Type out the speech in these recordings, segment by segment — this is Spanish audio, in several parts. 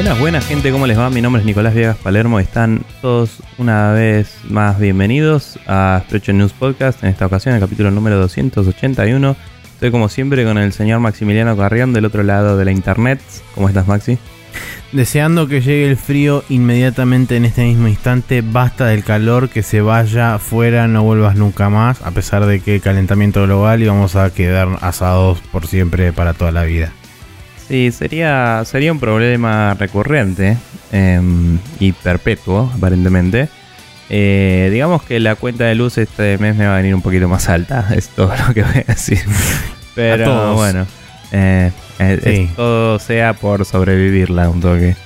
Buenas, buenas gente, ¿cómo les va? Mi nombre es Nicolás Viegas Palermo. Están todos una vez más bienvenidos a Stretch News Podcast. En esta ocasión, el capítulo número 281. Estoy como siempre con el señor Maximiliano Carrión del otro lado de la internet. ¿Cómo estás, Maxi? Deseando que llegue el frío inmediatamente en este mismo instante, basta del calor, que se vaya afuera, no vuelvas nunca más, a pesar de que calentamiento global y vamos a quedar asados por siempre para toda la vida. Sí, sería, sería un problema recurrente em, y perpetuo, aparentemente. Eh, digamos que la cuenta de luz este mes me va a venir un poquito más alta, es todo lo que voy a decir. Pero bueno, eh, todo sea por sobrevivirla un toque.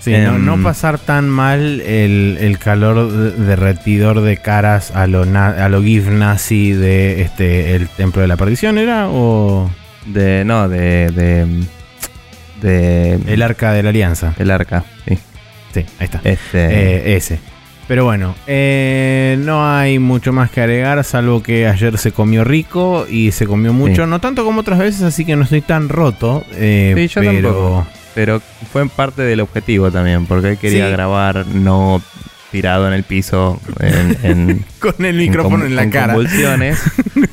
Sí, no, em, pasar tan mal el, calor derretidor de caras a lo, a lo GIF nazi de este el Templo de la Perdición, ¿era? O... De, no, de el arca de la alianza. El arca, sí. Sí, ahí está. Este... Eh, ese. Pero bueno, eh, no hay mucho más que agregar, salvo que ayer se comió rico y se comió mucho, no tanto como otras veces, así que no estoy tan roto. Eh, sí, yo pero... Tampoco. Pero fue parte del objetivo también, porque él quería grabar no tirado en el piso con el micrófono en, la cara. Convulsiones.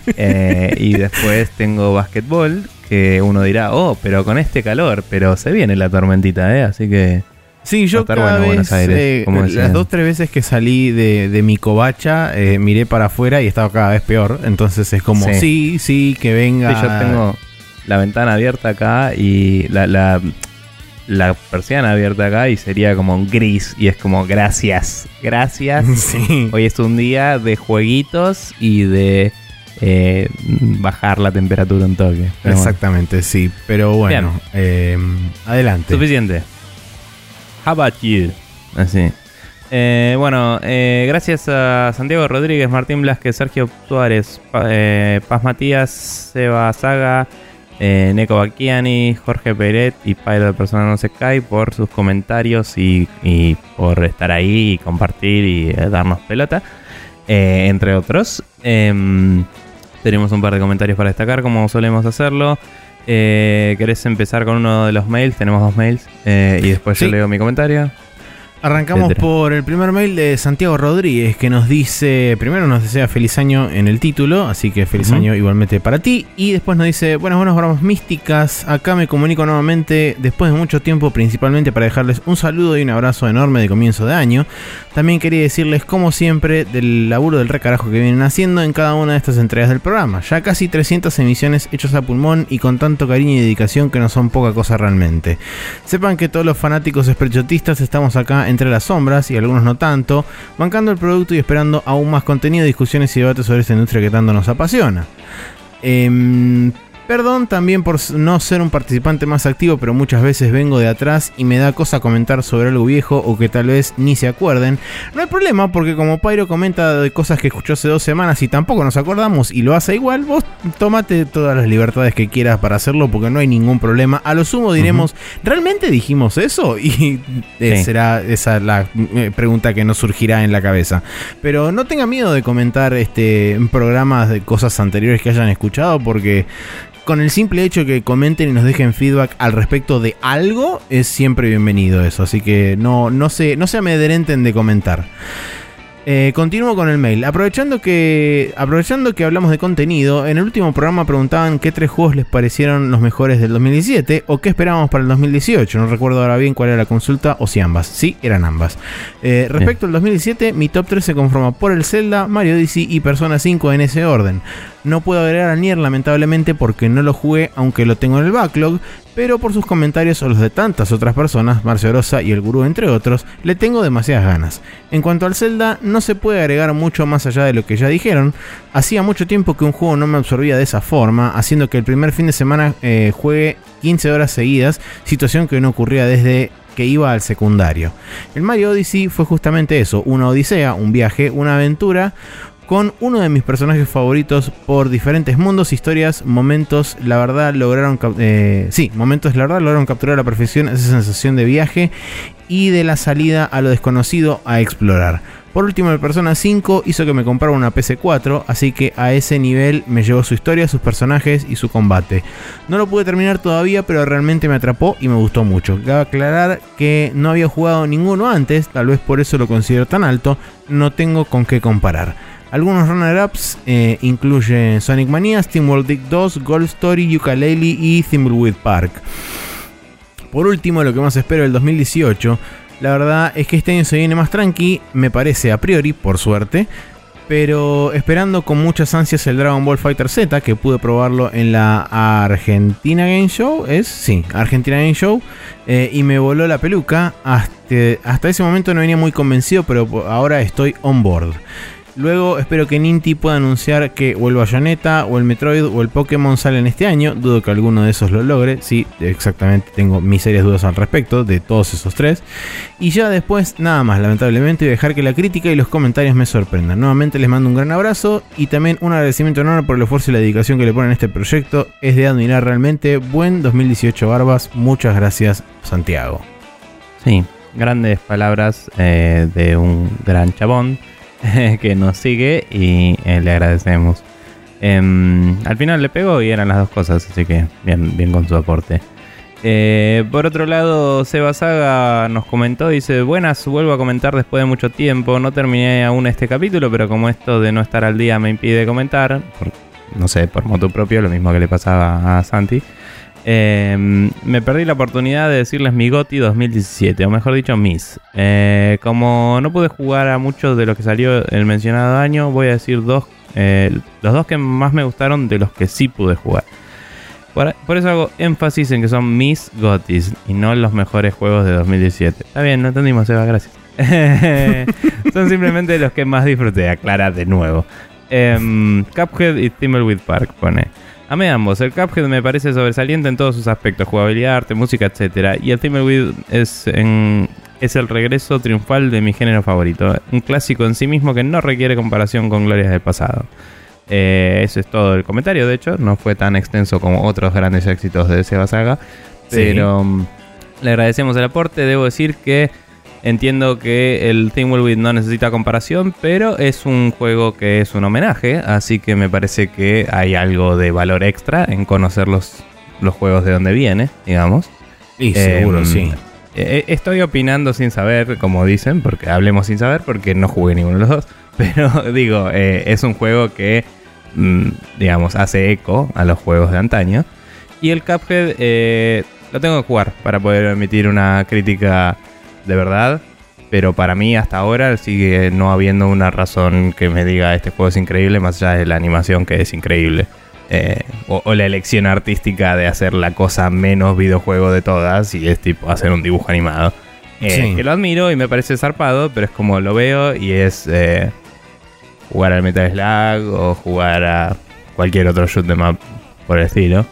y después tengo básquetbol, que uno dirá, oh, pero con este calor, pero se viene la tormentita, ¿eh? Así que... Sí, yo cada vez, eh, las dos tres veces que salí de, mi covacha, eh, miré para afuera y estaba cada vez peor. Entonces es como, sí, sí, que venga. Sí, yo tengo la ventana abierta acá y la, la, la persiana abierta acá y sería como gris. Y es como, gracias, gracias. Sí. Hoy es un día de jueguitos y de eh, bajar la temperatura un toque. Exactamente, sí. Pero bueno, eh, adelante. Suficiente. How about you? Así. Eh, bueno, gracias a Santiago Rodríguez, Martín Blasque, Sergio Suárez, Paz Matías, Seba Saga, Neko Bacchiani, Jorge Peret y Pairo de Persona No Se Cae por sus comentarios y, y, por estar ahí y compartir y darnos pelota, entre otros. Em, tenemos un par de comentarios para destacar, como solemos hacerlo. Eh, ¿Querés empezar con uno de los mails? Tenemos dos mails. Eh, y después yo leo mi comentario. Arrancamos por el primer mail de Santiago Rodríguez que nos dice, primero nos desea feliz año en el título, así que feliz año igualmente para ti. Y después nos dice, buenas, buenas bromas místicas, acá me comunico nuevamente después de mucho tiempo, principalmente para dejarles un saludo y un abrazo enorme de comienzo de año. También quería decirles, como siempre, del laburo del recarajo que vienen haciendo en cada una de estas entregas del programa. Ya casi 300 emisiones hechas a pulmón y con tanto cariño y dedicación que no son poca cosa realmente. Sepan que todos los fanáticos esprechotistas estamos acá entre las sombras y algunos no tanto, bancando el producto y esperando aún más contenido, discusiones y debates sobre esta industria que tanto nos apasiona. Eh, Perdón también por no ser un participante más activo, pero muchas veces vengo de atrás y me da cosa comentar sobre algo viejo o que tal vez ni se acuerden. No hay problema porque como Pyro comenta de cosas que escuchó hace dos semanas y tampoco nos acordamos y lo hace igual, vos tomate todas las libertades que quieras para hacerlo porque no hay ningún problema. A lo sumo diremos, ¿realmente dijimos eso? Y eh, será esa la eh, pregunta que nos surgirá en la cabeza. Pero no tenga miedo de comentar este, programas de cosas anteriores que hayan escuchado porque con el simple hecho que comenten y nos dejen feedback al respecto de algo, es siempre bienvenido eso. Así que no, no, se, no se amedrenten de comentar. Eh, continúo con el mail. Aprovechando que, aprovechando que hablamos de contenido, en el último programa preguntaban qué tres juegos les parecieron los mejores del 2017 o qué esperábamos para el 2018. No recuerdo ahora bien cuál era la consulta o si ambas. Sí, eran ambas. Eh, respecto al 2017, mi top 3 se conforma por el Zelda, Mario Odyssey y Persona 5 en ese orden. No puedo agregar a Nier lamentablemente porque no lo jugué aunque lo tengo en el backlog, pero por sus comentarios o los de tantas otras personas, Marcio Rosa y el gurú entre otros, le tengo demasiadas ganas. En cuanto al Zelda, no se puede agregar mucho más allá de lo que ya dijeron. Hacía mucho tiempo que un juego no me absorbía de esa forma, haciendo que el primer fin de semana eh, juegue 15 horas seguidas, situación que no ocurría desde que iba al secundario. El Mario Odyssey fue justamente eso, una odisea, un viaje, una aventura, con uno de mis personajes favoritos por diferentes mundos, historias, momentos, la verdad lograron, eh, sí, momentos, la verdad lograron capturar a la perfección esa sensación de viaje y de la salida a lo desconocido a explorar. Por último, el Persona 5 hizo que me comprara una PC4, así que a ese nivel me llevó su historia, sus personajes y su combate. No lo pude terminar todavía, pero realmente me atrapó y me gustó mucho. Cabe aclarar que no había jugado ninguno antes, tal vez por eso lo considero tan alto, no tengo con qué comparar. Algunos runner-ups eh, incluyen Sonic Mania, SteamWorld Dig 2, Gold Story, Ukulele y Thimbleweed Park. Por último, lo que más espero del 2018, la verdad es que este año se viene más tranqui, me parece a priori, por suerte, pero esperando con muchas ansias el Dragon Ball Fighter Z, que pude probarlo en la Argentina Game Show, ¿es? Sí, Argentina Game Show, eh, y me voló la peluca. Hasta ese momento no venía muy convencido, pero ahora estoy on board. Luego espero que Ninty pueda anunciar que o el Bayonetta, o el Metroid, o el Pokémon salen este año. Dudo que alguno de esos lo logre. Sí, exactamente, tengo mis serias dudas al respecto de todos esos tres. Y ya después, nada más, lamentablemente, y dejar que la crítica y los comentarios me sorprendan. Nuevamente les mando un gran abrazo y también un agradecimiento enorme por el esfuerzo y la dedicación que le ponen a este proyecto. Es de admirar realmente. Buen 2018, Barbas. Muchas gracias, Santiago. Sí, grandes palabras eh, de un gran chabón. que nos sigue y eh, le agradecemos. Em, al final le pegó y eran las dos cosas, así que bien, bien con su aporte. Eh, por otro lado, Seba Saga nos comentó, dice, buenas, vuelvo a comentar después de mucho tiempo, no terminé aún este capítulo, pero como esto de no estar al día me impide comentar, no sé, por moto propio, lo mismo que le pasaba a Santi, Em, me perdí la oportunidad de decirles mi GOTI 2017, o mejor dicho, mis. Eh, como no pude jugar a muchos de los que salió el mencionado año, voy a decir dos, eh, los dos que más me gustaron de los que sí pude jugar. Por, eso hago énfasis en que son mis GOTIs y no los mejores juegos de 2017. Está bien, no entendimos, Eva, gracias. son simplemente los que más disfruté, aclara de nuevo. Em, Cuphead y Thimbleweed Park pone. Amé ambos. El Cuphead me parece sobresaliente en todos sus aspectos, jugabilidad, arte, música, etc. Y el Thimbleweed es, es el regreso triunfal de mi género favorito. Un clásico en sí mismo que no requiere comparación con glorias del pasado. Eh, eso es todo el comentario, de hecho. No fue tan extenso como otros grandes éxitos de Seba Saga. Pero mm, le agradecemos el aporte. Debo decir que Entiendo que el Thimbleweed no necesita comparación, pero es un juego que es un homenaje, así que me parece que hay algo de valor extra en conocer los, los juegos de donde viene, digamos. Y seguro, em, sí. Eh, estoy opinando sin saber, como dicen, porque hablemos sin saber, porque no jugué ninguno de los dos. Pero digo, eh, es un juego que, mm, digamos, hace eco a los juegos de antaño. Y el Cuphead eh, lo tengo que jugar para poder emitir una crítica de verdad. Pero para mí hasta ahora sigue no habiendo una razón que me diga este juego es increíble, más allá de la animación que es increíble. Eh, o, la elección artística de hacer la cosa menos videojuego de todas y es tipo hacer un dibujo animado. Eh, que lo admiro y me parece zarpado, pero es como lo veo y es eh, jugar al Metal Slug o jugar a cualquier otro shoot de map por el estilo.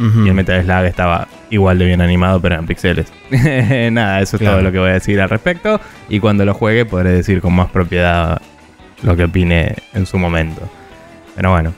Y el Metal Slug estaba igual de bien animado, pero en pixeles. Nada, eso es todo lo que voy a decir al respecto. Y cuando lo juegue podré decir con más propiedad lo que opine en su momento. Pero bueno.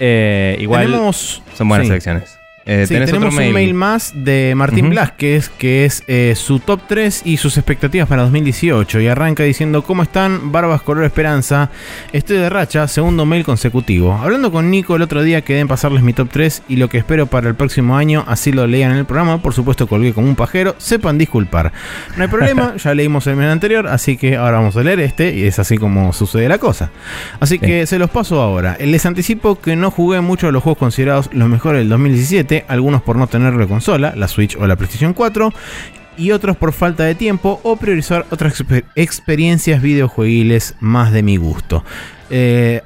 Eh, igual son buenas selecciones. Eh, tenemos un mail? más de Martín Blasquez, que es eh, su top 3 y sus expectativas para 2018. Y arranca diciendo: ¿Cómo están? Barbas Color Esperanza. Estoy de racha, segundo mail consecutivo. Hablando con Nico el otro día, quedé en pasarles mi top 3 y lo que espero para el próximo año. Así lo leían en el programa. Por supuesto, colgué como un pajero. Sepan disculpar. No hay problema, ya leímos el mail anterior, así que ahora vamos a leer este. Y es así como sucede la cosa. Así que se los paso ahora. Les anticipo que no jugué mucho a los juegos considerados los mejores del 2017 algunos por no tenerlo consola, la Switch o la PlayStation 4, y otros por falta de tiempo o priorizar otras experiencias videojuegiles más de mi gusto. Eh,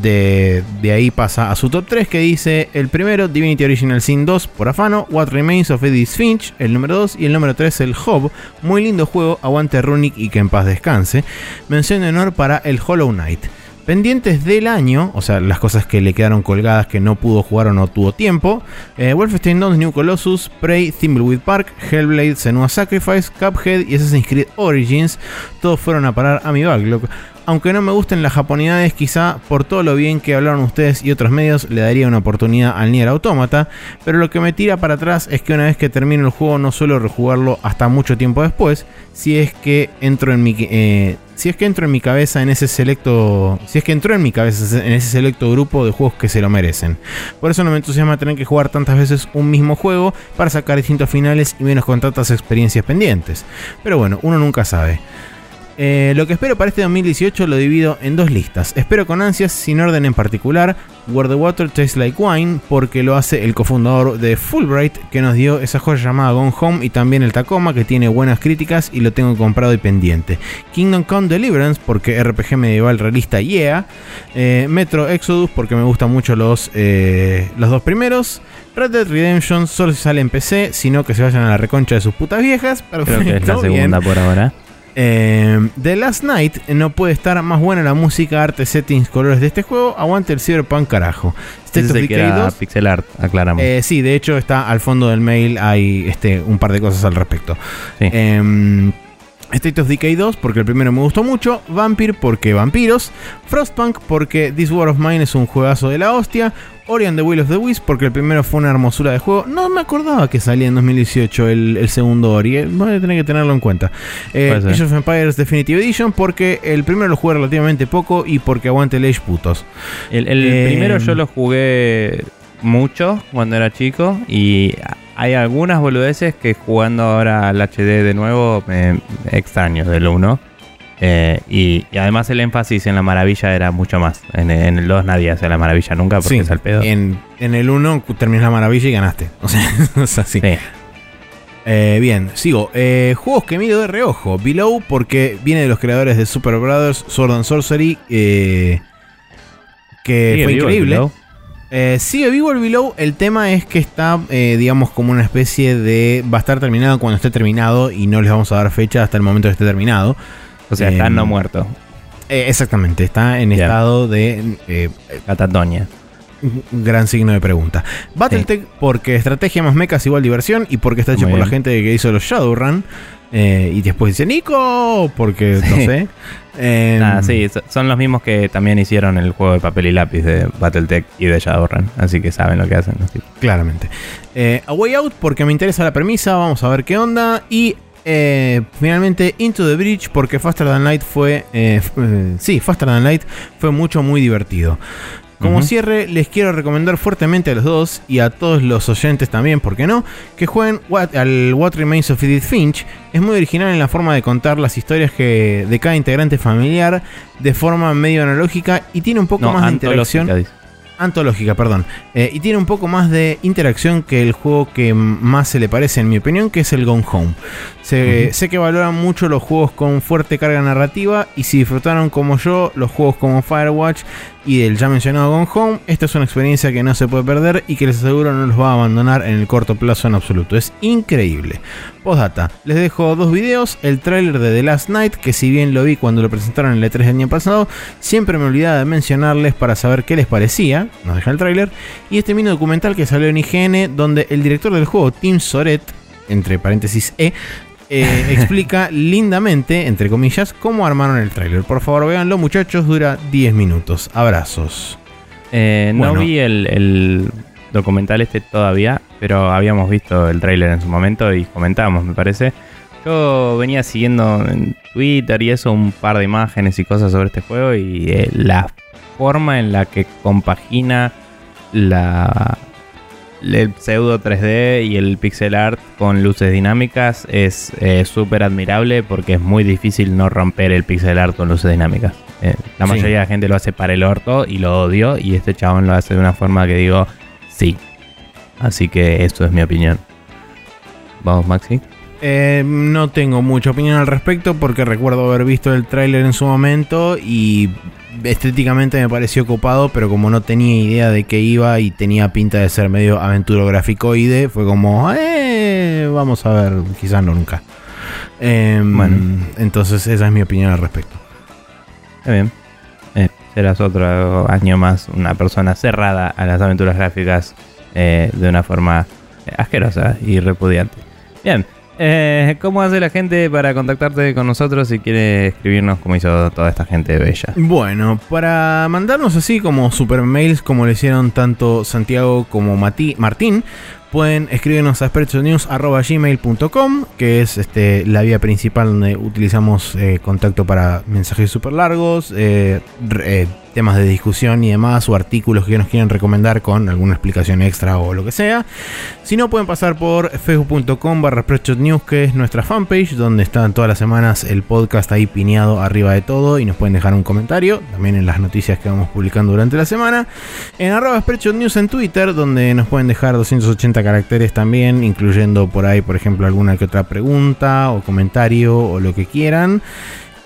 de, ahí pasa a su top 3 que dice el primero Divinity Original Sin 2 por afano, What Remains of Edith Finch, el número 2 y el número 3 el Hob, muy lindo juego, aguante Runic y que en paz descanse. Mención de honor para el Hollow Knight. Pendientes del año, o sea, las cosas que le quedaron colgadas que no pudo jugar o no tuvo tiempo: eh, Wolfenstein 2, New Colossus, Prey, Thimbleweed Park, Hellblade, Senua Sacrifice, Cuphead y Assassin's Creed Origins. Todos fueron a parar a mi backlog. Aunque no me gusten las japonidades, quizá por todo lo bien que hablaron ustedes y otros medios, le daría una oportunidad al Nier Automata. Pero lo que me tira para atrás es que una vez que termino el juego no suelo rejugarlo hasta mucho tiempo después, si es que entro en mi, eh, si es que entro en mi cabeza en ese selecto, si es que entró en mi cabeza en ese selecto grupo de juegos que se lo merecen. Por eso no me entusiasma tener que jugar tantas veces un mismo juego para sacar distintos finales y menos con tantas experiencias pendientes. Pero bueno, uno nunca sabe. Eh, lo que espero para este 2018 lo divido en dos listas. Espero con ansias, sin orden en particular, Where the Water Tastes Like Wine, porque lo hace el cofundador de Fulbright, que nos dio esa joya llamada Gone Home, y también el Tacoma, que tiene buenas críticas y lo tengo comprado y pendiente. Kingdom Come Deliverance, porque RPG medieval realista, yeah. Eh, Metro Exodus, porque me gustan mucho los, eh, los dos primeros. Red Dead Redemption solo se sale en PC, sino que se vayan a la reconcha de sus putas viejas. Creo que es la segunda por ahora. Eh, The Last Night no puede estar más buena la música, arte, settings, colores de este juego. Aguante el Cyberpunk, carajo. State of Decay 2. Pixel art, aclaramos. Eh, sí, de hecho está al fondo del mail. Hay este, un par de cosas al respecto. Sí. Em, State of Decay 2 porque el primero me gustó mucho, Vampire porque vampiros, Frostpunk porque This War of Mine es un juegazo de la hostia, Ori and the Will of the Wisp porque el primero fue una hermosura de juego. No me acordaba que salía en 2018 el, segundo Ori, eh. voy a tener que tenerlo en cuenta. Eh, Age of Empires Definitive Edition porque el primero lo jugué relativamente poco y porque aguante el Age putos. El, eh, primero yo lo jugué mucho cuando era chico y hay algunas boludeces que jugando ahora al HD de nuevo me extraño del 1. Eh, y, y, además el énfasis en la maravilla era mucho más. En, el 2 nadie hace la maravilla nunca porque es al pedo. En, en el 1 terminas la maravilla y ganaste. O sea, es así. Sí. Eh, bien, sigo. Eh, juegos que miro de reojo. Below, porque viene de los creadores de Super Brothers, Sword and Sorcery. Eh, que fue increíble. Sigue vivo el Below. El tema es que está, digamos, como una especie de. Va a estar terminado cuando esté terminado y no les vamos a dar fecha hasta el momento que esté terminado. O sea, está no muerto. Eh, exactamente, está en estado de. Catatonia. Gran signo de pregunta. Battletech, porque estrategia más mecas igual diversión y porque está hecho por la gente que hizo los Shadowrun. Eh, y después dice Nico, porque no sé. Eh, sí, son los mismos que también hicieron el juego de papel y lápiz de Battletech y de Shadowrun, así que saben lo que hacen. Claramente. Eh, a Way Out, porque me interesa la premisa, vamos a ver qué onda. Y eh, finalmente Into the Bridge, porque Faster Than Light fue. sí, Faster Than Light fue mucho, muy divertido. Como cierre, les quiero recomendar fuertemente a los dos y a todos los oyentes también, ¿por qué no? Que jueguen al What Remains of Edith Finch. Es muy original en la forma de contar las historias que de cada integrante familiar de forma medio analógica y tiene un poco más de interacción antológica, perdón. Eh, y tiene un poco más de interacción que el juego que más se le parece, en mi opinión, que es el Gone Home. Sé que valoran mucho los juegos con fuerte carga narrativa y si disfrutaron como yo los juegos como Firewatch y el ya mencionado Gone Home, esta es una experiencia que no se puede perder y que les aseguro no los va a abandonar en el corto plazo en absoluto. Es increíble. Postdata, les dejo dos videos, el tráiler de The Last Night, que si bien lo vi cuando lo presentaron en el E3 del año pasado, siempre me olvidaba de mencionarles para saber qué les parecía, nos deja el tráiler, y este mini documental que salió en IGN, donde el director del juego, Tim Soret, entre paréntesis E, eh, explica lindamente, entre comillas, cómo armaron el tráiler. Por favor, véanlo, muchachos, dura 10 minutos. Abrazos. Eh, no vi el, documental este todavía, pero habíamos visto el tráiler en su momento y comentábamos, me parece. Yo venía siguiendo en Twitter y eso un par de imágenes y cosas sobre este juego y eh, la forma en la que compagina la, el pseudo 3D y el pixel art con luces dinámicas es eh, súper admirable porque es muy difícil no romper el pixel art con luces dinámicas. Eh, la mayoría de la gente lo hace para el orto y lo odio y este chabón lo hace de una forma que digo sí. Así que eso es mi opinión. Vamos, Maxi. Eh, no tengo mucha opinión al respecto porque recuerdo haber visto el tráiler en su momento y estéticamente me pareció copado, pero como no tenía idea de qué iba y tenía pinta de ser medio aventura graficoide, fue como, eh, vamos a ver, quizás nunca. Em, bueno. Entonces esa es mi opinión al respecto. Está bien. Eh, serás otro año más una persona cerrada a las aventuras gráficas eh, de una forma asquerosa y repudiante. Bien, eh, ¿Cómo hace la gente para contactarte con nosotros si quiere escribirnos como hizo toda esta gente bella? Bueno, para mandarnos así como super mails como le hicieron tanto Santiago como Martín, pueden escribirnos a gmail.com que es este, la vía principal donde utilizamos eh, contacto para mensajes súper largos, eh, eh, temas de discusión y demás, o artículos que nos quieran recomendar con alguna explicación extra o lo que sea. Si no, pueden pasar por facebook.com barra News, que es nuestra fanpage, donde están todas las semanas el podcast ahí pineado arriba de todo y nos pueden dejar un comentario, también en las noticias que vamos publicando durante la semana. En arroba News en Twitter, donde nos pueden dejar 280 caracteres también, incluyendo por ahí, por ejemplo, alguna que otra pregunta o comentario o lo que quieran.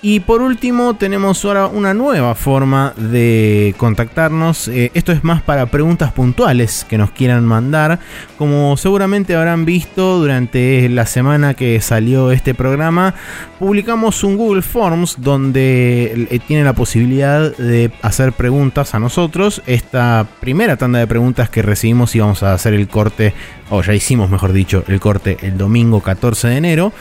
Y por último tenemos ahora una nueva forma de contactarnos. Eh, esto es más para preguntas puntuales que nos quieran mandar. Como seguramente habrán visto durante la semana que salió este programa, publicamos un Google Forms donde eh, tiene la posibilidad de hacer preguntas a nosotros. Esta primera tanda de preguntas que recibimos y vamos a hacer el corte o ya hicimos mejor dicho, el corte el domingo 14 de enero,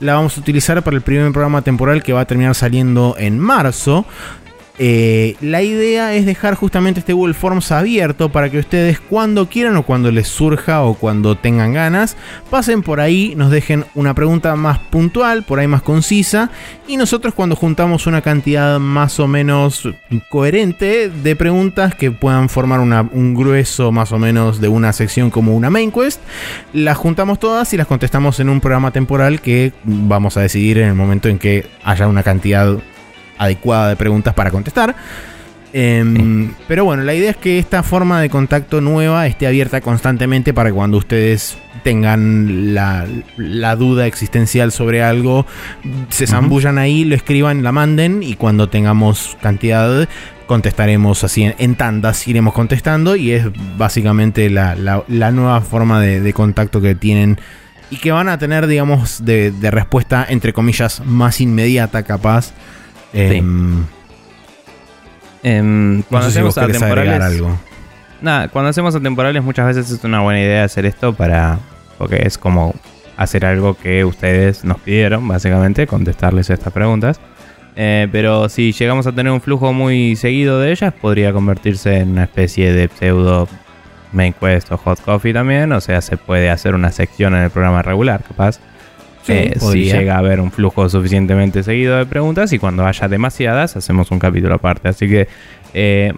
la vamos a utilizar para el primer programa temporal que va a terminar saliendo en marzo. Eh, la idea es dejar justamente este Google Forms abierto para que ustedes cuando quieran o cuando les surja o cuando tengan ganas, pasen por ahí, nos dejen una pregunta más puntual, por ahí más concisa, y nosotros cuando juntamos una cantidad más o menos coherente de preguntas que puedan formar un grueso más o menos de una sección como una main quest, las juntamos todas y las contestamos en un programa temporal que vamos a decidir en el momento en que haya una cantidad adecuada de preguntas para contestar. Em, pero bueno, la idea es que esta forma de contacto nueva esté abierta constantemente para cuando ustedes tengan la, duda existencial sobre algo, se zambullan ahí, lo escriban, la manden y cuando tengamos cantidad contestaremos así en, tandas, iremos contestando y es básicamente la, nueva forma de, contacto que tienen y que van a tener, digamos, de, de respuesta entre comillas más inmediata capaz Em, em, cuando hacemos atemporales. Nada, cuando hacemos atemporales muchas veces es una buena idea hacer esto para. Porque es como hacer algo que ustedes nos pidieron, básicamente, contestarles estas preguntas. Eh, pero si llegamos a tener un flujo muy seguido de ellas, podría convertirse en una especie de pseudo main quest o hot coffee también. O sea, se puede hacer una sección en el programa regular, capaz. Eh, si llega a haber un flujo suficientemente seguido de preguntas y cuando haya demasiadas hacemos un capítulo aparte. Así que eh,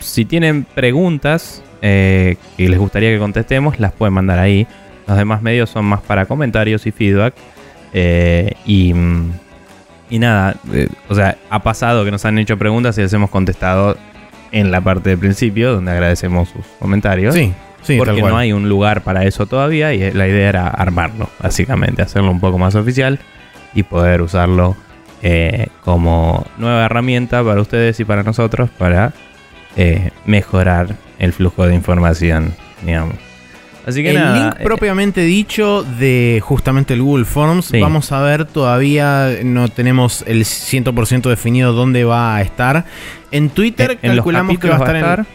si tienen preguntas eh, que les gustaría que contestemos, las pueden mandar ahí. Los demás medios son más para comentarios y feedback. y, y nada, o sea, ha pasado que nos han hecho preguntas y les hemos contestado en la parte del principio, donde agradecemos sus comentarios. Sí porque no hay un lugar para eso todavía y la idea era armarlo, básicamente, hacerlo un poco más oficial y poder usarlo eh, como nueva herramienta para ustedes y para nosotros para eh, mejorar el flujo de información, digamos. Así que el link eh, propiamente dicho de justamente el Google Forms, vamos a ver, todavía no tenemos el 100% definido dónde va a estar. En Twitter calculamos que va a estar, en,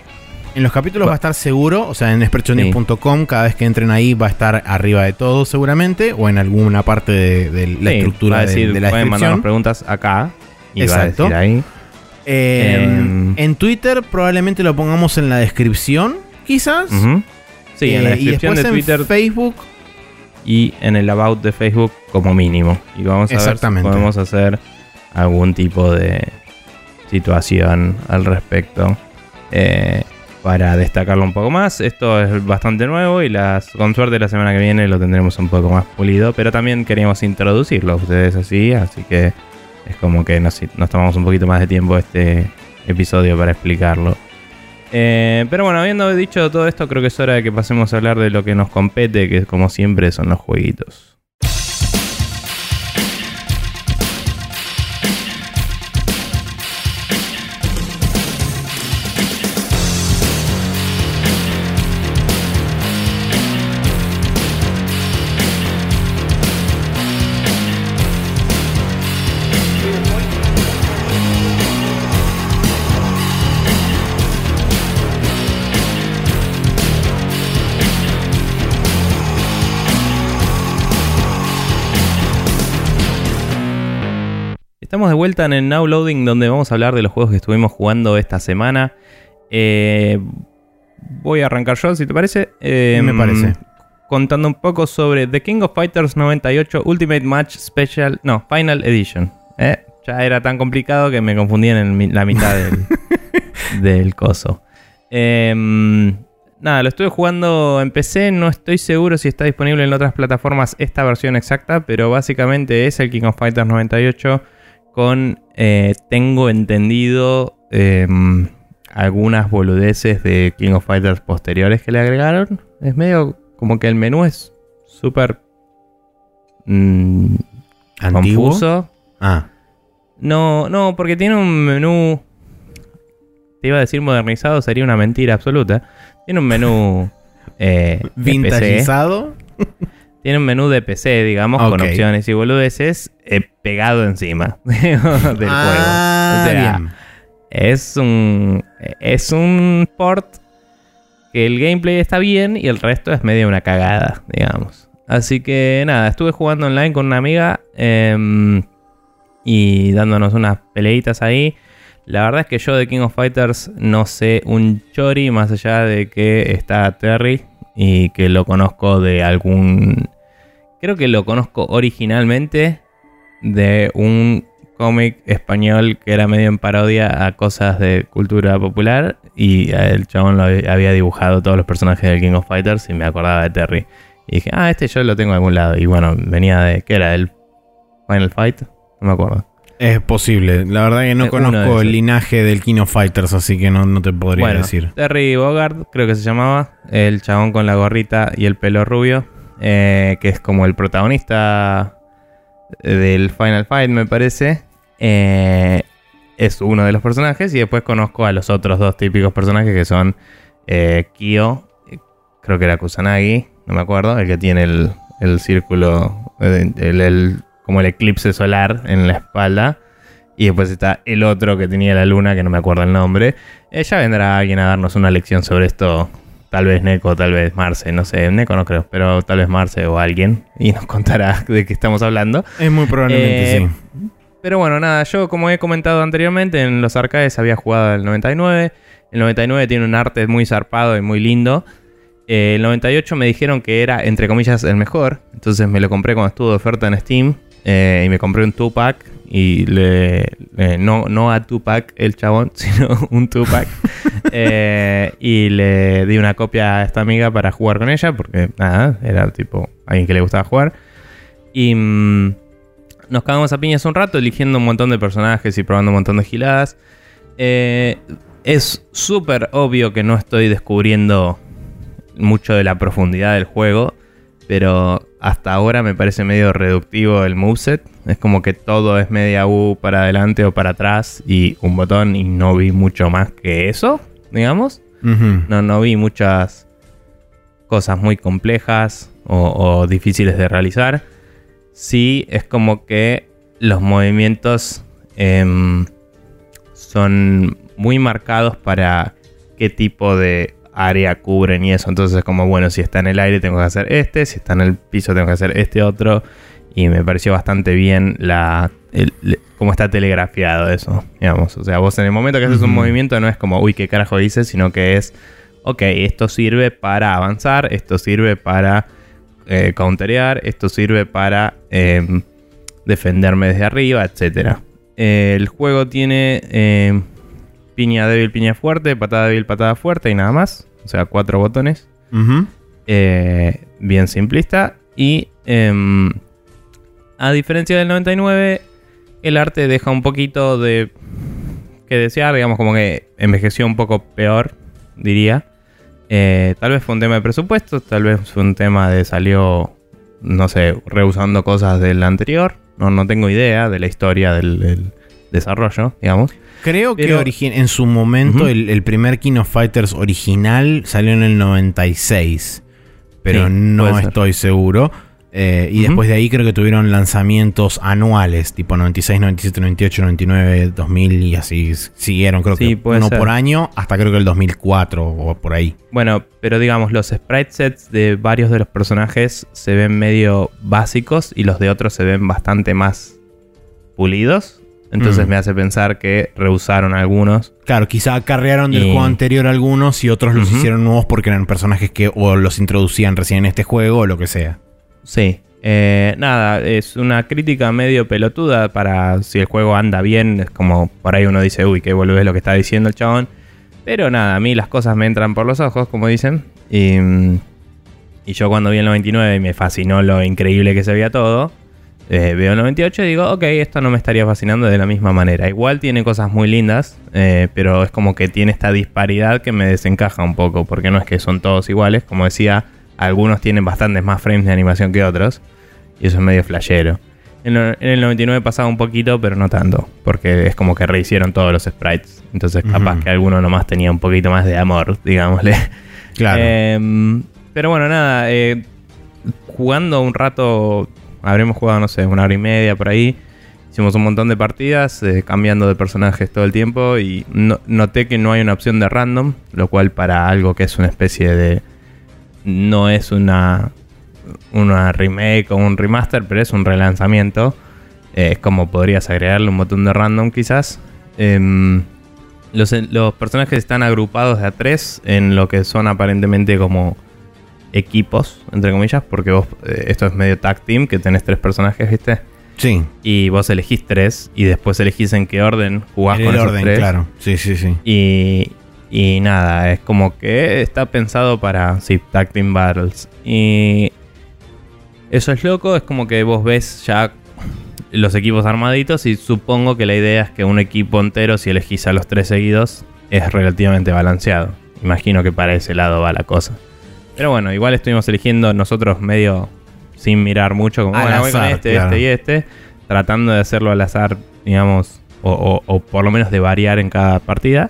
en los capítulos va a estar seguro, o sea, en expertsiones.com, cada vez que entren ahí va a estar arriba de todo seguramente, o en alguna parte de, la estructura de, de, la pueden mandar preguntas acá y Exacto. va a decir ahí. Em, en Twitter probablemente lo pongamos en la descripción, quizás. Sí, en la eh, descripción de Twitter. En Facebook. Y en el about de Facebook como mínimo. Y vamos a ver si podemos hacer algún tipo de situación al respecto. Eh, para destacarlo un poco más. Esto es bastante nuevo y las, con suerte la semana que viene lo tendremos un poco más pulido, pero también queríamos introducirlo a ustedes así, así que es como que nos, tomamos un poquito más de tiempo este episodio para explicarlo. Eh, pero bueno, habiendo dicho todo esto, creo que es hora de que pasemos a hablar de lo que nos compete, que como siempre son los jueguitos. Estamos de vuelta en el Now Loading donde vamos a hablar de los juegos que estuvimos jugando esta semana. Eh, voy a arrancar yo, si te parece. Me em, parece. contando un poco sobre The King of Fighters 98 Ultimate Match Special, no, Final Edition. ¿eh? Ya era tan complicado que me confundí en la mitad del, del coso. Em, nada, lo estuve jugando en PC, no estoy seguro si está disponible en otras plataformas esta versión exacta, pero básicamente es el King of Fighters 98 con, eh, tengo entendido, em, algunas boludeces de King of Fighters posteriores que le agregaron. Es medio como que el menú es súper mm, confuso. Ah. No, no, porque tiene un menú. Te iba a decir modernizado, sería una mentira absoluta. Tiene un menú. Eh, ¿Vintageizado? Tiene un menú de PC, digamos, con opciones y boludeces eh, pegado encima del ah, juego. O sea, es un. Es un port que el gameplay está bien y el resto es medio una cagada, digamos. Así que nada, estuve jugando online con una amiga em, y dándonos unas peleitas ahí. La verdad es que yo de King of Fighters no sé un chori más allá de que está Terry y que lo conozco de algún... Creo que lo conozco originalmente de un cómic español que era medio en parodia a cosas de cultura popular y el chabón lo había dibujado todos los personajes del King of Fighters y me acordaba de Terry. Y dije, ah, este yo lo tengo en algún lado. Y bueno, venía de, ¿qué era? ¿El Final Fight? No me acuerdo. Es posible. La verdad que no conozco el linaje del King of Fighters, así que no, te podría decir. Terry Bogard, creo que se llamaba. El chabón con la gorrita y el pelo rubio. Eh, que es como el protagonista del Final Fight, me parece. Eh, es uno de los personajes. Y después conozco a los otros dos típicos personajes que son eh, Kyo, creo que era Kusanagi, no me acuerdo, el que tiene el, círculo, el, como el eclipse solar en la espalda. Y después está el otro que tenía la luna, que no me acuerdo el nombre. Eh, ya vendrá alguien a darnos una lección sobre esto. Tal vez Neko, tal vez Marce, no sé, Neko no creo, pero tal vez Marce o alguien. Y nos contará de qué estamos hablando. Es muy probablemente, eh, sí. Pero bueno, nada, yo como he comentado anteriormente, en los arcades había jugado el 99. El 99 tiene un arte muy zarpado y muy lindo. Eh, el 98 me dijeron que era, entre comillas, el mejor. Entonces me lo compré cuando estuvo de oferta en Steam. Eh, y me compré un 2-pack. Y le. no, no a 2-pack el chabón, sino un 2-pack. Eh, y le di una copia a esta amiga para jugar con ella. Porque nada, era tipo alguien que le gustaba jugar. Y. Mm, nos cagamos a piñas un rato eligiendo un montón de personajes y probando un montón de giladas. Eh, es súper obvio que no estoy descubriendo mucho de la profundidad del juego, pero hasta ahora me parece medio reductivo el moveset. Es como que todo es media U para adelante o para atrás y un botón y no vi mucho más que eso, digamos. no, no vi muchas cosas muy complejas o difíciles de realizar sí es como que los movimientos em, son muy marcados para qué tipo de área cubren y eso. Entonces es como, bueno, si está en el aire tengo que hacer este, si está en el piso tengo que hacer este otro. Y me pareció bastante bien la cómo está telegrafiado eso, digamos. O sea, vos en el momento que haces un movimiento no es como, uy, qué carajo dices, sino que es, ok, esto sirve para avanzar, esto sirve para eh, counterear, esto sirve para em, defenderme desde arriba, etc. el juego tiene em, piña débil, piña fuerte, patada débil, patada fuerte y nada más. O sea, cuatro botones. Eh, bien simplista. Y em, a diferencia del 99, el arte deja un poquito de que desear, digamos como que envejeció un poco peor, diría. Eh, tal vez fue un tema de presupuesto, tal vez fue un tema de salió, no sé, reusando cosas del anterior. No, no tengo idea de la historia del, desarrollo, digamos. Creo que en su momento el, primer King of Fighters original salió en el 96, pero no estoy seguro. Eh, y después de ahí creo que tuvieron lanzamientos anuales, tipo 96, 97, 98, 99, 2000 y así siguieron, creo que uno por año hasta creo que el 2004 o por ahí. Bueno, pero digamos, los sprite sets de varios de los personajes se ven medio básicos y los de otros se ven bastante más pulidos. Entonces Mm. me hace pensar que rehusaron algunos. Claro, quizá acarrearon del Y- juego anterior algunos y otros los hicieron nuevos porque eran personajes que o los introducían recién en este juego o lo que sea. Sí. Eh, nada, es una crítica medio pelotuda para si el juego anda bien. Es como por ahí uno dice, uy, qué volvés lo que está diciendo el chabón. Pero nada, a mí las cosas me entran por los ojos, como dicen. Y, yo cuando vi el 99 y me fascinó lo increíble que se veía todo, eh, veo el 98 y digo, ok, esto no me estaría fascinando de la misma manera. Igual tiene cosas muy lindas, eh, pero es como que tiene esta disparidad que me desencaja un poco, porque no es que son todos iguales. Como decía, algunos tienen bastantes más frames de animación que otros, y eso es medio flashero. En, el 99 pasaba un poquito, pero no tanto, porque es como que rehicieron todos los sprites. Entonces, capaz que alguno nomás tenía un poquito más de amor, digámosle. Claro. Em, pero bueno, nada, eh, jugando un rato, habremos jugado, no sé, una hora y media por ahí. Hicimos un montón de partidas, eh, cambiando de personajes todo el tiempo y no- noté que no hay una opción de random, lo cual para algo que es una especie de... No es una, una remake o un remaster, pero es un relanzamiento. Eh, es como podrías agregarle un botón de random quizás. Em, los, los personajes están agrupados de a tres en lo que son aparentemente como equipos, entre comillas, porque vos, eh, esto es medio tag team, que tenés tres personajes, ¿viste? sí. Y vos elegís tres y después elegís en qué orden jugás En con el esos orden, tres. claro. Sí, sí, sí. Y, y nada, es como que está pensado para, sí, Tag Team Battles. Y eso es loco, es como que vos ves ya los equipos armaditos y supongo que la idea es que un equipo entero, si elegís a los tres seguidos, es relativamente balanceado. Imagino que para ese lado va la cosa. Pero bueno, igual estuvimos eligiendo nosotros medio sin mirar mucho, como bueno, voy con este, claro. este y este, tratando de hacerlo al azar, digamos, o, o- o por lo menos de variar en cada partida.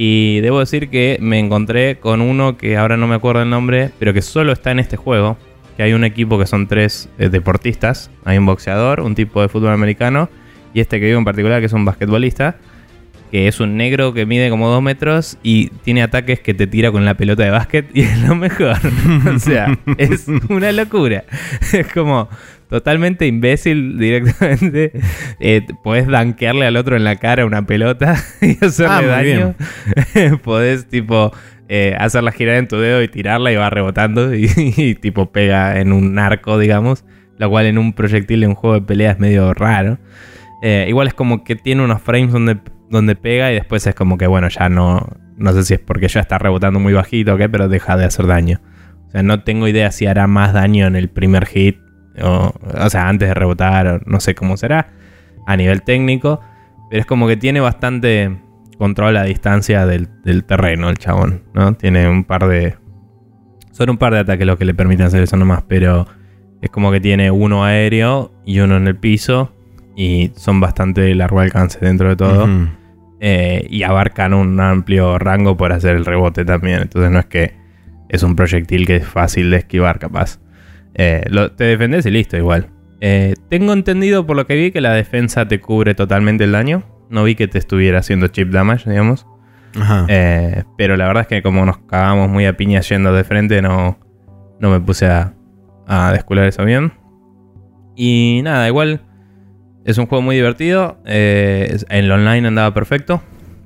Y debo decir que me encontré con uno que ahora no me acuerdo el nombre, pero que solo está en este juego. Que hay un equipo que son tres eh, deportistas. Hay un boxeador, un tipo de fútbol americano y este que digo en particular que es un basquetbolista. Que es un negro que mide como dos metros y tiene ataques que te tira con la pelota de básquet y es lo mejor. o sea, es una locura. Es como totalmente imbécil directamente. Eh, podés dankearle al otro en la cara una pelota y hacerle Ah, daño. podés tipo eh, hacerla girar en tu dedo y tirarla y va rebotando y, y, tipo pega en un arco, digamos. Lo cual en un proyectil de un juego de pelea es medio raro. Eh, igual es como que tiene unos frames donde, donde pega y después es como que, bueno, ya no. No sé si es porque ya está rebotando muy bajito o qué, pero deja de hacer daño. O sea, no tengo idea si hará más daño en el primer hit. O, o sea, antes de rebotar, o no sé cómo será. A nivel técnico. Pero es como que tiene bastante control a distancia del, del terreno el chabón, ¿no? Tiene un par de... Son un par de ataques los que le permiten hacer eso nomás, pero es como que tiene uno aéreo y uno en el piso y son bastante largo alcance dentro de todo. Eh, y abarcan un amplio rango por hacer el rebote también. Entonces no es que es un proyectil que es fácil de esquivar, capaz. Eh, lo- te defendes y listo, igual. Eh, tengo entendido por lo que vi que la defensa te cubre totalmente el daño. No vi que te estuviera haciendo chip damage, digamos. Ajá. Eh, pero la verdad es que como nos cagamos muy a piña yendo de frente, no, no me puse a, a descular eso bien. Y nada, igual es un juego muy divertido. eh, en el online andaba perfecto.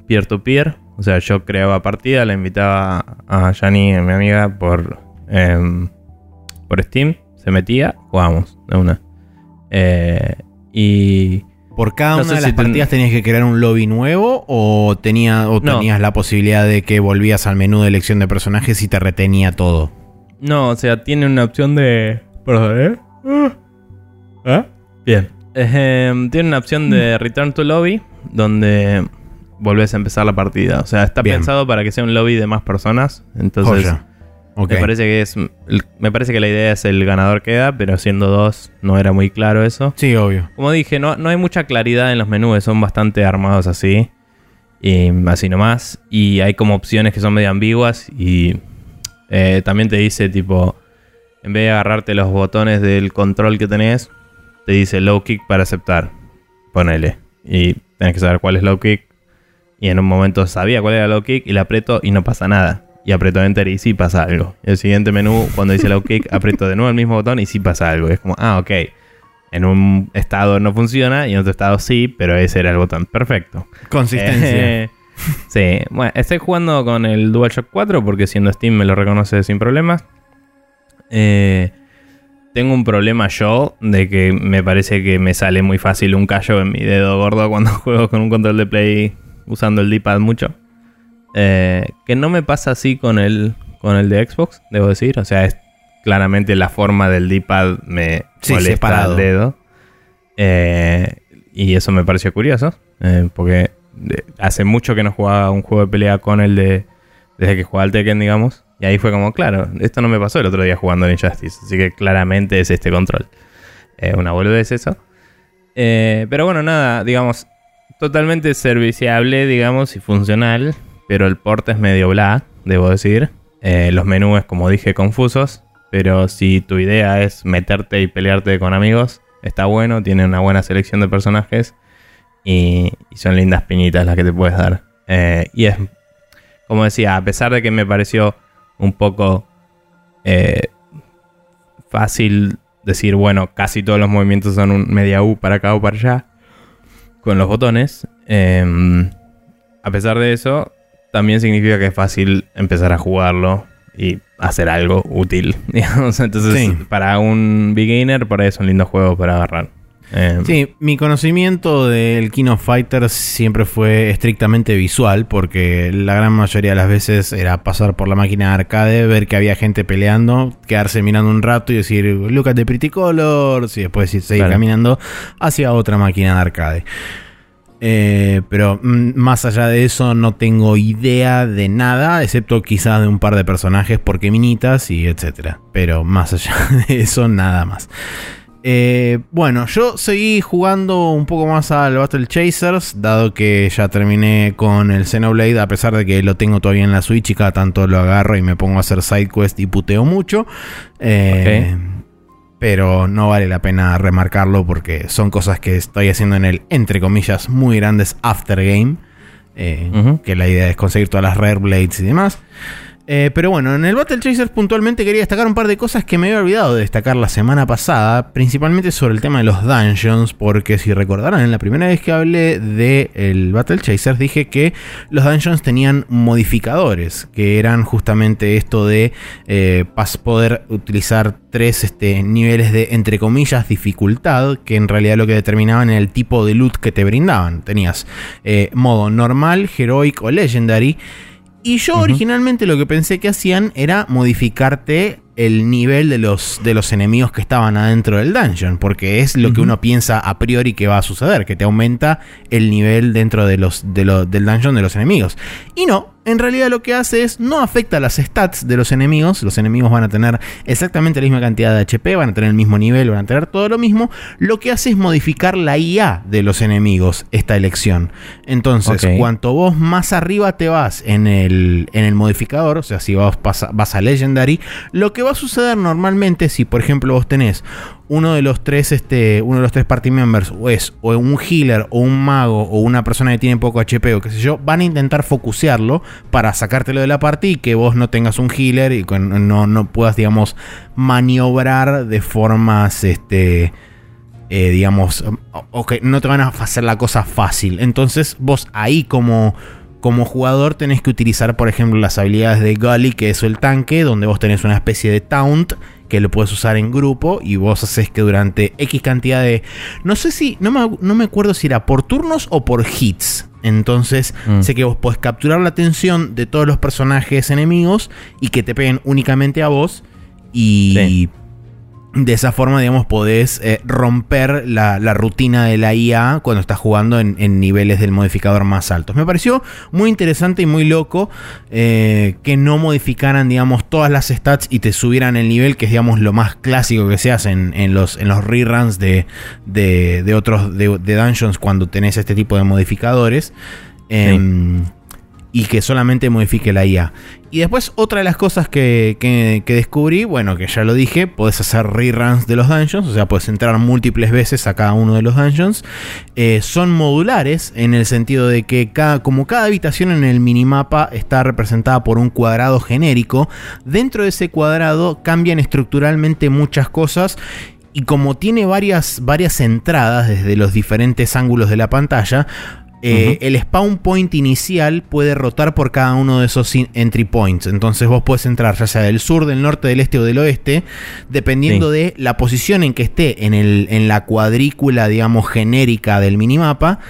Peer to peer. O sea, yo creaba partida, la invitaba a Yani, mi amiga, por, em, por Steam. Se metía, jugábamos de una. Eh, y ¿Por cada no una de las si ten- partidas tenías que crear un lobby nuevo o, tenía, o No. tenías la posibilidad de que volvías al menú de elección de personajes y te retenía todo? No, o sea, tiene una opción de. Perdón, ¿eh? Ah. ¿Ah? Bien. Tiene una opción de Return to Lobby, donde volvés a empezar la partida. O sea, está Bien. pensado para que sea un lobby de más personas. Entonces, Joya. Me parece que es. Me parece que la idea es el ganador queda, pero siendo dos, no era muy claro eso. Sí, obvio. Como dije, no, no hay mucha claridad en los menús, son bastante armados así. Y así nomás. Y hay como opciones que son medio ambiguas. Y eh, también te dice, tipo, en vez de agarrarte los botones del control que tenés, te dice low kick para aceptar. Ponele. Y tenés que saber cuál es low kick. Y en un momento sabía cuál era low kick y la aprieto y no pasa nada. Y aprieto enter y sí pasa algo. El siguiente menú, cuando dice low kick, aprieto de nuevo el mismo botón y sí pasa algo. Y es como, ah, ok. en un estado no funciona y en otro estado sí, pero ese era el botón. Perfecto. Consistencia. Eh, sí, bueno, estoy jugando con el DualShock 4 porque siendo Steam me lo reconoce sin problemas. Eh, tengo un problema yo de que me parece que me sale muy fácil un callo en mi dedo gordo cuando juego con un control de play usando el D-pad mucho. Eh, que no me pasa así con el, con el de Xbox, debo decir. O sea, es claramente la forma del D-pad me molesta el dedo. Eh, y eso me pareció curioso. Eh, porque hace mucho que no jugaba un juego de pelea con el de. Desde que jugaba al Tekken, digamos. Y ahí fue como, claro, esto no me pasó el otro día jugando en Injustice. Así que claramente es este control. Una boludez eso. pero bueno, nada, digamos, totalmente serviciable, digamos, y funcional. Pero el port es medio bla, debo decir. los menús, como dije, confusos. Pero si tu idea es meterte y pelearte con amigos, está bueno, tiene una buena selección de personajes y, son lindas piñitas las que te puedes dar. Eh, y es, como decía, a pesar de que me pareció un poco eh, fácil decir, bueno, casi todos los movimientos son un media U para acá o para allá, con los botones, em, a pesar de eso, también significa que es fácil empezar a jugarlo y hacer algo útil. Entonces, para un beginner, por ahí es un lindo juego para agarrar. Eh, sí, mi conocimiento del King of Fighters siempre fue estrictamente visual, porque la gran mayoría de las veces era pasar por la máquina de arcade, ver que había gente peleando, quedarse mirando un rato y decir, look at the pretty colors, y después seguir caminando hacia otra máquina de arcade. Eh, pero mm, más allá de eso no tengo idea de nada, excepto quizás de un par de personajes porque minitas y etcétera. Pero más allá de eso, nada más. Eh, bueno, yo seguí jugando un poco más al Battle Chasers, dado que ya terminé con el Xenoblade, a pesar de que lo tengo todavía en la Switch y cada tanto lo agarro y me pongo a hacer side quest y puteo mucho. Eh, pero no vale la pena remarcarlo porque son cosas que estoy haciendo en el, entre comillas, muy grandes aftergame. Eh, Que la idea es conseguir todas las rare blades y demás. Eh, pero bueno, en el Battle Chasers puntualmente quería destacar un par de cosas que me había olvidado de destacar la semana pasada, principalmente sobre el tema de los dungeons, porque si recordarán, en la primera vez que hablé del el Battle Chasers dije que los dungeons tenían modificadores, que eran justamente esto de eh, poder utilizar tres este, niveles de, entre comillas, dificultad, que en realidad lo que determinaban era el tipo de loot que te brindaban. Tenías eh, modo normal, heroic o legendary. Y yo originalmente lo que pensé que hacían era modificarte el nivel de los, de los enemigos que estaban adentro del dungeon, porque es lo que uno piensa a priori que va a suceder, que te aumenta el nivel dentro de los, de del dungeon de los enemigos. Y no, en realidad lo que hace es no afecta las stats de los enemigos. Los enemigos van a tener exactamente la misma cantidad de HP, van a tener el mismo nivel, van a tener todo lo mismo. Lo que hace es modificar la IA de los enemigos, esta elección. Entonces, cuanto vos más arriba te vas en el, en el modificador, o sea, si vos vas a Legendary, lo que va a suceder normalmente, si por ejemplo vos tenés uno de los tres, este, uno de los tres party members o es o un healer o un mago o una persona que tiene poco HP o qué sé yo, van a intentar focusearlo para sacártelo de la party y que vos no tengas un healer y no, no puedas, digamos, maniobrar de formas, este, eh, digamos, o que no te van a hacer la cosa fácil. Entonces vos ahí como como jugador tenés que utilizar, por ejemplo, las habilidades de Gully, que es el tanque, donde vos tenés una especie de taunt que lo puedes usar en grupo y vos haces que durante X cantidad de... No sé si, no me, no me acuerdo si era por turnos o por hits. Entonces mm. sé que vos podés capturar la atención de todos los personajes enemigos y que te peguen únicamente a vos. Y de esa forma, digamos, podés eh, romper la, rutina de la IA cuando estás jugando en, niveles del modificador más altos. Me pareció muy interesante y muy loco eh, que no modificaran, digamos, todas las stats y te subieran el nivel, que es, digamos, lo más clásico que se hace en, los, en los reruns de, de, otros de, dungeons cuando tenés este tipo de modificadores. Em, y que solamente modifique la IA. Y después otra de las cosas que, descubrí, bueno, que ya lo dije, puedes hacer reruns de los dungeons, o sea, puedes entrar múltiples veces a cada uno de los dungeons. Eh, son modulares en el sentido de que cada, como cada habitación en el minimapa está representada por un cuadrado genérico, dentro de ese cuadrado cambian estructuralmente muchas cosas y como tiene varias, varias entradas desde los diferentes ángulos de la pantalla, eh, el spawn point inicial puede rotar por cada uno de esos entry points. Entonces vos puedes entrar ya sea del sur, del norte, del este o del oeste, dependiendo de la posición en que esté en, el, en la cuadrícula, digamos, genérica del minimapa.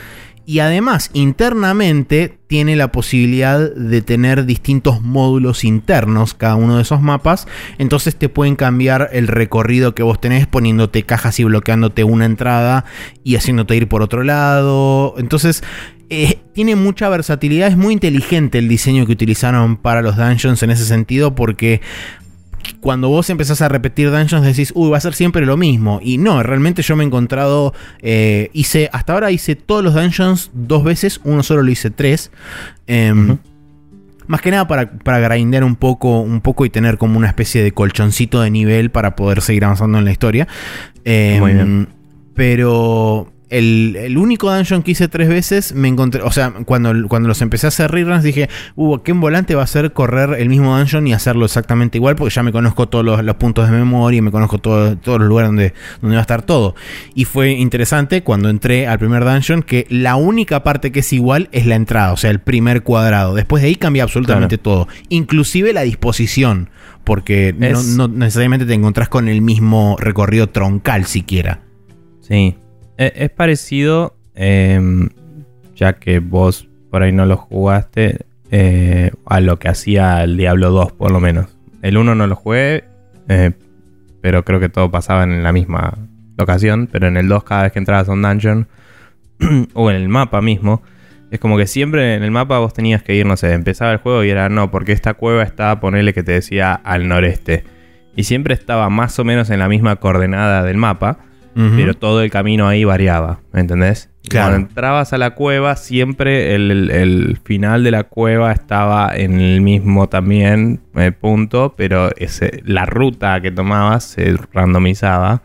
Y además, internamente tiene la posibilidad de tener distintos módulos internos cada uno de esos mapas. Entonces te pueden cambiar el recorrido que vos tenés poniéndote cajas y bloqueándote una entrada y haciéndote ir por otro lado. Entonces eh, tiene mucha versatilidad. Es muy inteligente el diseño que utilizaron para los dungeons en ese sentido porque cuando vos empezás a repetir dungeons decís, uy, va a ser siempre lo mismo. Y no, realmente yo me he encontrado, eh, hice, hasta ahora hice todos los dungeons dos veces, uno solo lo hice tres. Em, más que nada para, para grindear un poco, un poco y tener como una especie de colchoncito de nivel para poder seguir avanzando en la historia. Muy bien. Em, pero el, único dungeon que hice tres veces me encontré, o sea, cuando, cuando los empecé a hacer reruns dije, uh, qué volante va a ser correr el mismo dungeon y hacerlo exactamente igual, porque ya me conozco todos los, puntos de memoria y me conozco todos los lugares donde, donde va a estar todo. Y fue interesante cuando entré al primer dungeon que la única parte que es igual es la entrada, o sea, el primer cuadrado. Después de ahí cambia absolutamente todo, inclusive la disposición, porque no, no necesariamente te encontrás con el mismo recorrido troncal siquiera. Sí, es parecido, em, ya que vos por ahí no lo jugaste, eh, a lo que hacía el Diablo 2, por lo menos. El 1 no lo jugué, eh, pero creo que todo pasaba en la misma locación. Pero en el 2, cada vez que entrabas a un dungeon, o en el mapa mismo, es como que siempre en el mapa vos tenías que ir, no sé, empezaba el juego y era no, porque esta cueva está, ponele que te decía al noreste. Y siempre estaba más o menos en la misma coordenada del mapa pero todo el camino ahí variaba, ¿me entendés? Cuando entrabas a la cueva, siempre el, final de la cueva estaba en el mismo también eh, punto, pero ese, la ruta que tomabas se randomizaba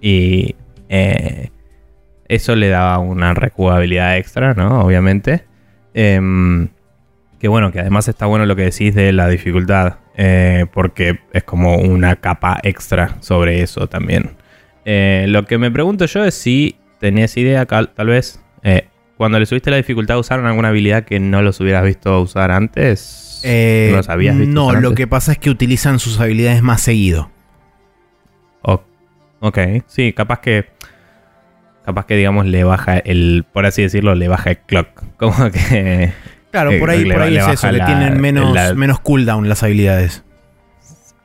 y eh, eso le daba una rejugabilidad extra, ¿no? Obviamente. Em, que bueno, que además está bueno lo que decís de la dificultad, eh, porque es como una capa extra sobre eso también. Eh, lo que me pregunto yo es si tenías idea, tal vez, eh, cuando le subiste la dificultad, ¿usaron alguna habilidad que no los hubieras visto usar antes? Eh, ¿No los habías visto No, lo que pasa es que utilizan sus habilidades más seguido. ok, sí, capaz que. Capaz que, digamos, le baja el. Por así decirlo, le baja el clock. Como que. Claro, por ahí, por ahí es eso, le tienen menos, menos cooldown las habilidades.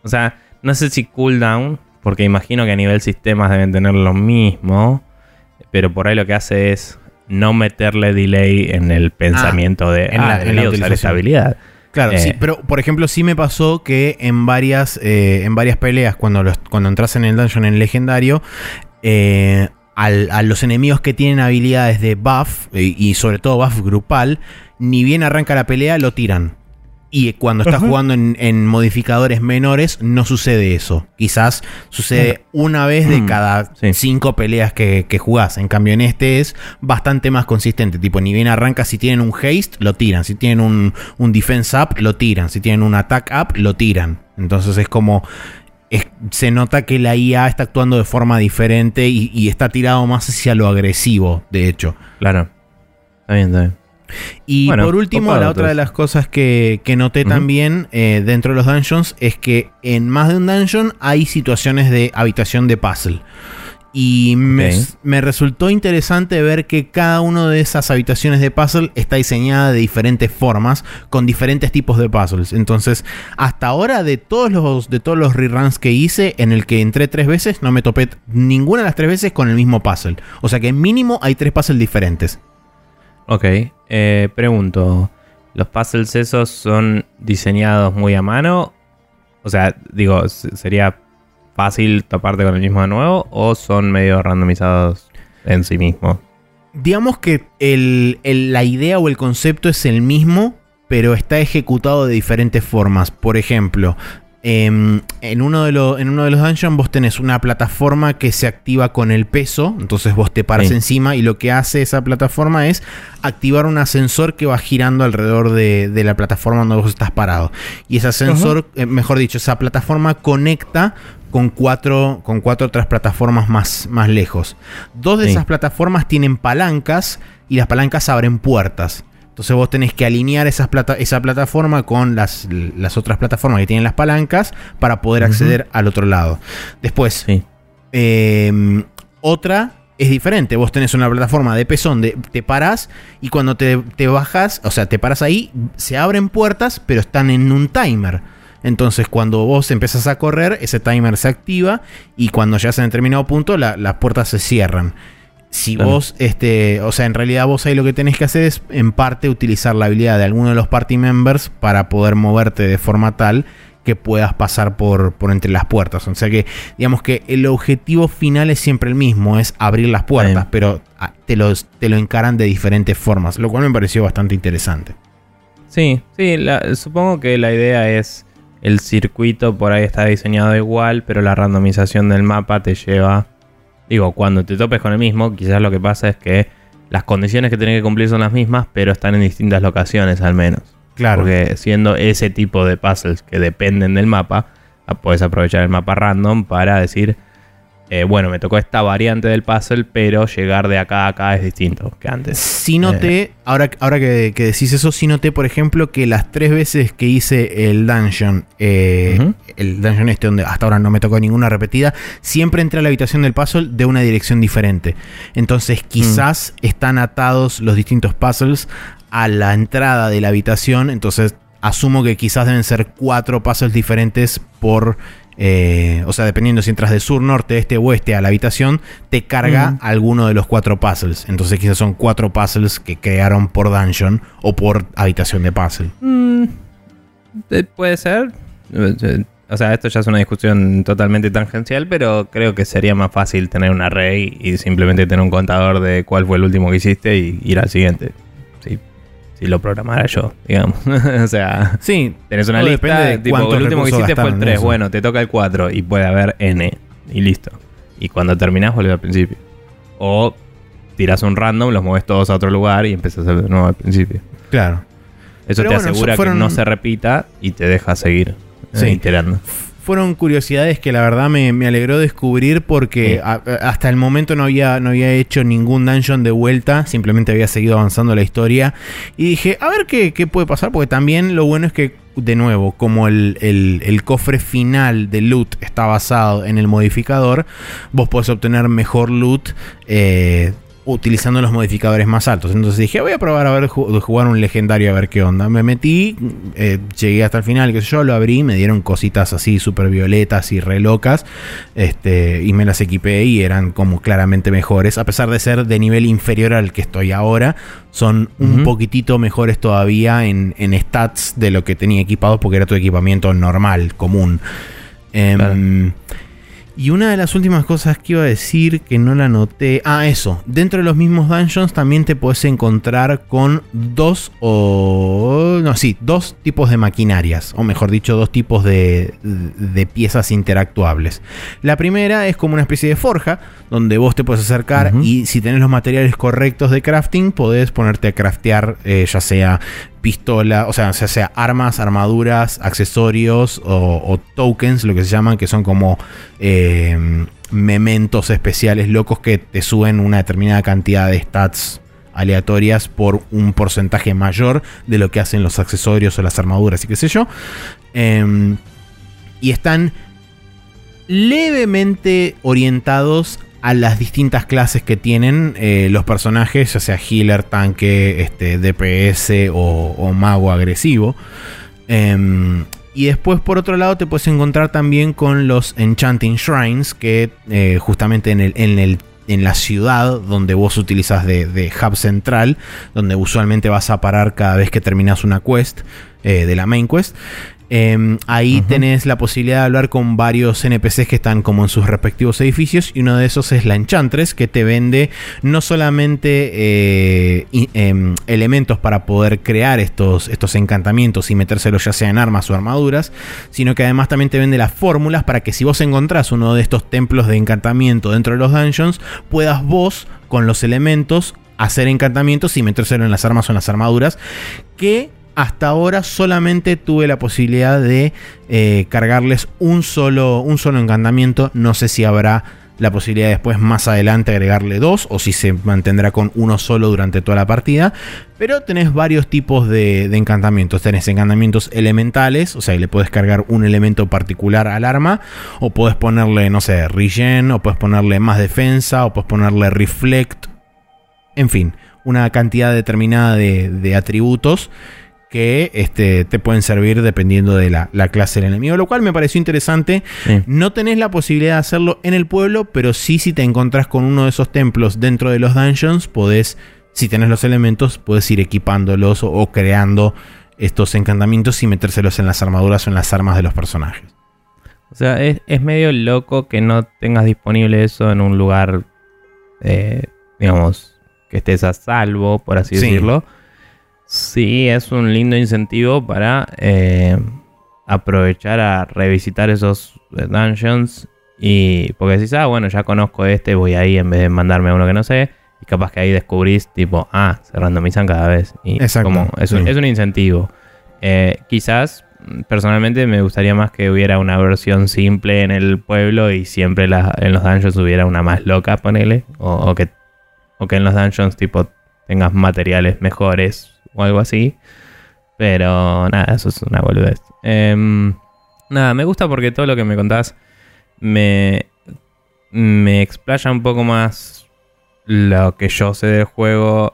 O sea, no sé si cooldown, porque imagino que a nivel sistemas deben tener lo mismo. Pero por ahí lo que hace es no meterle delay en el pensamiento de en la, ah, usar esa habilidad. Claro, sí, eh, pero por ejemplo sí me pasó que en varias, eh, en varias peleas, cuando, cuando entras en el dungeon en legendario, eh, a los enemigos que tienen habilidades de buff, y sobre todo buff grupal, ni bien arranca la pelea, lo tiran. Y cuando estás jugando en, modificadores menores, no sucede eso. Quizás sucede una vez de mm, cada cinco peleas que, que, jugás. En cambio, en este es bastante más consistente. Tipo, ni bien arranca, si tienen un haste, lo tiran. Si tienen un, un defense up, lo tiran. Si tienen un attack up, lo tiran. Entonces es como. se nota que la IA está actuando de forma diferente y, y está tirado más hacia lo agresivo, de hecho. Claro. Está bien, está bien. Y por último, la otra de las cosas que, noté también eh, dentro de los dungeons es que en más de un dungeon hay situaciones de habitación de puzzle. Y me, resultó interesante ver que cada una de esas habitaciones de puzzle está diseñada de diferentes formas, con diferentes tipos de puzzles. Entonces, hasta ahora, de todos los, de todos los reruns que hice, en el que entré tres veces, no me topé ninguna de las tres veces con el mismo puzzle. O sea que mínimo hay tres puzzles diferentes. Ok, eh, pregunto, ¿los puzzles esos son diseñados muy a mano? O sea, digo, ¿sería fácil toparte con el mismo de nuevo o son medio randomizados en sí mismos? Digamos que la idea o el concepto es el mismo, pero está ejecutado de diferentes formas. Por ejemplo, Em, en, uno de en uno de los dungeons vos tenés una plataforma que se activa con el peso, entonces vos te paras encima y lo que hace esa plataforma es activar un ascensor que va girando alrededor de, la plataforma donde vos estás parado. Y ese ascensor, eh, mejor dicho, esa plataforma conecta con cuatro, con cuatro otras plataformas más, más lejos. Dos de esas plataformas tienen palancas y las palancas abren puertas. Entonces vos tenés que alinear esas plata esa plataforma con las, las, otras plataformas que tienen las palancas para poder acceder al otro lado. Después, em, otra es diferente. Vos tenés una plataforma de pezón, de, te paras y cuando te, te bajas, o sea, te paras ahí, se abren puertas, pero están en un timer. Entonces, cuando vos empezás a correr, ese timer se activa y cuando ya en determinado punto, las puertas se cierran. Si vos, este, o sea, en realidad vos ahí lo que tenés que hacer es en parte utilizar la habilidad de alguno de los party members para poder moverte de forma tal que puedas pasar por, por entre las puertas. O sea que, digamos que el objetivo final es siempre el mismo, es abrir las puertas, pero ah, te, los, te lo encaran de diferentes formas, lo cual me pareció bastante interesante. Sí, sí, supongo que la idea es el circuito por ahí está diseñado igual, pero la randomización del mapa te lleva Digo, cuando te topes con el mismo, quizás lo que pasa es que las condiciones que tenés que cumplir son las mismas, pero están en distintas locaciones al menos. Claro. Porque siendo ese tipo de puzzles que dependen del mapa, puedes aprovechar el mapa random para decir, eh, bueno, me tocó esta variante del puzzle, pero llegar de acá a acá es distinto que antes. Sí noté, eh. ahora, ahora que, decís eso, sí noté, por ejemplo, que las tres veces que hice el dungeon, eh, el dungeon este donde hasta ahora no me tocó ninguna repetida, siempre entré a la habitación del puzzle de una dirección diferente. Entonces quizás mm. están atados los distintos puzzles a la entrada de la habitación, entonces asumo que quizás deben ser cuatro puzzles diferentes por eh, o sea, dependiendo si entras de sur, norte, este o oeste a la habitación, te carga alguno de los cuatro puzzles. Entonces quizás son cuatro puzzles que crearon por dungeon o por habitación de puzzle. Mm, eh, puede ser. Eh, o sea, esto ya es una discusión totalmente tangencial, pero creo que sería más fácil tener un array y simplemente tener un contador de cuál fue el último que hiciste y ir al siguiente si lo programara yo, digamos. o sea, sí, tenés una lista, tipo, el último que hiciste fue el 3, bueno, te toca el 4 y puede haber N y listo. Y cuando terminás volvés al principio. O tiras un random, los mueves todos a otro lugar y empiezas de nuevo al principio. Claro. Eso te asegura que no se repita y te deja seguir eh, iterando fueron curiosidades que la verdad me, alegró descubrir porque hasta el momento no había, no había hecho ningún dungeon de vuelta, simplemente había seguido avanzando la historia. Y dije, a ver qué, puede pasar, porque también lo bueno es que, de nuevo, como el, el, cofre final de loot está basado en el modificador, vos podés obtener mejor loot eh, utilizando los modificadores más altos. Entonces dije, voy a probar a ver jugar un legendario a ver qué onda. Me metí, eh, llegué hasta el final, que yo lo abrí, me dieron cositas así súper violetas y re locas. Este, y me las equipé y eran como claramente mejores. A pesar de ser de nivel inferior al que estoy ahora, son un poquitito mejores todavía en, stats de lo que tenía equipado porque era tu equipamiento normal, común. Em, y una de las últimas cosas que iba a decir que no la noté. Ah, eso. Dentro de los mismos dungeons también te puedes encontrar con dos o. No, sí, dos tipos de maquinarias. O mejor dicho, dos tipos de, de piezas interactuables. La primera es como una especie de forja. Donde vos te puedes acercar y si tenés los materiales correctos de crafting, podés ponerte a craftear eh, ya sea pistola, o sea, sea, armas, armaduras, accesorios o, tokens, lo que se llaman, que son como eh, mementos especiales locos que te suben una determinada cantidad de stats aleatorias por un porcentaje mayor de lo que hacen los accesorios o las armaduras y qué sé yo. Em, y están levemente orientados a las distintas clases que tienen eh, los personajes, ya sea healer, tanque, este, DPS o, mago agresivo. Em, y después, por otro lado, te puedes encontrar también con los Enchanting Shrines, que eh, justamente en, el, en, el, en, la ciudad donde vos utilizas de, hub central, donde usualmente vas a parar cada vez que terminas una quest, eh, de la main quest. Em, ahí tenés la posibilidad de hablar con varios NPCs que están como en sus respectivos edificios y uno de esos es la Enchantress que te vende no solamente eh, em, elementos para poder crear estos, estos encantamientos y metérselos ya sea en armas o armaduras, sino que además también te vende las fórmulas para que si vos encontrás uno de estos templos de encantamiento dentro de los dungeons, puedas vos con los elementos hacer encantamientos y metérselo en las armas o en las armaduras que hasta ahora solamente tuve la posibilidad de eh, cargarles un solo, un solo encantamiento. No sé si habrá la posibilidad después más adelante agregarle dos o si se mantendrá con uno solo durante toda la partida. Pero tenés varios tipos de, encantamientos. Tenés encantamientos elementales, o sea, le puedes cargar un elemento particular al arma. O puedes ponerle, no sé, regen, o puedes ponerle más defensa, o puedes ponerle reflect. En fin, una cantidad determinada de atributos que este, te pueden servir dependiendo de la, clase del enemigo, lo cual me pareció interesante. No tenés la posibilidad de hacerlo en el pueblo, pero sí si te encontrás con uno de esos templos dentro de los dungeons, podés, si tenés los elementos, puedes ir equipándolos o, creando estos encantamientos y metérselos en las armaduras o en las armas de los personajes. O sea, es, medio loco que no tengas disponible eso en un lugar, eh, digamos, que estés a salvo, por así decirlo Sí, es un lindo incentivo para eh, aprovechar a revisitar esos eh, dungeons. Y porque decís, ah, bueno, ya conozco este, voy ahí en vez de mandarme a uno que no sé. Y capaz que ahí descubrís, tipo, ah, se randomizan cada vez. Y Exacto, como, es, un, es un incentivo. Eh, quizás, personalmente, me gustaría más que hubiera una versión simple en el pueblo y siempre en los dungeons hubiera una más loca, ponele. O, que, o que en los dungeons, tipo, tengas materiales mejores o algo así. Pero nada, eso es una boludez. Em, nada, me gusta porque todo lo que me contás me, me explaya un poco más lo que yo sé del juego.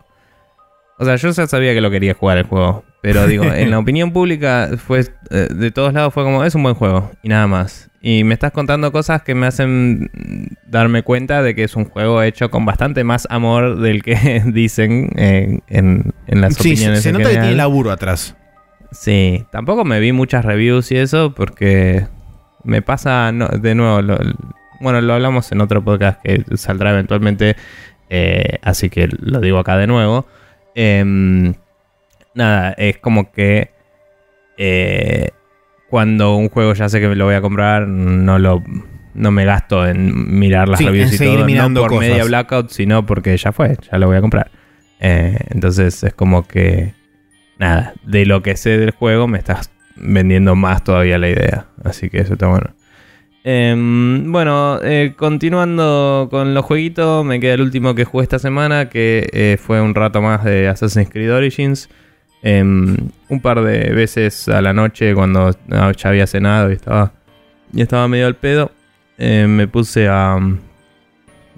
O sea, yo ya sabía que lo quería jugar el juego. Pero digo, en la opinión pública fue eh, de todos lados fue como, es un buen juego y nada más. Y me estás contando cosas que me hacen darme cuenta de que es un juego hecho con bastante más amor del que dicen en, en, las sí, opiniones. Se, nota que tiene laburo atrás. Sí, tampoco me vi muchas reviews y eso porque me pasa de nuevo. bueno, lo hablamos en otro podcast que saldrá eventualmente, eh, así que lo digo acá de nuevo. Em, nada, es como que eh, cuando un juego ya sé que me lo voy a comprar, no lo no me gasto en mirar las reviews y todo, no por media blackout, sino porque ya fue, ya lo voy a comprar. Eh, entonces es como que nada, de lo que sé del juego me estás vendiendo más todavía la idea, así que eso está bueno. Em, bueno, eh, continuando con los jueguitos, me queda el último que jugué esta semana, que fue un rato más de Assassin's Creed Origins. Em, un par de veces a la noche cuando ya había cenado y estaba, y estaba medio al pedo, em, me puse a,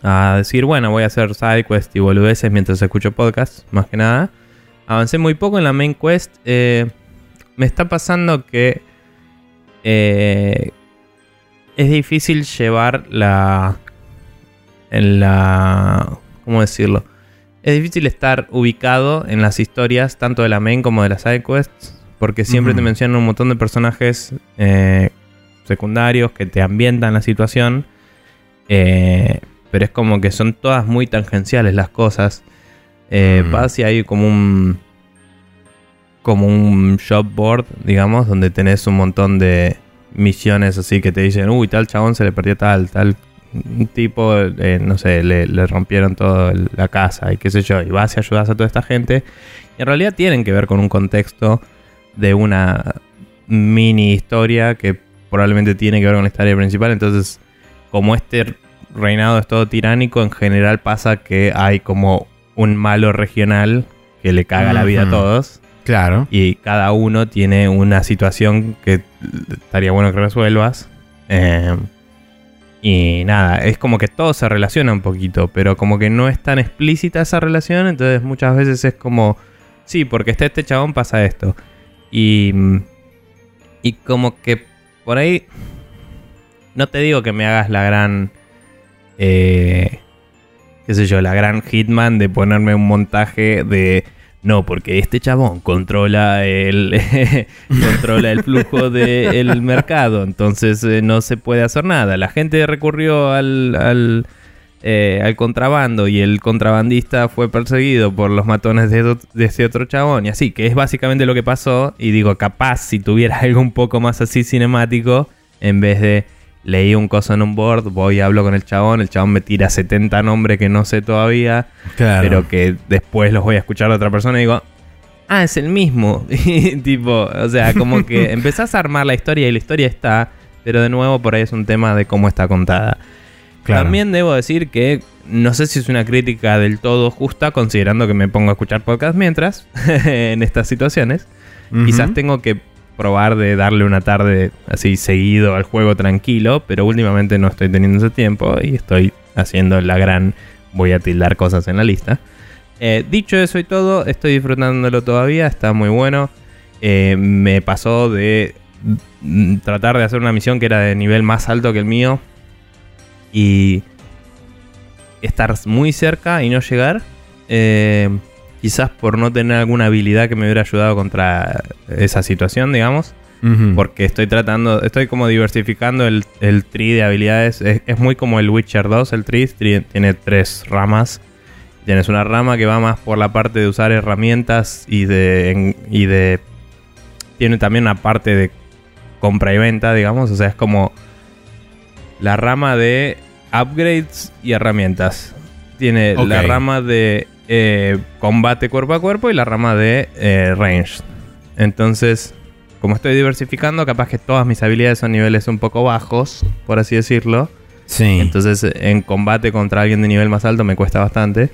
a decir, bueno, voy a hacer sidequests y boludeces mientras escucho podcast, más que nada. Avancé muy poco en la main quest. Eh, me está pasando que eh, es difícil llevar la... En la... ¿Cómo decirlo? Es difícil estar ubicado en las historias, tanto de la main como de las side quests, porque siempre te mencionan un montón de personajes eh, secundarios que te ambientan la situación. Eh, pero es como que son todas muy tangenciales las cosas. Eh, Vas y hay como un. como un shop board, digamos, donde tenés un montón de misiones así que te dicen, uy, tal chabón se le perdió tal, tal un tipo, eh, no sé, le, rompieron toda la casa y qué sé yo, y vas y ayudas a toda esta gente. Y en realidad tienen que ver con un contexto de una mini historia que probablemente tiene que ver con la historia principal. Entonces, como este reinado es todo tiránico, en general pasa que hay como un malo regional que le caga la vida a todos. Claro. Y cada uno tiene una situación que estaría bueno que resuelvas. Eh, y nada, es como que todo se relaciona un poquito, pero como que no es tan explícita esa relación, entonces muchas veces es como, sí, porque está este chabón pasa esto. Y, y como que por ahí, no te digo que me hagas la gran, eh, qué sé yo, la gran hitman de ponerme un montaje de no, porque este chabón controla el, controla el flujo del mercado, entonces eh, no se puede hacer nada. La gente recurrió al, al, eh, al, contrabando y el contrabandista fue perseguido por los matones de, de, ese otro chabón. Y así, que es básicamente lo que pasó. Y digo, capaz si tuviera algo un poco más así cinemático, en vez de leí un coso en un board, voy y hablo con el chabón, el chabón me tira 70 nombres que no sé todavía, pero que después los voy a escuchar de otra persona y digo, ah, es el mismo. tipo, o sea, como que empezás a armar la historia y la historia está, pero de nuevo por ahí es un tema de cómo está contada. También debo decir que no sé si es una crítica del todo justa, considerando que me pongo a escuchar podcast mientras, en estas situaciones. Quizás tengo que probar de darle una tarde así seguido al juego tranquilo, pero últimamente no estoy teniendo ese tiempo y estoy haciendo la gran voy a tildar cosas en la lista. Eh, dicho eso y todo, estoy disfrutándolo todavía, está muy bueno. Eh, me pasó de tratar de hacer una misión que era de nivel más alto que el mío y estar muy cerca y no llegar. Eh, quizás por no tener alguna habilidad que me hubiera ayudado contra esa situación, digamos. Porque estoy tratando, estoy como diversificando el, el tree de habilidades. Es, muy como el Witcher 2, el tree. Tiene tres ramas. Tienes una rama que va más por la parte de usar herramientas y de, y de... Tiene también una parte de compra y venta, digamos. O sea, es como la rama de upgrades y herramientas. Tiene la rama de eh, combate cuerpo a cuerpo y la rama de eh, range. Entonces, como estoy diversificando, capaz que todas mis habilidades son niveles un poco bajos, por así decirlo. Sí. Entonces, en combate contra alguien de nivel más alto me cuesta bastante.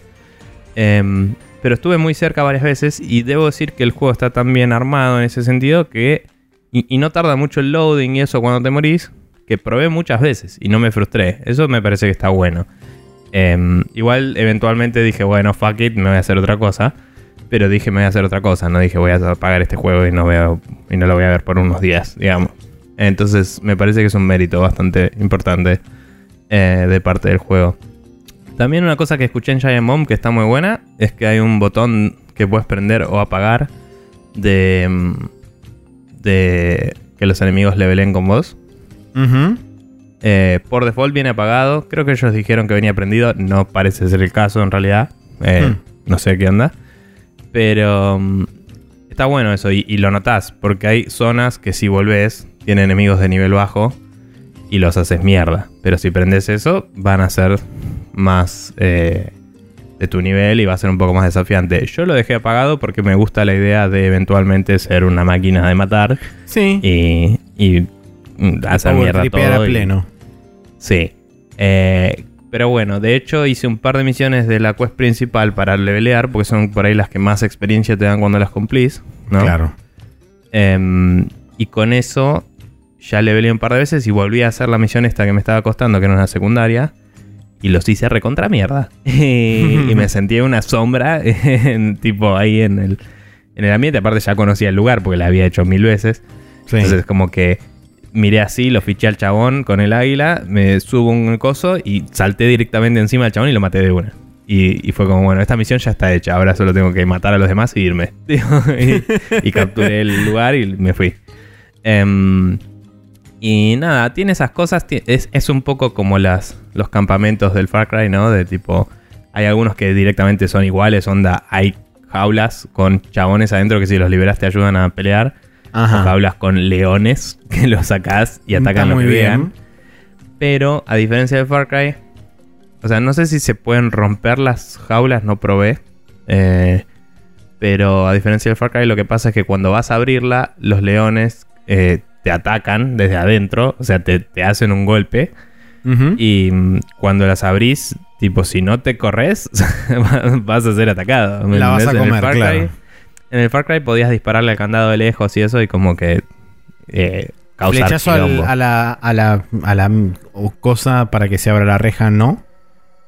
Em, pero estuve muy cerca varias veces y debo decir que el juego está tan bien armado en ese sentido que... Y, no tarda mucho el loading y eso cuando te morís, que probé muchas veces y no me frustré. Eso me parece que está bueno. Em, igual eventualmente dije, bueno, fuck it, me voy a hacer otra cosa. Pero dije, me voy a hacer otra cosa. No dije, voy a apagar este juego y no, veo, y no lo voy a ver por unos días, digamos. Entonces me parece que es un mérito bastante importante eh, de parte del juego. También una cosa que escuché en Giant Bomb que está muy buena es que hay un botón que puedes prender o apagar de, mm, de que los enemigos levelen con vos. Eh, por default viene apagado. Creo que ellos dijeron que venía prendido. No parece ser el caso en realidad. Eh, hmm. No sé qué onda. Pero mm, está bueno eso y, lo notás. Porque hay zonas que si volvés tienen enemigos de nivel bajo y los haces mierda. Pero si prendes eso, van a ser más eh, de tu nivel y va a ser un poco más desafiante. Yo lo dejé apagado porque me gusta la idea de eventualmente ser una máquina de matar. Sí. Y, y mm, hacer mierda todo. A pleno. Sí. Eh, pero bueno, de hecho hice un par de misiones de la quest principal para levelear, porque son por ahí las que más experiencia te dan cuando las cumplís, ¿no? Claro. Em, y con eso ya leveleé un par de veces y volví a hacer la misión esta que me estaba costando, que era una secundaria. Y los hice recontra mierda. y me sentí una sombra, en, tipo ahí en el, en el ambiente. Aparte ya conocía el lugar porque la había hecho mil veces. Entonces como que miré así, lo fiché al chabón con el águila, me subo un coso y salté directamente encima del chabón y lo maté de una. Y, fue como, bueno, esta misión ya está hecha, ahora solo tengo que matar a los demás e irme. y, capturé el lugar y me fui. Em, y nada, tiene esas cosas, es, un poco como las, los campamentos del Far Cry, ¿no? De tipo, hay algunos que directamente son iguales, onda, hay jaulas con chabones adentro que si los liberas te ayudan a pelear hablas con leones que los sacás y atacan muy bien. Pero a diferencia de Far Cry, o sea, no sé si se pueden romper las jaulas, no probé. Eh, pero a diferencia de Far Cry, lo que pasa es que cuando vas a abrirla, los leones eh, te atacan desde adentro, o sea, te, hacen un golpe. Y mm, cuando las abrís, tipo, si no te corres, vas a ser atacado. La vas a comer, claro. En el Far Cry podías dispararle al candado de lejos y eso y como que eh, causar Flechazo a, la, a, la, a la cosa para que se abra la reja, ¿no?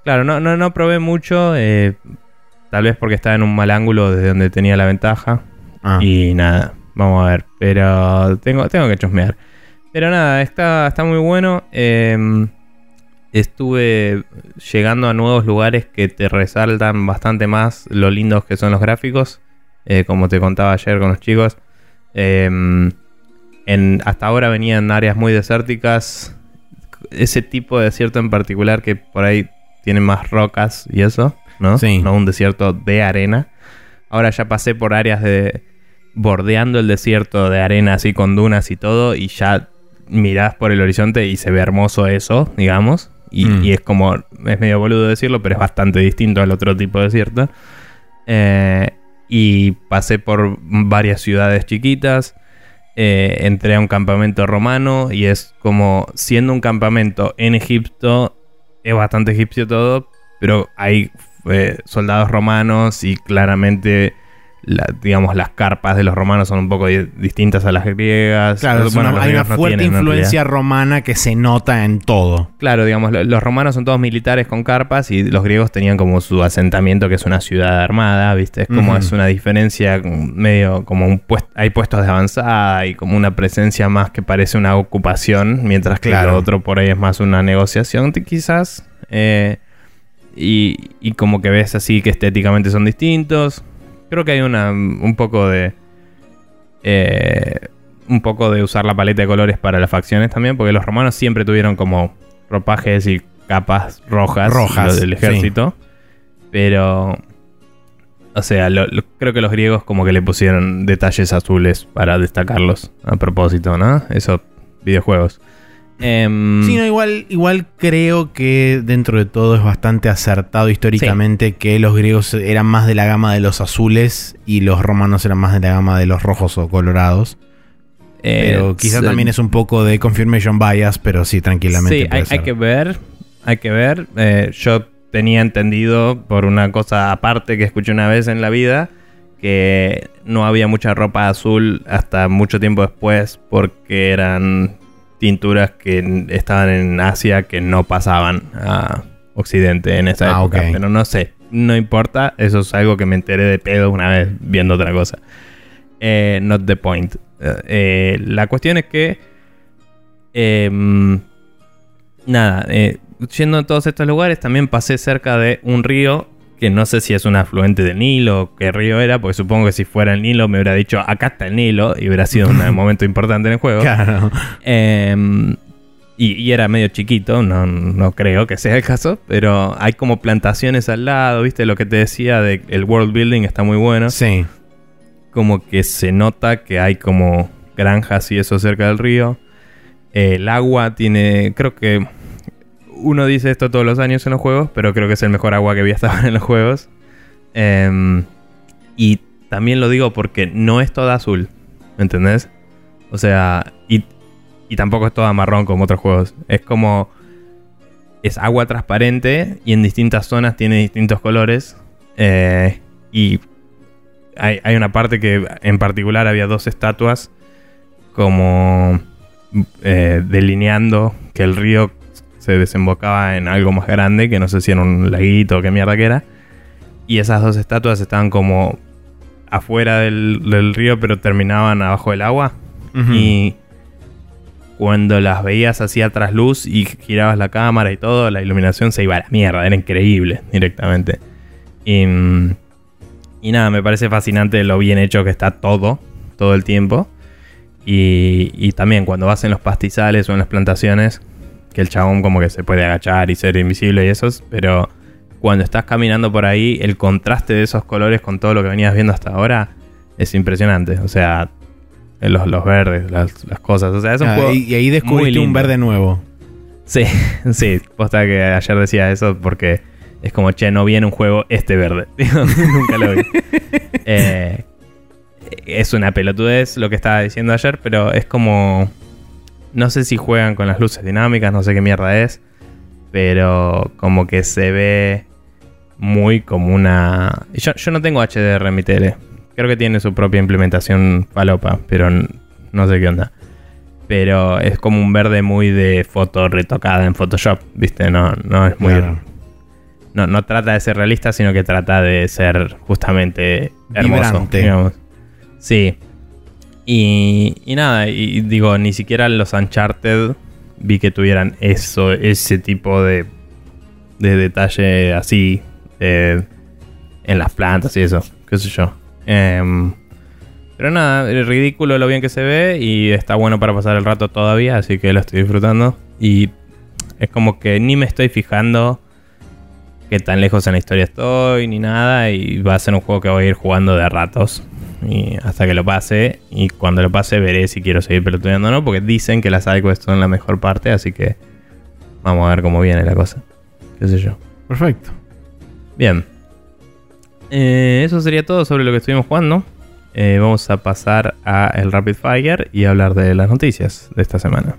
Claro, no, no, no probé mucho. Eh, tal vez porque estaba en un mal ángulo desde donde tenía la ventaja. Ah. Y nada, vamos a ver. Pero tengo, tengo que chusmear. Pero nada, está, está muy bueno. Em, estuve llegando a nuevos lugares que te resaltan bastante más lo lindos que son los gráficos. Eh, como te contaba ayer con los chicos. Em, en, hasta ahora venían áreas muy desérticas. Ese tipo de desierto en particular que por ahí tiene más rocas y eso, ¿no? No un desierto de arena. Ahora ya pasé por áreas de. bordeando el desierto de arena así con dunas y todo. Y ya mirás por el horizonte y se ve hermoso eso, digamos. Y, mm. y es como. es medio boludo decirlo, pero es bastante distinto al otro tipo de desierto. Eh, y pasé por varias ciudades chiquitas. Eh, entré a un campamento romano y es como siendo un campamento en Egipto, es bastante egipcio todo, pero hay eh, soldados romanos y claramente digamos, las carpas de los romanos son un poco distintas a las griegas. Claro, hay una fuerte influencia romana que se nota en todo. Claro, digamos, los romanos son todos militares con carpas y los griegos tenían como su asentamiento que es una ciudad armada, ¿viste? Es como es una diferencia medio como un puesto, hay puestos de avanzada y como una presencia más que parece una ocupación, mientras que lo otro por ahí es más una negociación quizás. Eh, y, y como que ves así que estéticamente son distintos Creo que hay una, un poco de... Eh, un poco de usar la paleta de colores para las facciones también, porque los romanos siempre tuvieron como ropajes y capas rojas, rojas del ejército. Pero, o sea, creo que los griegos como que le pusieron detalles azules para destacarlos a propósito, ¿no? Eso, videojuegos. Em, sí, no, igual, igual creo que dentro de todo es bastante acertado históricamente que los griegos eran más de la gama de los azules y los romanos eran más de la gama de los rojos o colorados. pero quizá también es un poco de confirmation bias, pero sí, tranquilamente. Sí, hay, que ver, hay que ver. Eh, yo tenía entendido por una cosa aparte que escuché una vez en la vida que no había mucha ropa azul hasta mucho tiempo después porque eran tinturas que estaban en Asia que no pasaban a Occidente en esa ah, época. Pero no sé, no importa, eso es algo que me enteré de pedo una vez viendo otra cosa. Eh, not the point. Eh, la cuestión es que. Em, nada, eh, yendo a todos estos lugares, también pasé cerca de un río que no sé si es un afluente del Nilo o qué río era, porque supongo que si fuera el Nilo me hubiera dicho acá está el Nilo y hubiera sido un momento importante en el juego. Claro. Em, y, era medio chiquito, no, no, creo que sea el caso, pero hay como plantaciones al lado, ¿viste? Lo que te decía de el world building está muy bueno. Sí. Como que se nota que hay como granjas y eso cerca del río. el agua tiene, creo que uno dice esto todos los años en los juegos, pero creo que es el mejor agua que había estado en los juegos. Em, y también lo digo porque no es toda azul, ¿me entendés? O sea, y, tampoco es toda marrón como otros juegos. Es como... Es agua transparente y en distintas zonas tiene distintos colores. Eh, y hay, hay, una parte que en particular había dos estatuas como eh, delineando que el río se desembocaba en algo más grande, que no sé si era un laguito o qué mierda que era. Y esas dos estatuas estaban como afuera del, río, pero terminaban abajo del agua. Y cuando las veías así a trasluz y girabas la cámara y todo, la iluminación se iba a la mierda, era increíble directamente. Y, y nada, me parece fascinante lo bien hecho que está todo, todo el tiempo. Y, y también cuando vas en los pastizales o en las plantaciones, que el chabón como que se puede agachar y ser invisible y eso, pero cuando estás caminando por ahí, el contraste de esos colores con todo lo que venías viendo hasta ahora es impresionante. O sea, los, los verdes, las, cosas. O sea, es un ah, y, ahí descubriste un verde nuevo. Sí, sí. Posta que ayer decía eso porque es como, che, no viene un juego este verde. Nunca lo vi. Eh, es una pelotudez lo que estaba diciendo ayer, pero es como no sé si juegan con las luces dinámicas, no sé qué mierda es. Pero como que se ve muy como una... Yo, no tengo HDR en mi tele. Creo que tiene su propia implementación palopa, pero no sé qué onda. Pero es como un verde muy de foto retocada en Photoshop, ¿viste? No, no es muy... No, no trata de ser realista, sino que trata de ser justamente hermoso. Digamos. Sí. Y, nada, y digo, ni siquiera los Uncharted vi que tuvieran eso, ese tipo de, de detalle así en las plantas y eso, qué sé yo. Em, pero nada, es ridículo lo bien que se ve y está bueno para pasar el rato todavía, así que lo estoy disfrutando. Y es como que ni me estoy fijando qué tan lejos en la historia estoy ni nada y va a ser un juego que voy a ir jugando de ratos y hasta que lo pase. Y cuando lo pase veré si quiero seguir pelotudeando o no, porque dicen que las sidequests son la mejor parte, así que vamos a ver cómo viene la cosa. ¿Qué sé yo? Perfecto. Bien. Eh, eso sería todo sobre lo que estuvimos jugando. Eh, vamos a pasar a el Rapid Fire y hablar de las noticias de esta semana.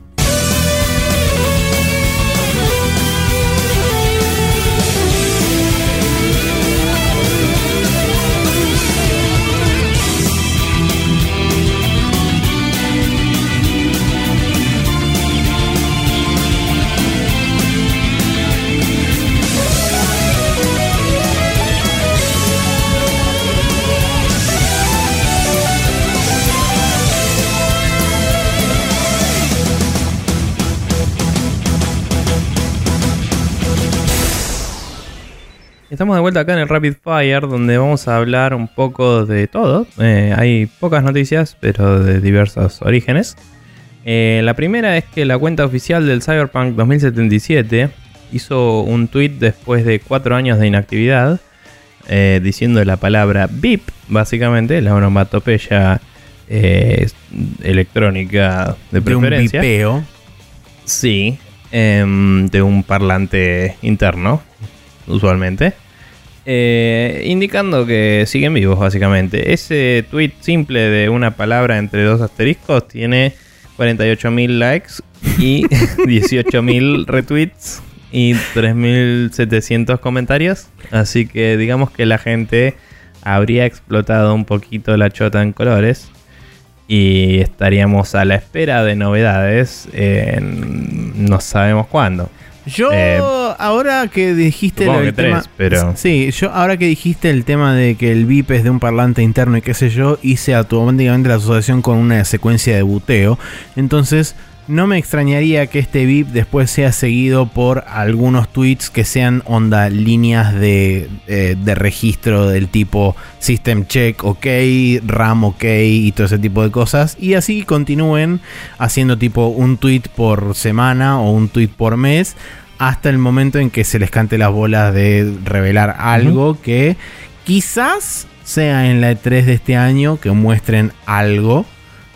Estamos de vuelta acá en el Rapid Fire, donde vamos a hablar un poco de todo. Eh, hay pocas noticias, pero de diversos orígenes. Eh, la primera es que la cuenta oficial del Cyberpunk 2077 hizo un tweet después de cuatro años de inactividad, eh, diciendo la palabra BIP, básicamente, la onomatopeya electrónica de preferencia. De un Sí, em, de un parlante interno, usualmente. Eh, indicando que siguen vivos, básicamente. Ese tweet simple de una palabra entre dos asteriscos tiene 48.000 likes y 18.000 retweets y 3.700 comentarios. Así que digamos que la gente habría explotado un poquito la chota en colores. Y estaríamos a la espera de novedades en no sabemos cuándo. Yo eh, ahora que dijiste el tema, pero sí, yo ahora que dijiste el tema de que el VIP es de un parlante interno y qué sé yo, hice automáticamente la asociación con una secuencia de buteo. Entonces, no me extrañaría que este VIP después sea seguido por algunos tweets que sean onda líneas de, eh, de registro del tipo System Check OK, RAM OK y todo ese tipo de cosas. Y así continúen haciendo tipo un tweet por semana o un tweet por mes hasta el momento en que se les cante las bolas de revelar algo que quizás sea en la E3 de este año que muestren algo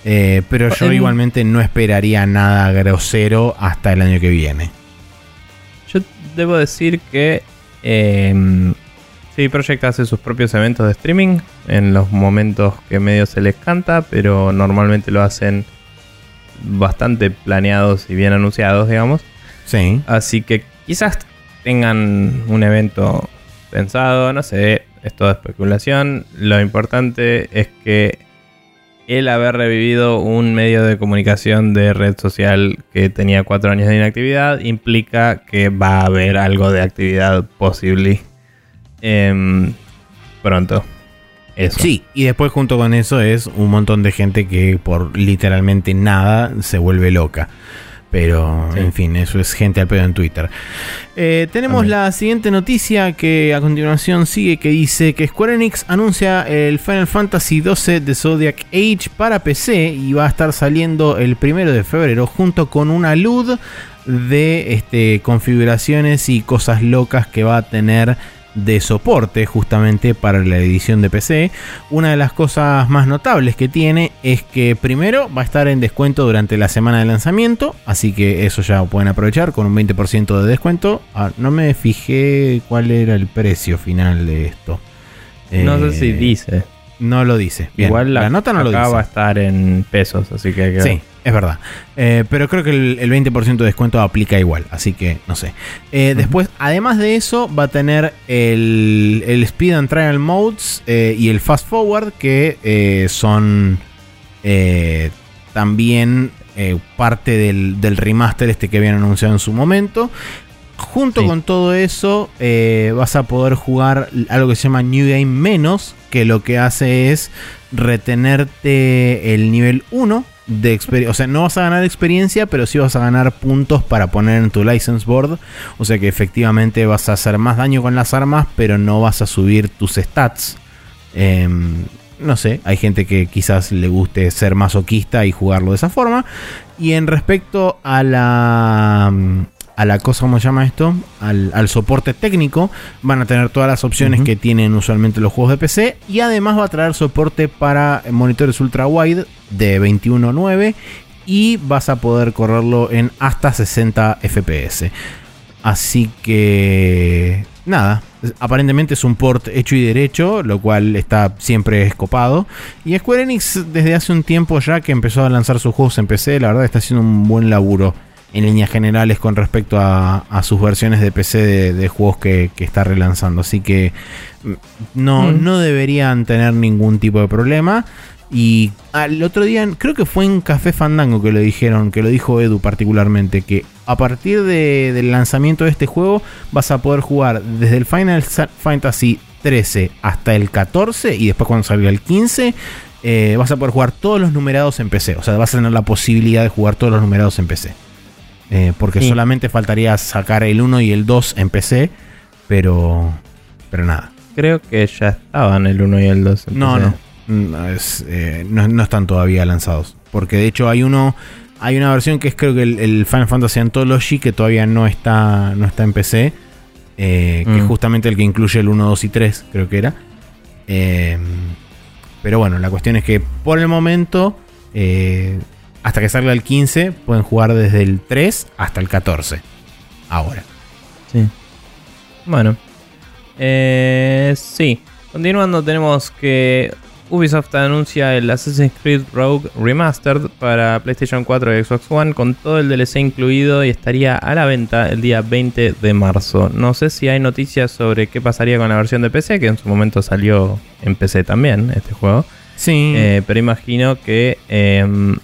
eh, pero yo igualmente no esperaría nada grosero hasta el año que viene. Yo debo decir que eh, sí, Project hace sus propios eventos de streaming en los momentos que medio se les canta, pero normalmente lo hacen bastante planeados y bien anunciados, digamos. Sí. Así que quizás tengan un evento pensado, no sé, es toda especulación. Lo importante es que el haber revivido un medio de comunicación de red social que tenía cuatro años de inactividad implica que va a haber algo de actividad posible em, pronto. Sí, y después junto con eso es un montón de gente que por literalmente nada se vuelve loca. Pero, en fin, eso es gente al pedo en Twitter. Eh, tenemos la siguiente noticia que a continuación sigue que dice que Square Enix anuncia el Final Fantasy XII de Zodiac Age para PC y va a estar saliendo el primero de febrero junto con una LUD de este, configuraciones y cosas locas que va a tener de soporte justamente para la edición de PC. Una de las cosas más notables que tiene es que primero va a estar en descuento durante la semana de lanzamiento, así que eso ya pueden aprovechar con un 20% de descuento. Ah, no me fijé cuál era el precio final de esto. No sé si eh, dice. No lo dice. Igual la, nota no lo dice. va a estar en pesos, así que... Sí, es verdad. Eh, pero creo que el, 20% de descuento aplica igual, así que no sé. Eh, después, además de eso, va a tener el, Speed and Trial Modes eh, y el Fast Forward, que son también parte del, remaster este que habían anunciado en su momento. Junto con todo eso, vas a poder jugar algo que se llama New Game Menos, que lo que hace es retenerte el nivel 1 de experiencia. O sea, no vas a ganar experiencia, pero sí vas a ganar puntos para poner en tu license board. O sea que efectivamente vas a hacer más daño con las armas, pero no vas a subir tus stats. Em, no sé, hay gente que quizás le guste ser masoquista y jugarlo de esa forma. Y en respecto a la a la cosa, ¿cómo se llama esto? Al, soporte técnico. Van a tener todas las opciones que tienen usualmente los juegos de PC. Y además va a traer soporte para monitores ultra wide de 21.9. Y vas a poder correrlo en hasta 60 FPS. Así que nada, aparentemente es un port hecho y derecho, lo cual está siempre escopado. Y Square Enix desde hace un tiempo ya que empezó a lanzar sus juegos en PC, la verdad está haciendo un buen laburo en líneas generales con respecto a, sus versiones de PC de, juegos que, está relanzando. Así que mm, no, mm. no deberían tener ningún tipo de problema. Y al otro día, creo que fue en Café Fandango que lo dijeron, que lo dijo Edu particularmente, que a partir del lanzamiento de este juego vas a poder jugar desde el Final Fantasy 13 hasta el 14 y después cuando salga el 15 eh, vas a poder jugar todos los numerados en PC. O sea, vas a tener la posibilidad de jugar todos los numerados en PC. Eh, porque solamente faltaría sacar el 1 y el 2 en PC, pero, pero nada. Creo que ya estaban el 1 y el 2 en no, PC. No, Mm, eh, no, no, están todavía lanzados. Porque de hecho hay uno. Hay una versión que es creo que el, Final Fantasy Anthology que todavía no está, no está en PC. Eh, que es mm. justamente el que incluye el 1, 2 y 3, creo que era. Em, pero bueno, la cuestión es que por el momento, eh, hasta que salga el 15, pueden jugar desde el 3 hasta el 14. Ahora. Sí. Bueno. sí. Continuando, tenemos que Ubisoft anuncia el Assassin's Creed Rogue Remastered para PlayStation 4 y Xbox One con todo el DLC incluido y estaría a la venta el día 20 de marzo. No sé si hay noticias sobre qué pasaría con la versión de PC, que en su momento salió en PC también este juego. Sí. Eh, pero imagino que... Em,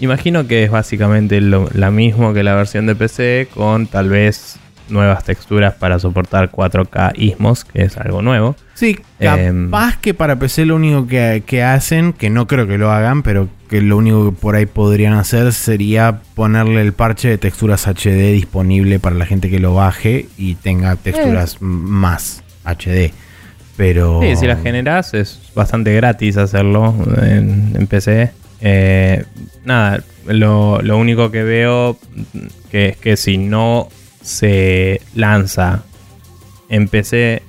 imagino que es básicamente lo, la mismo que la versión de PC con tal vez nuevas texturas para soportar 4K Ismos, que es algo nuevo. Sí, em, capaz que para PC lo único que, hacen, que no creo que lo hagan, pero que lo único que por ahí podrían hacer sería ponerle el parche de texturas HD disponible para la gente que lo baje y tenga texturas eh. más HD. Pero... Sí, si las generas es bastante gratis hacerlo en, PC. Eh, nada, lo, lo, único que veo que es que si no se lanza en PC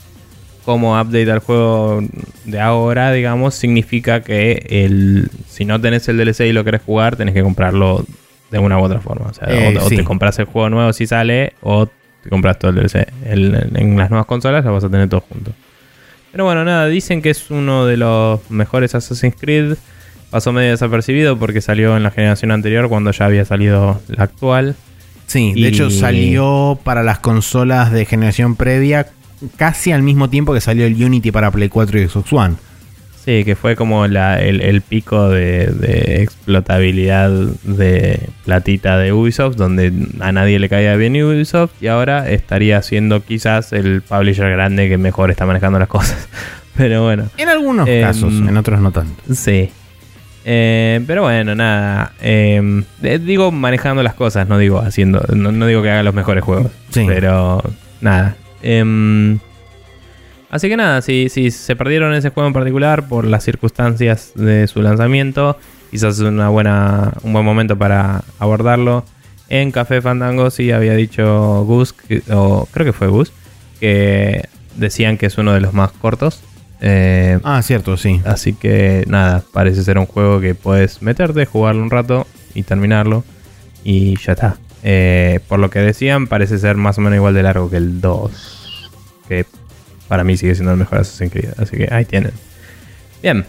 como update al juego de ahora, digamos, significa que el, si no tenés el DLC y lo querés jugar, tenés que comprarlo de una u otra forma. O sea, o, eh, te compras el juego nuevo si sale, o te compras todo el DLC. en las nuevas consolas lo vas a tener todo junto. Pero bueno, nada, dicen que es uno de los mejores Assassin's Creed. Pasó medio desapercibido porque salió en la generación anterior cuando ya había salido la actual. Sí, de hecho salió para las consolas de generación previa casi al mismo tiempo que salió el Unity para Play 4 y Xbox One. Sí, que fue como el, pico de, explotabilidad de platita de Ubisoft, donde a nadie le caía bien Ubisoft y ahora estaría siendo quizás el publisher grande que mejor está manejando las cosas. Pero bueno. En algunos em, casos, en otros no tanto. Sí. Eh, pero bueno, nada. Em, eh, digo manejando las cosas, no digo haciendo. No, digo que haga los mejores juegos. Pero nada. Em, así que nada, si, si se perdieron ese juego en particular por las circunstancias de su lanzamiento, quizás es una buena, un buen momento para abordarlo. En Café Fandango sí había dicho Gus, o creo que fue Gus, que decían que es uno de los más cortos. Eh, ah, cierto, sí. Así que nada, parece ser un juego que puedes meterte, jugarlo un rato y terminarlo. Y ya está. Eh, por lo que decían, parece ser más o menos igual de largo que el 2. Que para mí sigue siendo el mejor Assassin's Creed. Así que ahí tienen. Bien,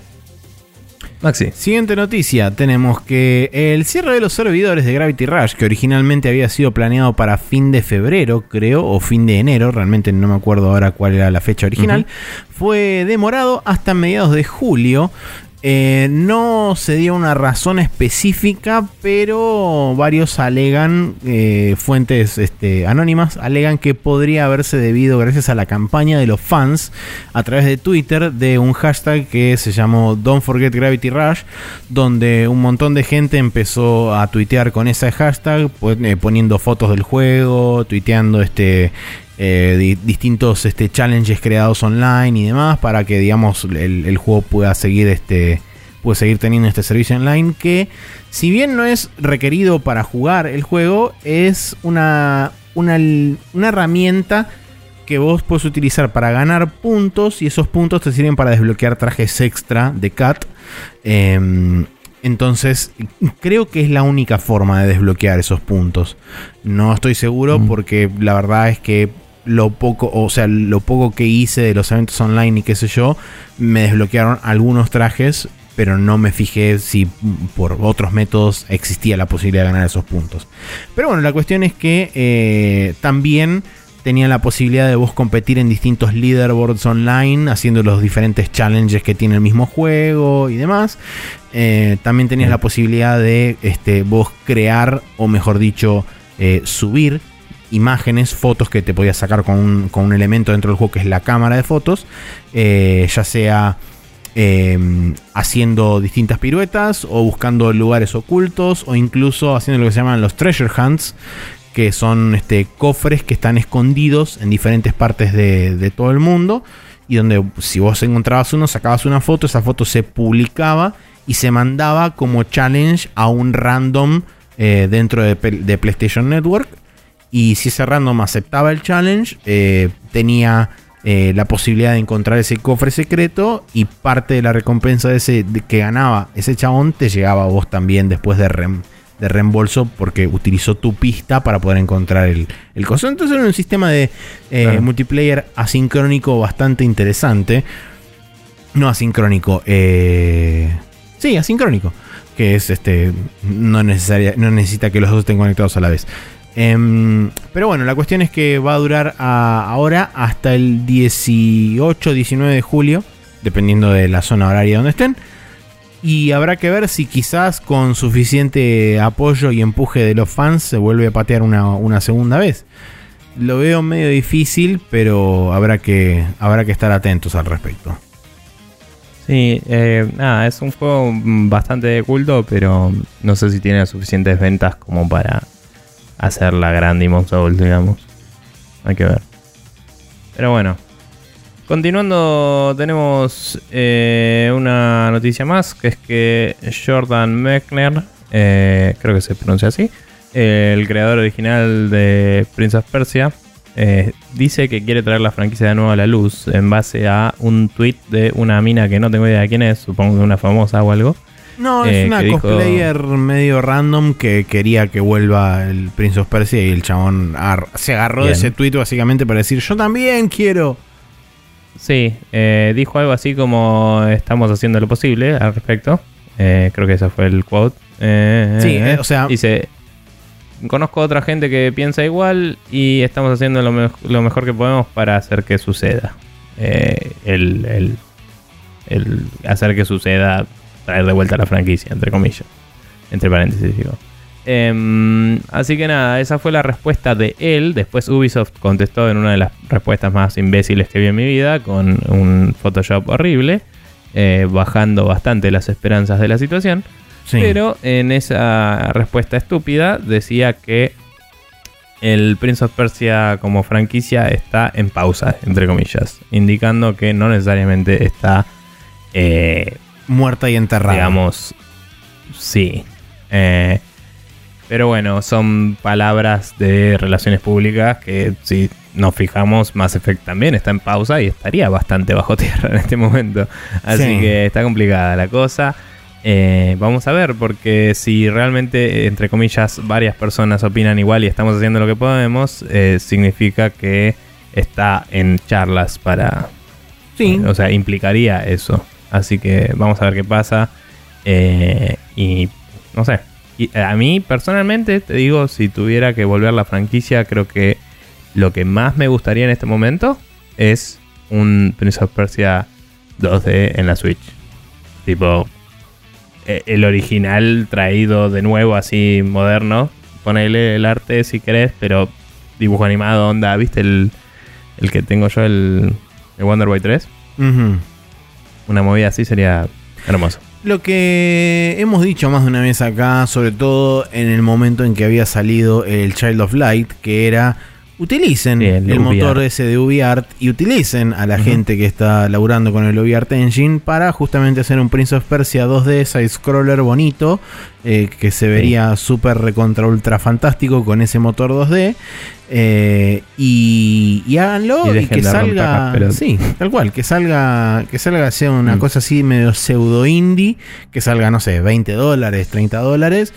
Maxi. Siguiente noticia, tenemos que el cierre de los servidores de Gravity Rush, que originalmente había sido planeado para fin de febrero, creo, o fin de enero, realmente no me acuerdo ahora cuál era la fecha original, fue demorado hasta mediados de julio. Eh, no se dio una razón específica, pero varios alegan, eh, fuentes este, anónimas, alegan que podría haberse debido gracias a la campaña de los fans a través de Twitter de un hashtag que se llamó Don't Forget Gravity Rush, donde un montón de gente empezó a tuitear con ese hashtag, pues, eh, poniendo fotos del juego, tuiteando este, distintos este, challenges creados online y demás para que digamos el, juego pueda seguir este puede seguir teniendo este servicio online que si bien no es requerido para jugar el juego es una, una, herramienta que vos puedes utilizar para ganar puntos y esos puntos te sirven para desbloquear trajes extra de Cat. Em, entonces, creo que es la única forma de desbloquear esos puntos. No estoy seguro mm. porque la verdad es que lo poco, o sea, lo poco que hice de los eventos online y qué sé yo, me desbloquearon algunos trajes, pero no me fijé si por otros métodos existía la posibilidad de ganar esos puntos. Pero bueno, la cuestión es que eh, también tenían la posibilidad de vos competir en distintos leaderboards online, haciendo los diferentes challenges que tiene el mismo juego y demás. Eh, también tenías la posibilidad de este, vos crear, o mejor dicho, eh, subir imágenes, fotos que te podías sacar con un, elemento dentro del juego que es la cámara de fotos, eh, ya sea em, haciendo distintas piruetas o buscando lugares ocultos o incluso haciendo lo que se llaman los treasure hunts, que son este, cofres que están escondidos en diferentes partes de, todo el mundo y donde si vos encontrabas uno, sacabas una foto, esa foto se publicaba y se mandaba como challenge a un random eh, dentro de, PlayStation Network. Y si ese random aceptaba el challenge, eh, tenía eh, la posibilidad de encontrar ese cofre secreto y parte de la recompensa de ese, que ganaba ese chabón te llegaba a vos también después de, rem, de reembolso porque utilizó tu pista para poder encontrar el, el coso. Entonces era un sistema de eh, multiplayer asincrónico bastante interesante. No asincrónico, sí, asincrónico. Que es este. No, necesaria, no necesita que los dos estén conectados a la vez. Em, pero bueno, la cuestión es que va a durar ahora hasta el 18-19 de julio, dependiendo de la zona horaria donde estén. Y habrá que ver si quizás con suficiente apoyo y empuje de los fans se vuelve a patear una, segunda vez. Lo veo medio difícil, pero habrá que, habrá que estar atentos al respecto. Sí, eh, nada, es un juego bastante de culto, pero no sé si tiene suficientes ventas como para hacer la gran Demon digamos. Hay que ver. Pero bueno, Continuando, tenemos eh, una noticia más, que es que Jordan Mechner, eh, creo que se pronuncia así, el creador original de Prince of Persia, eh, dice que quiere traer la franquicia de nuevo a la luz en base a un tweet de una mina que no tengo idea de quién es, supongo que una famosa o algo. No, es una cosplayer medio random que quería que vuelva el Prince of Persia y el chabón se agarró de ese tweet básicamente para decir yo también quiero. Sí, eh, dijo algo así como estamos haciendo lo posible al respecto. Eh, creo que ese fue el quote. Eh, sí, o sea... Dice, conozco a otra gente que piensa igual y estamos haciendo lo, mejor que podemos para hacer que suceda. el, el, hacer que suceda, traer de vuelta la franquicia, entre comillas. Entre paréntesis, digo. Em, así que nada, esa fue la respuesta de él. Después Ubisoft contestó en una de las respuestas más imbéciles que vi en mi vida, con un Photoshop horrible, eh, bajando bastante las esperanzas de la situación. Pero en esa respuesta estúpida decía que el Prince of Persia como franquicia está en pausa, entre comillas, indicando que no necesariamente está eh, muerta y enterrada. Digamos, sí. Eh, pero bueno, son palabras de relaciones públicas que si nos fijamos, Mass Effect también está en pausa y estaría bastante bajo tierra en este momento. Así que está complicada la cosa. Eh, vamos a ver, porque si realmente, entre comillas, varias personas opinan igual y estamos haciendo lo que podemos, eh, significa que está en charlas para... Sí. o sea, implicaría eso. Así que vamos a ver qué pasa. Eh, y no sé, y a mí personalmente, te digo, si tuviera que volver la franquicia, creo que lo que más me gustaría en este momento es un Prince of Persia 2D en la Switch. Tipo, e, el original traído de nuevo así moderno. Ponele el arte si querés, pero dibujo animado, onda, ¿viste el, el que tengo yo, el, el Wonder Boy 3? Una movida así sería hermoso. Lo que hemos dicho más de una vez acá, sobre todo en el momento en que había salido el Child of Light, que era utilicen el, motor ese de UbiArt y utilicen a la gente que está laburando con el UbiArt Engine para justamente hacer un Prince of Persia 2D side scroller bonito eh, que se vería súper recontra ultra fantástico con ese motor 2D eh, y, háganlo y, que salga sí tal cual que salga que salga sea una mm. cosa así medio pseudo indie que salga no sé 20 dólares 30 dólares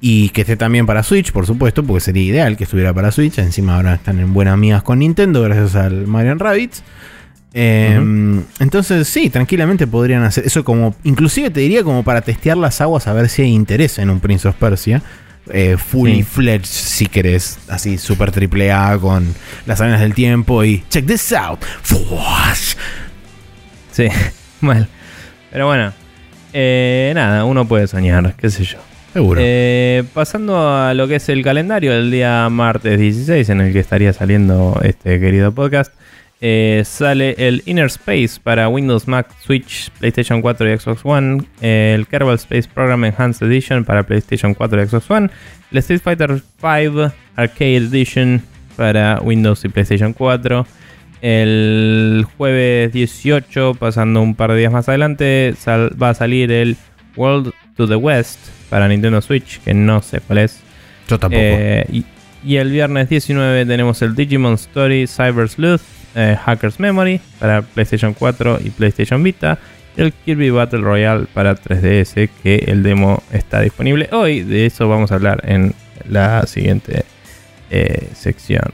Y que esté también para Switch, por supuesto, porque sería ideal que estuviera para Switch. Encima ahora están en buenas amigas con Nintendo gracias al Mario Rabbids. Em, entonces, sí, tranquilamente podrían hacer eso como, inclusive te diría como para testear las aguas a ver si hay interés en un Prince of Persia. Eh, fully fledged, si querés, así super triple A con las arenas del tiempo y check this out. Sí, mal. Pero bueno, eh, nada, uno puede soñar, qué sé yo. Seguro. Eh, pasando a lo que es el calendario del día martes 16, en el que estaría saliendo este querido podcast. Eh, sale el Inner Space para Windows, Mac, Switch, PlayStation 4 y Xbox One. el Kerbal Space Program Enhanced Edition para PlayStation 4 y Xbox One. El Street Fighter 5 Arcade Edition para Windows y PlayStation 4. El jueves 18, pasando un par de días más adelante, va a salir el World to the West para Nintendo Switch, que no sé cuál es. Yo tampoco. Eh, y, y, el viernes 19 tenemos el Digimon Story Cyber Sleuth eh, Hacker's Memory para PlayStation 4 y PlayStation Vita. Y el Kirby Battle Royale para 3DS, que el demo está disponible hoy. De eso vamos a hablar en la siguiente eh, sección.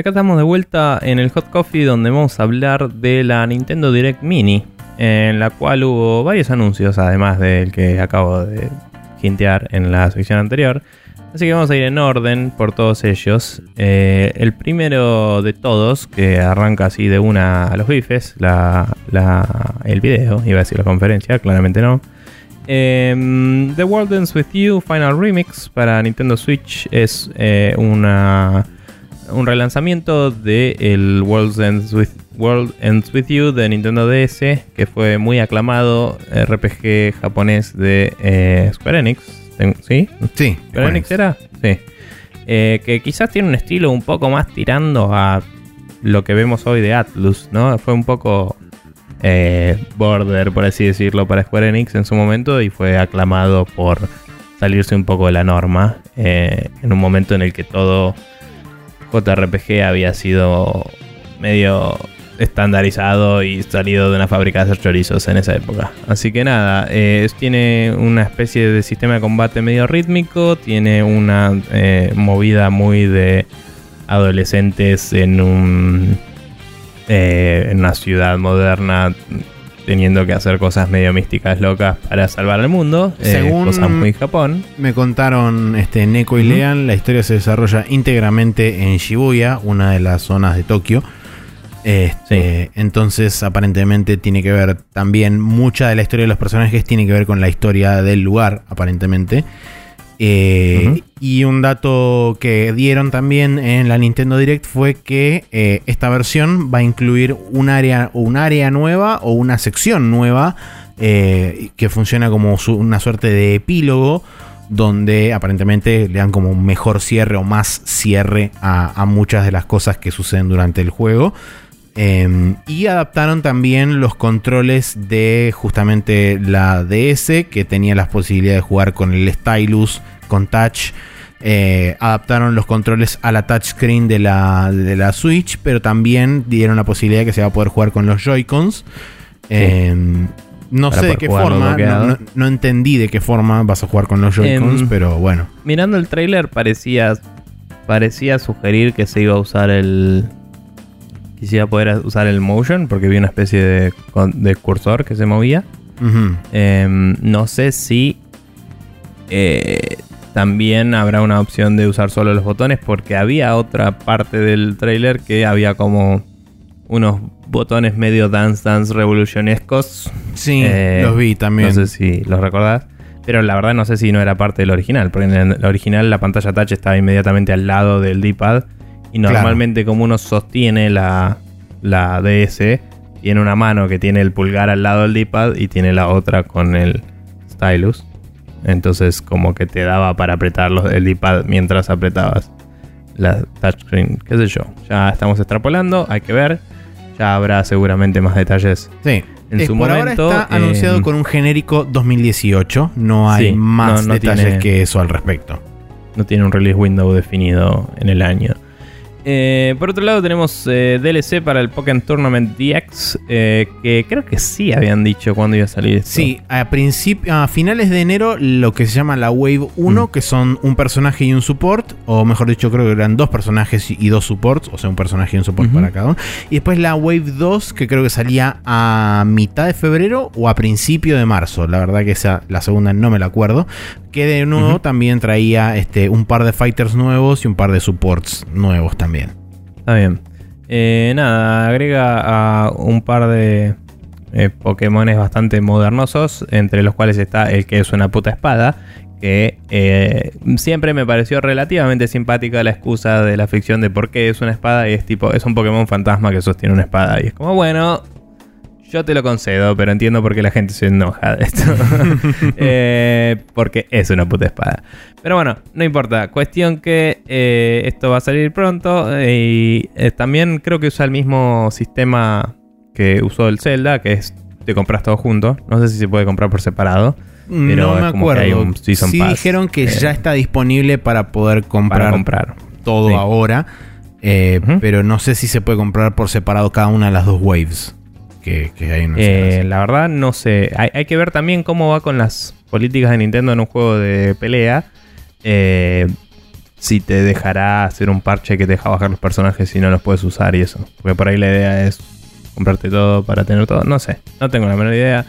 Acá estamos de vuelta en el Hot Coffee donde vamos a hablar de la Nintendo Direct Mini, en la cual hubo varios anuncios, además del que acabo de hintear en la sección anterior. Así que vamos a ir en orden por todos ellos. Eh, el primero de todos, que arranca así de una a los bifes, el video, iba a decir la conferencia, claramente no. Em, The World Ends With You Final Remix para Nintendo Switch es eh, una un relanzamiento de el World Ends With, World Ends With You de Nintendo DS, que fue muy aclamado RPG japonés de eh, Square Enix. ¿Sí? Sí. ¿Square Enix era? Sí. Eh, que quizás tiene un estilo un poco más tirando a lo que vemos hoy de Atlus, ¿no? Fue un poco eh, border, por así decirlo, para Square Enix en su momento y fue aclamado por salirse un poco de la norma en un momento en el que todo JRPG había sido medio estandarizado y salido de una fábrica de hacer chorizos en esa época. Así que nada, eh, tiene una especie de sistema de combate medio rítmico, tiene una eh, movida muy de adolescentes en un eh, en una ciudad moderna teniendo que hacer cosas medio místicas locas para salvar al mundo. Eh, Según cosas muy Japón. Me contaron este, Neko y Lean, la historia se desarrolla íntegramente en Shibuya, una de las zonas de Tokio. Este, entonces, aparentemente, tiene que ver también mucha de la historia de los personajes, tiene que ver con la historia del lugar, aparentemente. Eh, y un dato que dieron también en la Nintendo Direct fue que eh, esta versión va a incluir un área, un área nueva o una sección nueva eh, que funciona como una suerte de epílogo donde aparentemente le dan como un mejor cierre o más cierre a, muchas de las cosas que suceden durante el juego. Em, y adaptaron también los controles de justamente la DS, que tenía las posibilidades de jugar con el stylus, con touch. Eh, adaptaron los controles a la touchscreen de la, de la Switch, pero también dieron la posibilidad de que se va a poder jugar con los Joy-Cons. Em, no sé de qué forma, no, entendí de qué forma vas a jugar con los Joy-Cons, em, pero bueno. Mirando el trailer parecía, parecía sugerir que se iba a usar el, quisiera poder usar el motion porque vi una especie de, cursor que se movía. Em, no sé si eh, también habrá una opción de usar solo los botones porque había otra parte del trailer que había como unos botones medio Dance Dance revolucionescos. Sí, eh, los vi también. No sé si los recordás. Pero la verdad no sé si no era parte del original, porque en el original la pantalla touch estaba inmediatamente al lado del D-pad y normalmente como uno sostiene la, la DS, tiene una mano que tiene el pulgar al lado del D-pad y tiene la otra con el stylus. Entonces, como que te daba para apretar los, el D-pad mientras apretabas la touchscreen. ¿Qué sé yo? Ya estamos extrapolando, hay que ver. Ya habrá seguramente más detalles. Sí. En su por momento, ahora está anunciado eh, con un genérico 2018. No hay más detalles que eso al respecto. No tiene un release window definido en el año. Eh, por otro lado tenemos eh, DLC para el Pokémon Tournament DX, eh, que creo que sí habían dicho cuándo iba a salir. Sí, a, a finales de enero lo que se llama la Wave 1, mm. que son un personaje y un support, o mejor dicho creo que eran dos personajes y dos supports, o sea un personaje y un support para cada uno. Y después la Wave 2, que creo que salía a mitad de febrero o a principio de marzo. La verdad que esa, la segunda no me la acuerdo. Que de nuevo también traía este, un par de fighters nuevos y un par de supports nuevos también. Está bien. Eh, nada, agrega a un par de eh, Pokémones bastante modernosos, entre los cuales está el que es una puta espada, que eh, siempre me pareció relativamente simpática la excusa de la ficción de por qué es una espada y es tipo, es un Pokémon fantasma que sostiene una espada y es como, bueno, yo te lo concedo, pero entiendo por qué la gente se enoja de esto. Eh, porque es una puta espada. Pero bueno, no importa. Cuestión que eh, esto va a salir pronto. y eh, también creo que usa el mismo sistema que usó el Zelda, que es te compras todo junto. No sé si se puede comprar por separado. Pero no me acuerdo. sí dijeron que ya está disponible para poder comprar, comprar. todo ahora. Pero no sé si se puede comprar por separado cada una de las dos waves que, hay en eh, La verdad, no sé. Hay, que ver también cómo va con las políticas de Nintendo en un juego de pelea. Eh, si te dejará hacer un parche que te deja bajar los personajes si no los puedes usar y eso. Porque por ahí la idea es comprarte todo para tener todo. No sé, no tengo la menor idea.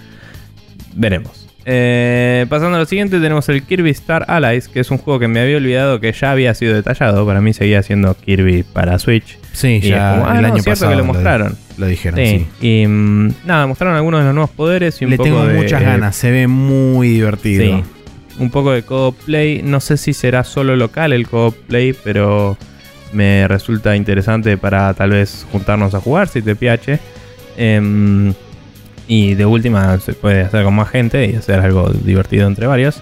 Veremos. Eh, pasando a lo siguiente, tenemos el Kirby Star Allies, que es un juego que me había olvidado que ya había sido detallado. Para mí seguía siendo Kirby para Switch. Sí, ya ah, el año pasado que lo mostraron. Lo, dijeron, sí. Y mm, nada, mostraron algunos de los nuevos poderes y un Le tengo muchas eh, ganas, se ve muy divertido. Sí, un poco de co play. No sé si será solo local el co play, pero me resulta interesante para tal vez juntarnos a jugar si te piache. Eh, y de última se puede hacer con más gente y hacer algo divertido entre varios.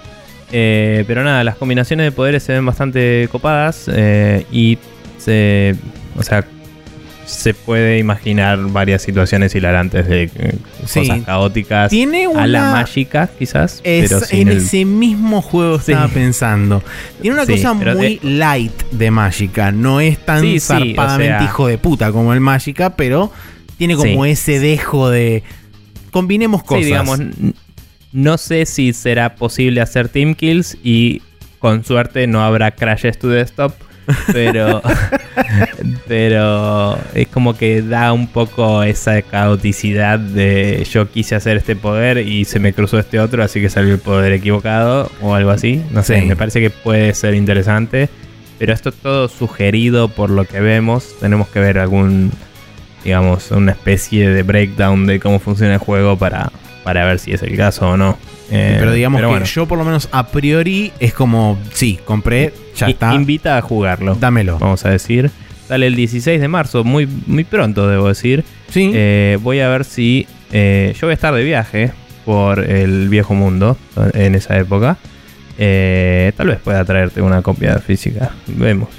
Eh, pero nada, las combinaciones de poderes se ven bastante copadas eh, y se. O sea, se puede imaginar varias situaciones hilarantes de eh, cosas caóticas Tiene una... a la mágica, quizás. en ese mismo juego estaba pensando. Tiene una cosa muy light de mágica. No es tan zarpadamente hijo de puta como el mágica, pero tiene como ese dejo de combinemos cosas. digamos, no sé si será posible hacer team kills y con suerte no habrá crashes to desktop. Pero, pero es como que da un poco esa caoticidad de yo quise hacer este poder y se me cruzó este otro, así que salió el poder equivocado o algo así. No sé, me parece que puede ser interesante. Pero esto todo sugerido por lo que vemos. Tenemos que ver algún digamos, una especie de breakdown de cómo funciona el juego para, para ver si es el caso o no. Eh, pero digamos que yo por lo menos a priori es como, sí, compré, ya está. Invita a jugarlo. Dámelo. Vamos a decir. Sale el 16 de marzo, muy, muy pronto debo decir. Sí. Eh, voy a ver si... Eh, yo voy a estar de viaje por el viejo mundo en esa época. tal vez pueda traerte una copia física. Vemos.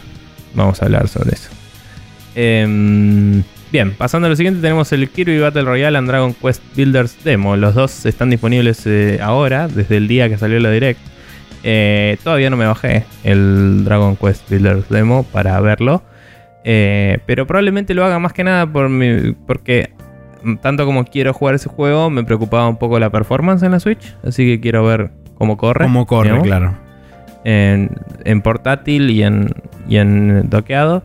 Vamos a hablar sobre eso. Eh, Bien, pasando a lo siguiente, tenemos el Kirby Battle Royale and Dragon Quest Builders Demo. Los dos están disponibles eh, ahora, desde el día que salió la Direct. Eh, todavía no me bajé el Dragon Quest Builders Demo para verlo. Eh, pero probablemente lo haga más que nada por porque tanto como quiero jugar ese juego, me preocupaba un poco la performance en la Switch. Así que quiero ver cómo corre. Cómo corre, claro. En, en, portátil y en, y en doqueado.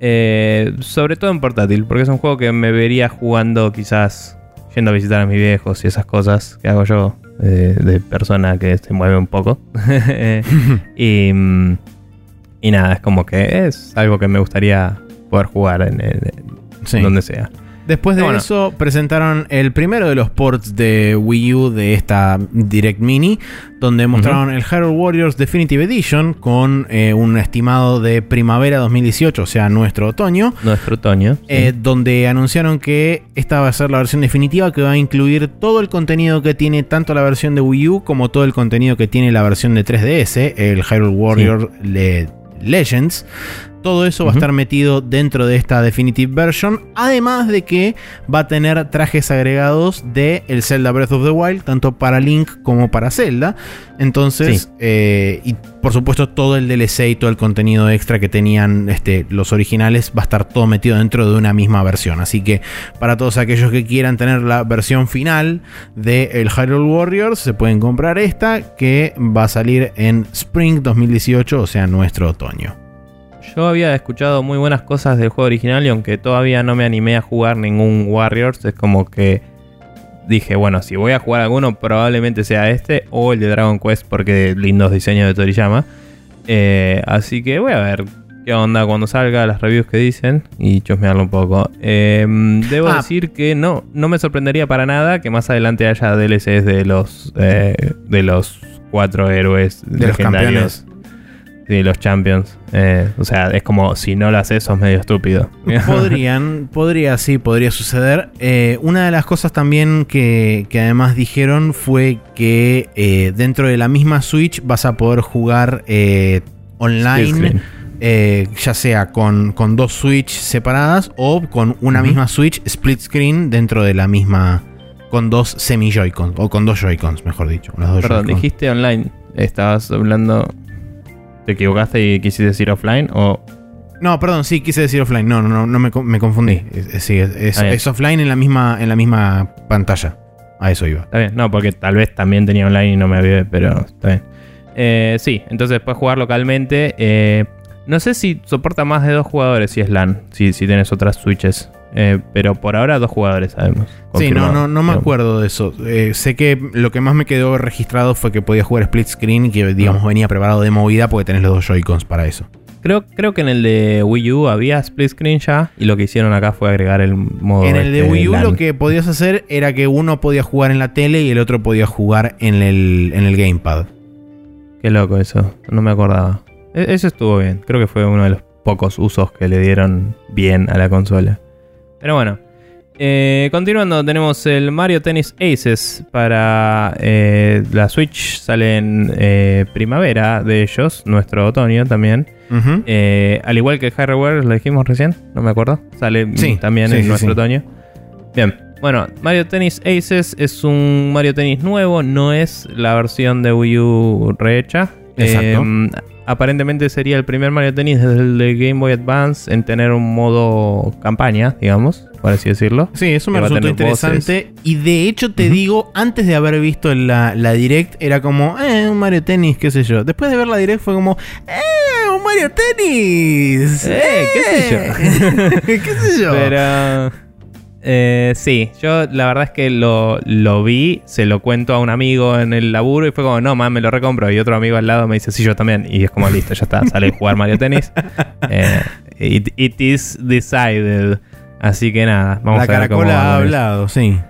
Eh, sobre todo en portátil, porque es un juego que me vería jugando quizás yendo a visitar a mis viejos y esas cosas que hago yo de persona que se mueve un poco. y, nada, es como que es algo que me gustaría poder jugar en, donde sea. Después de eso, presentaron el primero de los ports de Wii U de esta Direct Mini, donde mostraron el Hyrule Warriors Definitive Edition con eh, un estimado de primavera 2018, o sea, nuestro otoño. Nuestro otoño. Eh, donde anunciaron que esta va a ser la versión definitiva que va a incluir todo el contenido que tiene tanto la versión de Wii U como todo el contenido que tiene la versión de 3DS, el Hyrule Warriors Legends. Todo eso va a estar metido dentro de esta Definitive Version. Además de que va a tener trajes agregados de el Zelda Breath of the Wild, tanto para Link como para Zelda. Entonces, eh, y por supuesto, todo el DLC y todo el contenido extra que tenían este, los originales va a estar todo metido dentro de una misma versión. Así que para todos aquellos que quieran tener la versión final de el Hyrule Warriors, se pueden comprar esta que va a salir en Spring 2018, o sea, nuestro otoño. Yo había escuchado muy buenas cosas del juego original y aunque todavía no me animé a jugar ningún Warriors, es como que dije, bueno, si voy a jugar alguno, probablemente sea este o el de Dragon Quest, porque lindos diseños de Toriyama. Eh, así que voy a ver qué onda cuando salga, las reviews que dicen y chosmearlo un poco. Em, debo ah. decir que no, no me sorprendería para nada que más adelante haya DLCs de los, eh, de los cuatro héroes de legendarios. Los Sí, los champions. Eh, o sea, es como si no lo haces, sos medio estúpido. Podrían, podría, sí, podría suceder. Eh, una de las cosas también que, además dijeron fue que eh, dentro de la misma Switch vas a poder jugar online. ya sea con, dos Switch separadas o con una misma Switch split screen dentro de la misma. con dos semi Joy-Cons. O con dos Joy-Cons, mejor dicho. Perdón, dijiste online. Estabas hablando ¿Te equivocaste y quisiste decir offline o...? No, perdón, sí, quise decir offline. No, no, no, me, confundí. Sí, es, offline en la, misma, en la misma pantalla. A eso iba. Está bien, no, porque tal vez también tenía online y no me había, pero está bien. Eh, sí, entonces puedes jugar localmente. Eh, no sé si soporta más de dos jugadores si es LAN, si, si tienes otras switches. Eh, pero por ahora dos jugadores sabemos. Sí, no, no, no me acuerdo de eso. Eh, sé que lo que más me quedó registrado fue que podía jugar split screen y que digamos ah. venía preparado de movida porque tenés los dos Joy-Cons para eso. Creo, creo que en el de Wii U había split screen ya y lo que hicieron acá fue agregar el modo. En el de este Wii U lo que podías hacer era que uno podía jugar en la tele y el otro podía jugar en el, en el gamepad. Qué loco eso, no me acordaba. E, eso estuvo bien, creo que fue uno de los pocos usos que le dieron bien a la consola. Pero bueno. Eh, continuando, tenemos el Mario Tennis Aces para eh, la Switch. Sale en eh, primavera de ellos, nuestro otoño también. al igual que Hardware, lo dijimos recién, no me acuerdo. Sale también en nuestro otoño. Bien, bueno, Mario Tennis Aces es un Mario Tennis nuevo, no es la versión de Wii U rehecha. Exacto aparentemente sería el primer Mario Tennis desde el de Game Boy Advance en tener un modo campaña, digamos, por así decirlo. Sí, eso me resultó interesante. Y de hecho te digo, antes de haber visto la, la, Direct, era como, eh, un Mario Tennis, qué sé yo. Después de ver la Direct fue como, eh, un Mario Tennis. Eh, qué sé yo. qué sé yo. Pero... Eh, sí, yo la verdad es que lo, vi, se lo cuento a un amigo en el laburo y fue como, no, man, me lo recompro. Y otro amigo al lado me dice, sí, yo también. Y es como, listo, ya está, sale a jugar Mario Tennis. Eh, it, is decided. Así que nada, vamos a ver cómo. ha hablado, sí.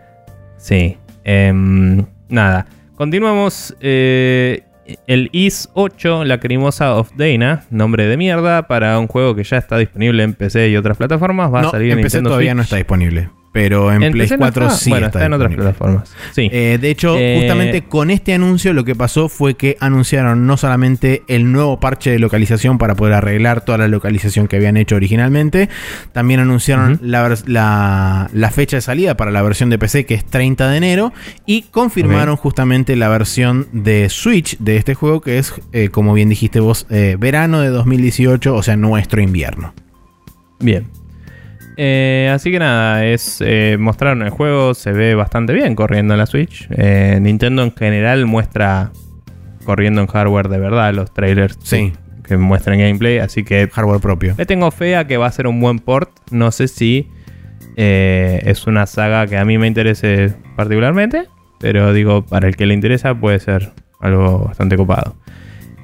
Sí. Em, nada. Continuamos. Eh, el IS 8, La Crimosa of Dana, nombre de mierda, para un juego que ya está disponible en PC y otras plataformas. Va a salir en, PC todavía no está disponible pero en, Play 4 sí bueno, está, en otras plataformas. Sí. Eh, de hecho, eh, justamente con este anuncio lo que pasó fue que anunciaron no solamente el nuevo parche de localización para poder arreglar toda la localización que habían hecho originalmente, también anunciaron la, fecha de salida para la versión de PC que es 30 de enero y confirmaron justamente la versión de Switch de este juego que es, eh, como bien dijiste vos, verano de 2018, o sea, nuestro invierno. Bien, eh, así que nada, es eh, mostraron el juego, se ve bastante bien corriendo en la Switch. Eh, Nintendo en general muestra corriendo en hardware de verdad los trailers que muestran gameplay, así que hardware propio. Le tengo fe a que va a ser un buen port. No sé si es una saga que a mí me interese particularmente, pero digo, para el que le interesa puede ser algo bastante copado.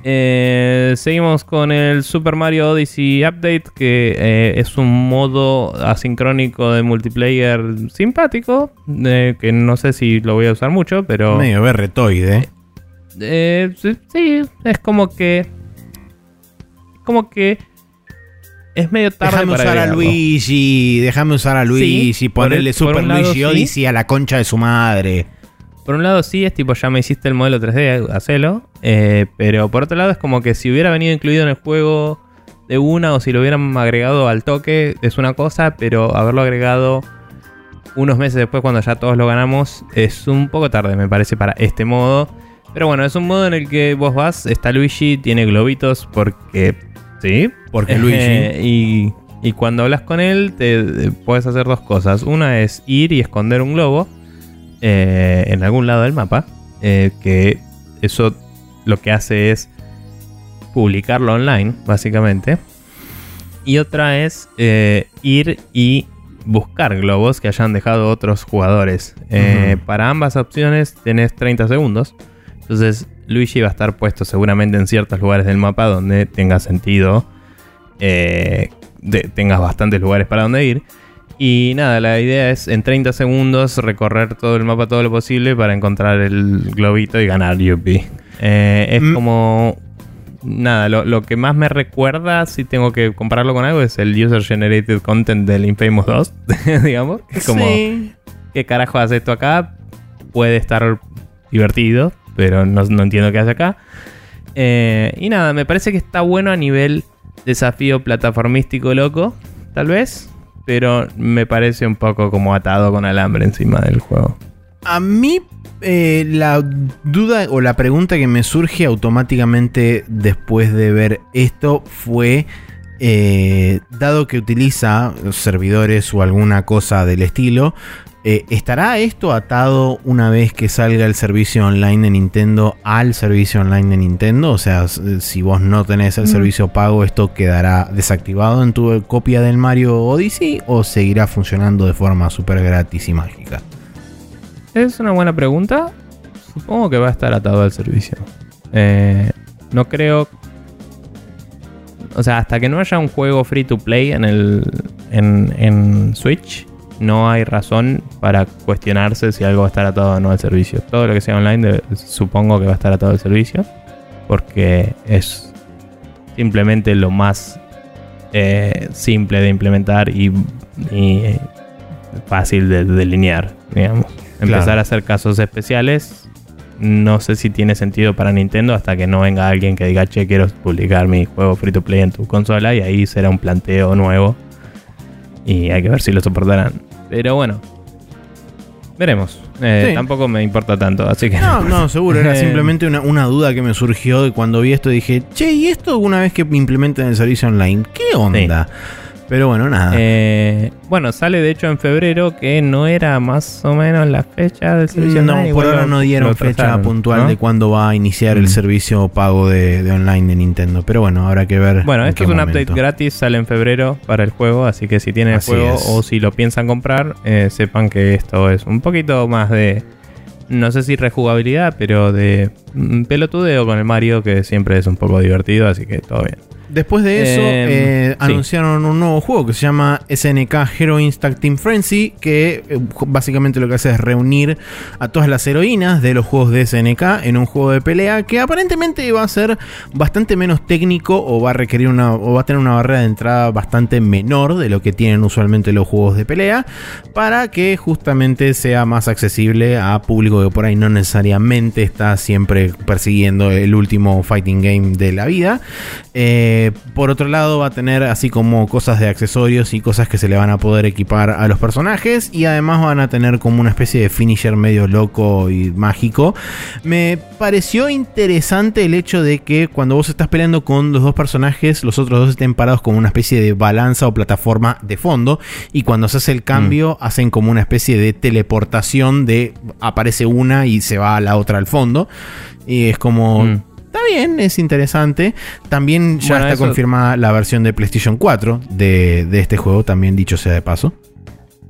Eh, seguimos con el Super Mario Odyssey Update, que eh, es un modo asincrónico de multiplayer simpático, que no sé si lo voy a usar mucho, pero... Medio berretoide. Eh, sí, es como que... Como que... Es medio tarde déjame usar a Luigi, déjame usar a Luigi, ponerle Super Luigi Odyssey a la concha de su madre. Por un lado sí, es tipo ya me hiciste el modelo 3D, hacelo. Eh, pero por otro lado es como que si hubiera venido incluido en el juego de una o si lo hubieran agregado al toque es una cosa, pero haberlo agregado unos meses después cuando ya todos lo ganamos es un poco tarde me parece para este modo. Pero bueno, es un modo en el que vos vas, está Luigi, tiene globitos porque... Sí, porque Luigi. y, y cuando hablas con él te puedes hacer dos cosas. Una es ir y esconder un globo eh, en algún lado del mapa, eh, que eso lo que hace es publicarlo online, básicamente. Y otra es eh, ir y buscar globos que hayan dejado otros jugadores. Para ambas opciones tenés 30 segundos. Entonces Luigi va a estar puesto seguramente en ciertos lugares del mapa donde tenga sentido. tengas bastantes lugares para donde ir. Y nada, la idea es en 30 segundos recorrer todo el mapa todo lo posible para encontrar el globito y ganar Yuppie. Eh, es mm. como. Nada, lo, que más me recuerda, si tengo que compararlo con algo, es el User Generated Content del Infamous 2, digamos. Es como, ¿qué carajo hace esto acá? Puede estar divertido, pero no, entiendo qué hace acá. Eh, y nada, me parece que está bueno a nivel desafío plataformístico loco, tal vez pero me parece un poco como atado con alambre encima del juego. A mí eh, la duda o la pregunta que me surge automáticamente después de ver esto fue, eh, dado que utiliza servidores o alguna cosa del estilo, eh, ¿Estará esto atado una vez que salga el servicio online de Nintendo al servicio online de Nintendo? O sea, si vos no tenés el mm. servicio pago, ¿esto quedará desactivado en tu copia del Mario Odyssey o seguirá funcionando de forma súper gratis y mágica? Es una buena pregunta. Supongo que va a estar atado al servicio. Eh, no creo. O sea, hasta que no haya un juego free to play en el. en, en Switch no hay razón para cuestionarse si algo va a estar atado o no al servicio. Todo lo que sea online supongo que va a estar atado al servicio porque es simplemente lo más eh, simple de implementar y, eh, fácil de delinear, digamos. Empezar a hacer casos especiales no sé si tiene sentido para Nintendo hasta que no venga alguien que diga, che, quiero publicar mi juego free to play en tu consola y ahí será un planteo nuevo. Y hay que ver si lo soportarán. Pero bueno, veremos. Eh, tampoco me importa tanto, así que... No, no, seguro, era simplemente una, duda que me surgió de cuando vi esto dije, che, ¿y esto una vez que implementen el servicio online? ¿Qué onda? Pero bueno, nada. Eh, bueno, sale de hecho en febrero, que no era más o menos la fecha del servicio no, por ahora no dieron fecha puntual de cuándo va a iniciar el mm. servicio pago de, online de Nintendo. Pero bueno, habrá que ver. Bueno, esto es un update gratis, sale en febrero para el juego, así que si tienen el juego o si lo piensan comprar, eh, sepan que esto es un poquito más de no sé si rejugabilidad, pero de mm, pelotudeo con el Mario, que siempre es un poco divertido, así que todo bien. Después de eso, em, eh, anunciaron un nuevo juego que se llama SNK Heroines Tag Team Frenzy, que eh, básicamente lo que hace es reunir a todas las heroínas de los juegos de SNK en un juego de pelea que aparentemente va a ser bastante menos técnico o va a requerir una o va a tener una barrera de entrada bastante menor de lo que tienen usualmente los juegos de pelea para que justamente sea más accesible a público que por ahí no necesariamente está siempre persiguiendo el último fighting game de la vida. Eh, eh, por otro lado, va a tener así como cosas de accesorios y cosas que se le van a poder equipar a los personajes. Y además van a tener como una especie de finisher medio loco y mágico. Me pareció interesante el hecho de que cuando vos estás peleando con los dos personajes, los otros dos estén parados como una especie de balanza o plataforma de fondo. Y cuando se hace el cambio, mm. hacen como una especie de teleportación de aparece una y se va a la otra al fondo. Y es como. Mm. Está bien, es interesante. También ya está confirmada la versión de PlayStation 4 de, este juego, también dicho sea de paso.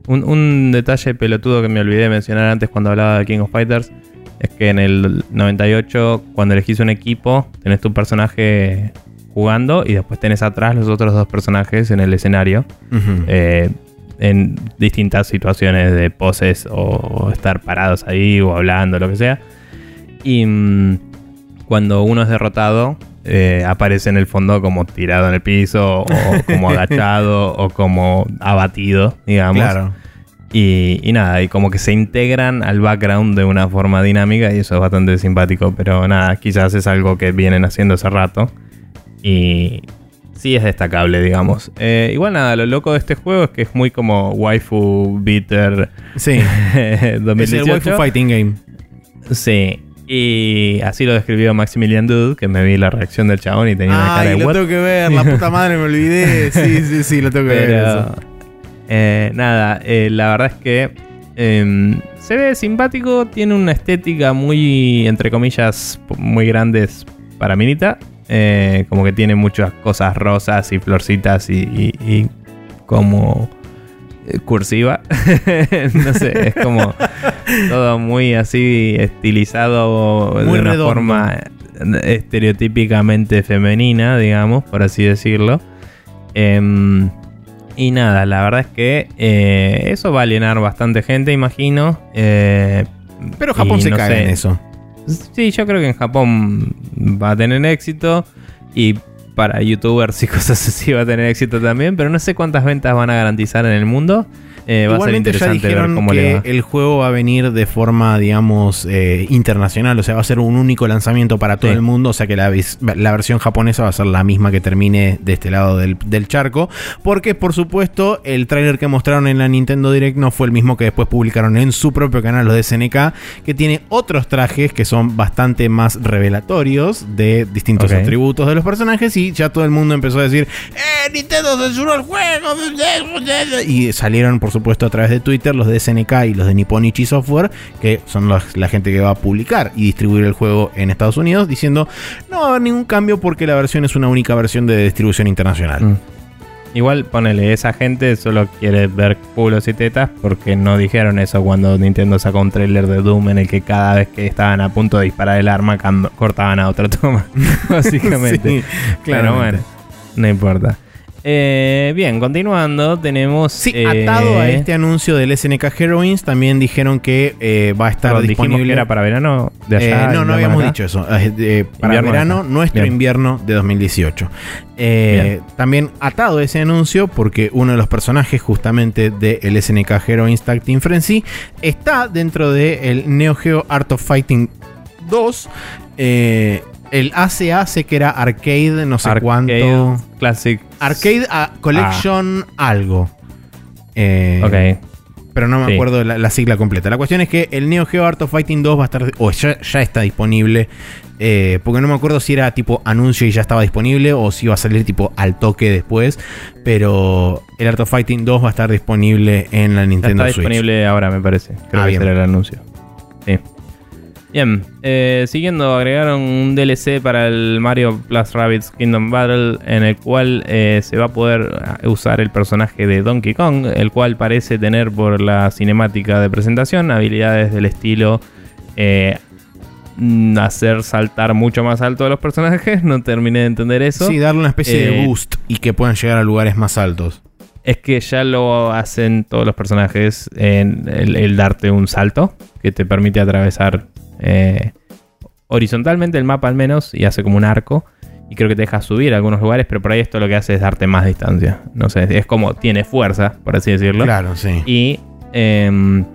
Un, detalle pelotudo que me olvidé de mencionar antes cuando hablaba de King of Fighters. es que en el 98, cuando elegís un equipo, tenés tu personaje jugando y después tenés atrás los otros dos personajes en el escenario. Eh, en distintas situaciones de poses o, estar parados ahí o hablando, lo que sea. Y mm, cuando uno es derrotado, eh, aparece en el fondo como tirado en el piso o como agachado o como abatido, digamos. Claro. Y, nada, y como que se integran al background de una forma dinámica y eso es bastante simpático, pero nada, quizás es algo que vienen haciendo hace rato y sí es destacable, digamos. Eh, igual nada, lo loco de este juego es que es muy como waifu beater. Sí. es el waifu fighting game. Sí. Y así lo describió Maximilian Dude, que me vi la reacción del chabón y tenía una cara de lo tengo que ver, la puta madre me olvidé. Sí, sí, sí, lo tengo que ver. Eso. Eh, nada, eh, la verdad es que em, se ve simpático, tiene una estética muy, entre comillas, muy grandes para Minita. Eh, como que tiene muchas cosas rosas y florcitas y, como cursiva. no sé, es como todo muy así estilizado de una forma estereotípicamente femenina, digamos, por así decirlo. Em, y nada, la verdad es que eh, eso va a alienar bastante gente, imagino. Eh, Pero Japón se cae en eso. Sí, yo creo que en Japón va a tener éxito. Y para youtubers y cosas así va a tener éxito también. Pero no sé cuántas ventas van a garantizar en el mundo. Eh, va a ser interesante ya ver cómo que el juego va a venir de forma, digamos, eh, internacional. O sea, va a ser un único lanzamiento para todo el mundo. O sea que la, versión japonesa va a ser la misma que termine de este lado del, charco. Porque, por supuesto, el tráiler que mostraron en la Nintendo Direct no fue el mismo que después publicaron en su propio canal, los de SNK, que tiene otros trajes que son bastante más revelatorios de distintos atributos de los personajes. Y ya todo el mundo empezó a decir: ¡Eh, Nintendo censuró el juego! Y salieron, por supuesto, a través de Twitter, los de SNK y los de Nipponichi Software, que son la gente que va a publicar y distribuir el juego en Estados Unidos, diciendo no va a haber ningún cambio porque la versión es una única versión de distribución internacional. Mm. Igual, ponele, esa gente solo quiere ver culos y tetas porque no dijeron eso cuando Nintendo sacó un trailer de Doom en el que cada vez que estaban a punto de disparar el arma cortaban a otra toma. Básicamente. claro, bueno, no importa. Eh, bien, continuando, tenemos. Sí, atado a eh, este anuncio del SNK Heroines, también dijeron que eh, va a estar disponible. Que era para verano de allá. no, no habíamos dicho eso. para verano, nuestro invierno de 2018. también atado a ese anuncio, porque uno de los personajes justamente del SNK Heroines Tag Team Frenzy está dentro del Neo Geo Art of Fighting 2. Eh, el ACA que era Arcade, no sé cuánto. Classic. Arcade ah, Collection algo. Eh, ok. Pero no me acuerdo la, sigla completa. La cuestión es que el Neo Geo Art of Fighting 2 va a estar. O ya, está disponible. Eh, porque no me acuerdo si era tipo anuncio y ya estaba disponible. O si iba a salir tipo al toque después. Pero el Art of Fighting 2 va a estar disponible en la Nintendo está disponible ahora, me parece. Creo ah, que será el anuncio. Sí. Bien, eh, siguiendo, agregaron un DLC para el Mario Plus Rabbids Kingdom Battle en el cual eh, se va a poder usar el personaje de Donkey Kong, el cual parece tener por la cinemática de presentación habilidades del estilo eh, hacer saltar mucho más alto a los personajes, no terminé de entender eso. Sí, darle una especie de boost y que puedan llegar a lugares más altos. Es que ya lo hacen todos los personajes en el darte un salto que te permite atravesar eh, horizontalmente el mapa al menos y hace como un arco. Y creo que te deja subir a algunos lugares, pero por ahí esto lo que hace es darte más distancia. No sé, es como tiene fuerza, por así decirlo. Claro, sí. Y em,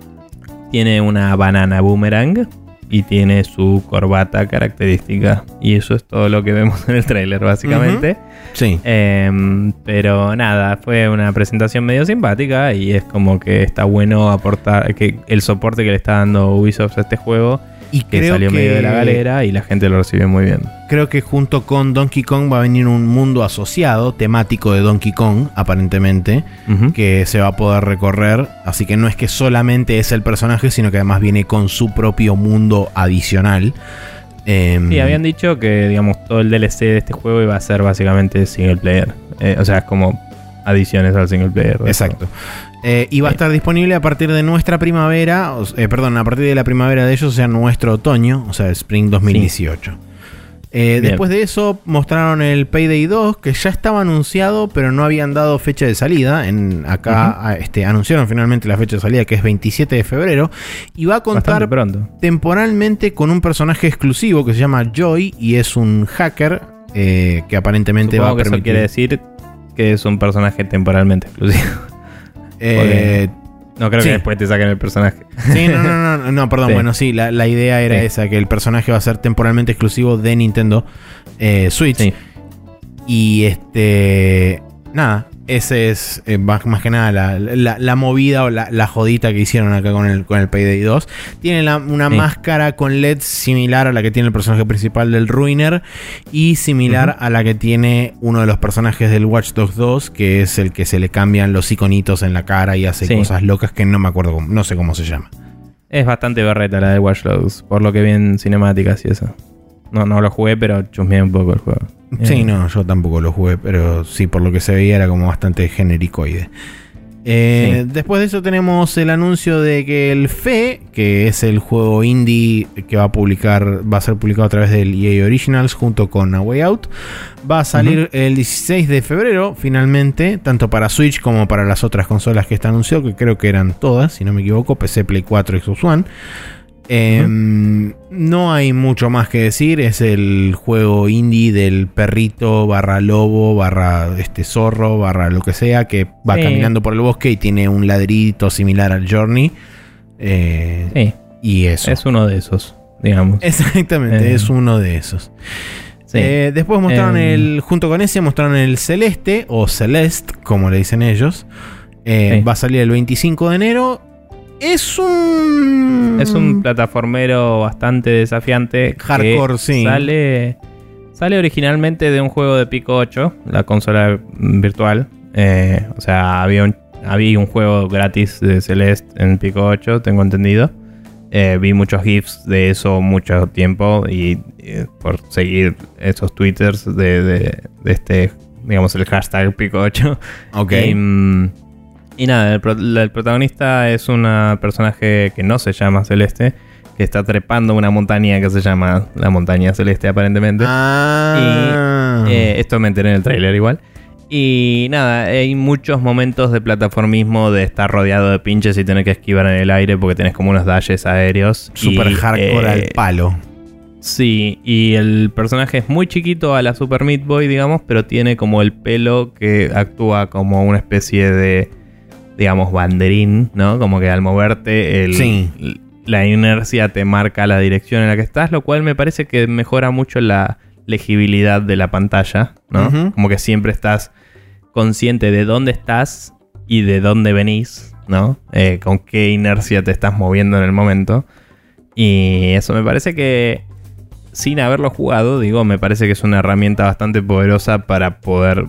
tiene una banana boomerang y tiene su corbata característica. Y eso es todo lo que vemos en el trailer, básicamente. Sí. Em, pero nada, fue una presentación medio simpática y es como que está bueno aportar que el soporte que le está dando Ubisoft a este juego y que creo salió medio de la galera y la gente lo recibe muy bien. Creo que junto con Donkey Kong va a venir un mundo asociado, temático de Donkey Kong, aparentemente, que se va a poder recorrer. Así que no es que solamente es el personaje, sino que además viene con su propio mundo adicional. Em, sí, habían dicho que, digamos, todo el DLC de este juego iba a ser básicamente single player. Eh, o sea, es como adiciones al single player. Exacto. Eh, y va a estar disponible a partir de nuestra primavera, eh, perdón, a partir de la primavera de ellos, o sea, nuestro otoño, o sea, Spring 2018. Eh, después de eso mostraron el Payday 2, que ya estaba anunciado, pero no habían dado fecha de salida. En, acá este, anunciaron finalmente la fecha de salida, que es 27 de febrero. Y va a contar temporalmente con un personaje exclusivo que se llama Joy y es un hacker que aparentemente va a permitir... eso quiere decir que es un personaje temporalmente exclusivo. Eh, no creo que después te saquen el personaje. Sí, no, no, no, no, perdón. Bueno, sí, la, idea era esa, que el personaje va a ser temporalmente exclusivo de Nintendo eh, Switch. Y este. Nada, ese es eh, más, que nada la, movida o la, jodita que hicieron acá con el, con el Payday 2. Tiene una máscara con LED similar a la que tiene el personaje principal del Ruiner y similar a la que tiene uno de los personajes del Watch Dogs 2, que es el que se le cambian los iconitos en la cara y hace cosas locas que no me acuerdo, no sé cómo se llama. Es bastante berreta la de Watch Dogs, por lo que vi en cinemáticas y eso. No, no lo jugué, pero chusmeé un poco el juego. Sí, no, yo tampoco lo jugué, pero sí, por lo que se veía era como bastante genericoide. Eh, después de eso tenemos el anuncio de que el FE, que es el juego indie que va a publicar, va a ser publicado a través del EA Originals junto con A Way Out, va a salir el 16 de febrero finalmente, tanto para Switch como para las otras consolas que está anunciado, que creo que eran todas, si no me equivoco, PC, Play 4 y Xbox One. Em, no hay mucho más que decir. Es el juego indie del perrito barra lobo barra este zorro barra lo que sea que va caminando por el bosque y tiene un ladrito similar al Journey. Eh, sí. Y eso. Es uno de esos, digamos. Exactamente, es eh. uno de esos. Eh, después mostraron em. el. Junto con ese mostraron el Celeste o Celeste, como le dicen ellos. Va a salir el 25 de enero es un. Es un plataformero bastante desafiante. Hardcore, sí. Sale. Sale originalmente de un juego de Pico 8, la consola virtual. Eh, o sea, había un, había un juego gratis de Celeste en Pico 8, tengo entendido. Eh, vi muchos GIFs de eso mucho tiempo y eh, por seguir esos twitters de, de, este, digamos, el hashtag Pico 8. Ok. Mm, y nada, el, protagonista es un personaje que no se llama Celeste, que está trepando una montaña que se llama la montaña celeste aparentemente. Ah. Y eh, esto me enteré en el tráiler igual. Y nada, hay muchos momentos de plataformismo de estar rodeado de pinches y tener que esquivar en el aire porque tenés como unos dashes aéreos. Super hardcore al eh, palo. Sí, y el personaje es muy chiquito a la Super Meat Boy, digamos, pero tiene como el pelo que actúa como una especie de digamos, banderín, ¿no? Como que al moverte el, la inercia te marca la dirección en la que estás, lo cual me parece que mejora mucho la legibilidad de la pantalla, ¿no? Como que siempre estás consciente de dónde estás y de dónde venís, ¿no? Eh, con qué inercia te estás moviendo en el momento. Y eso me parece que, sin haberlo jugado, digo, me parece que es una herramienta bastante poderosa para poder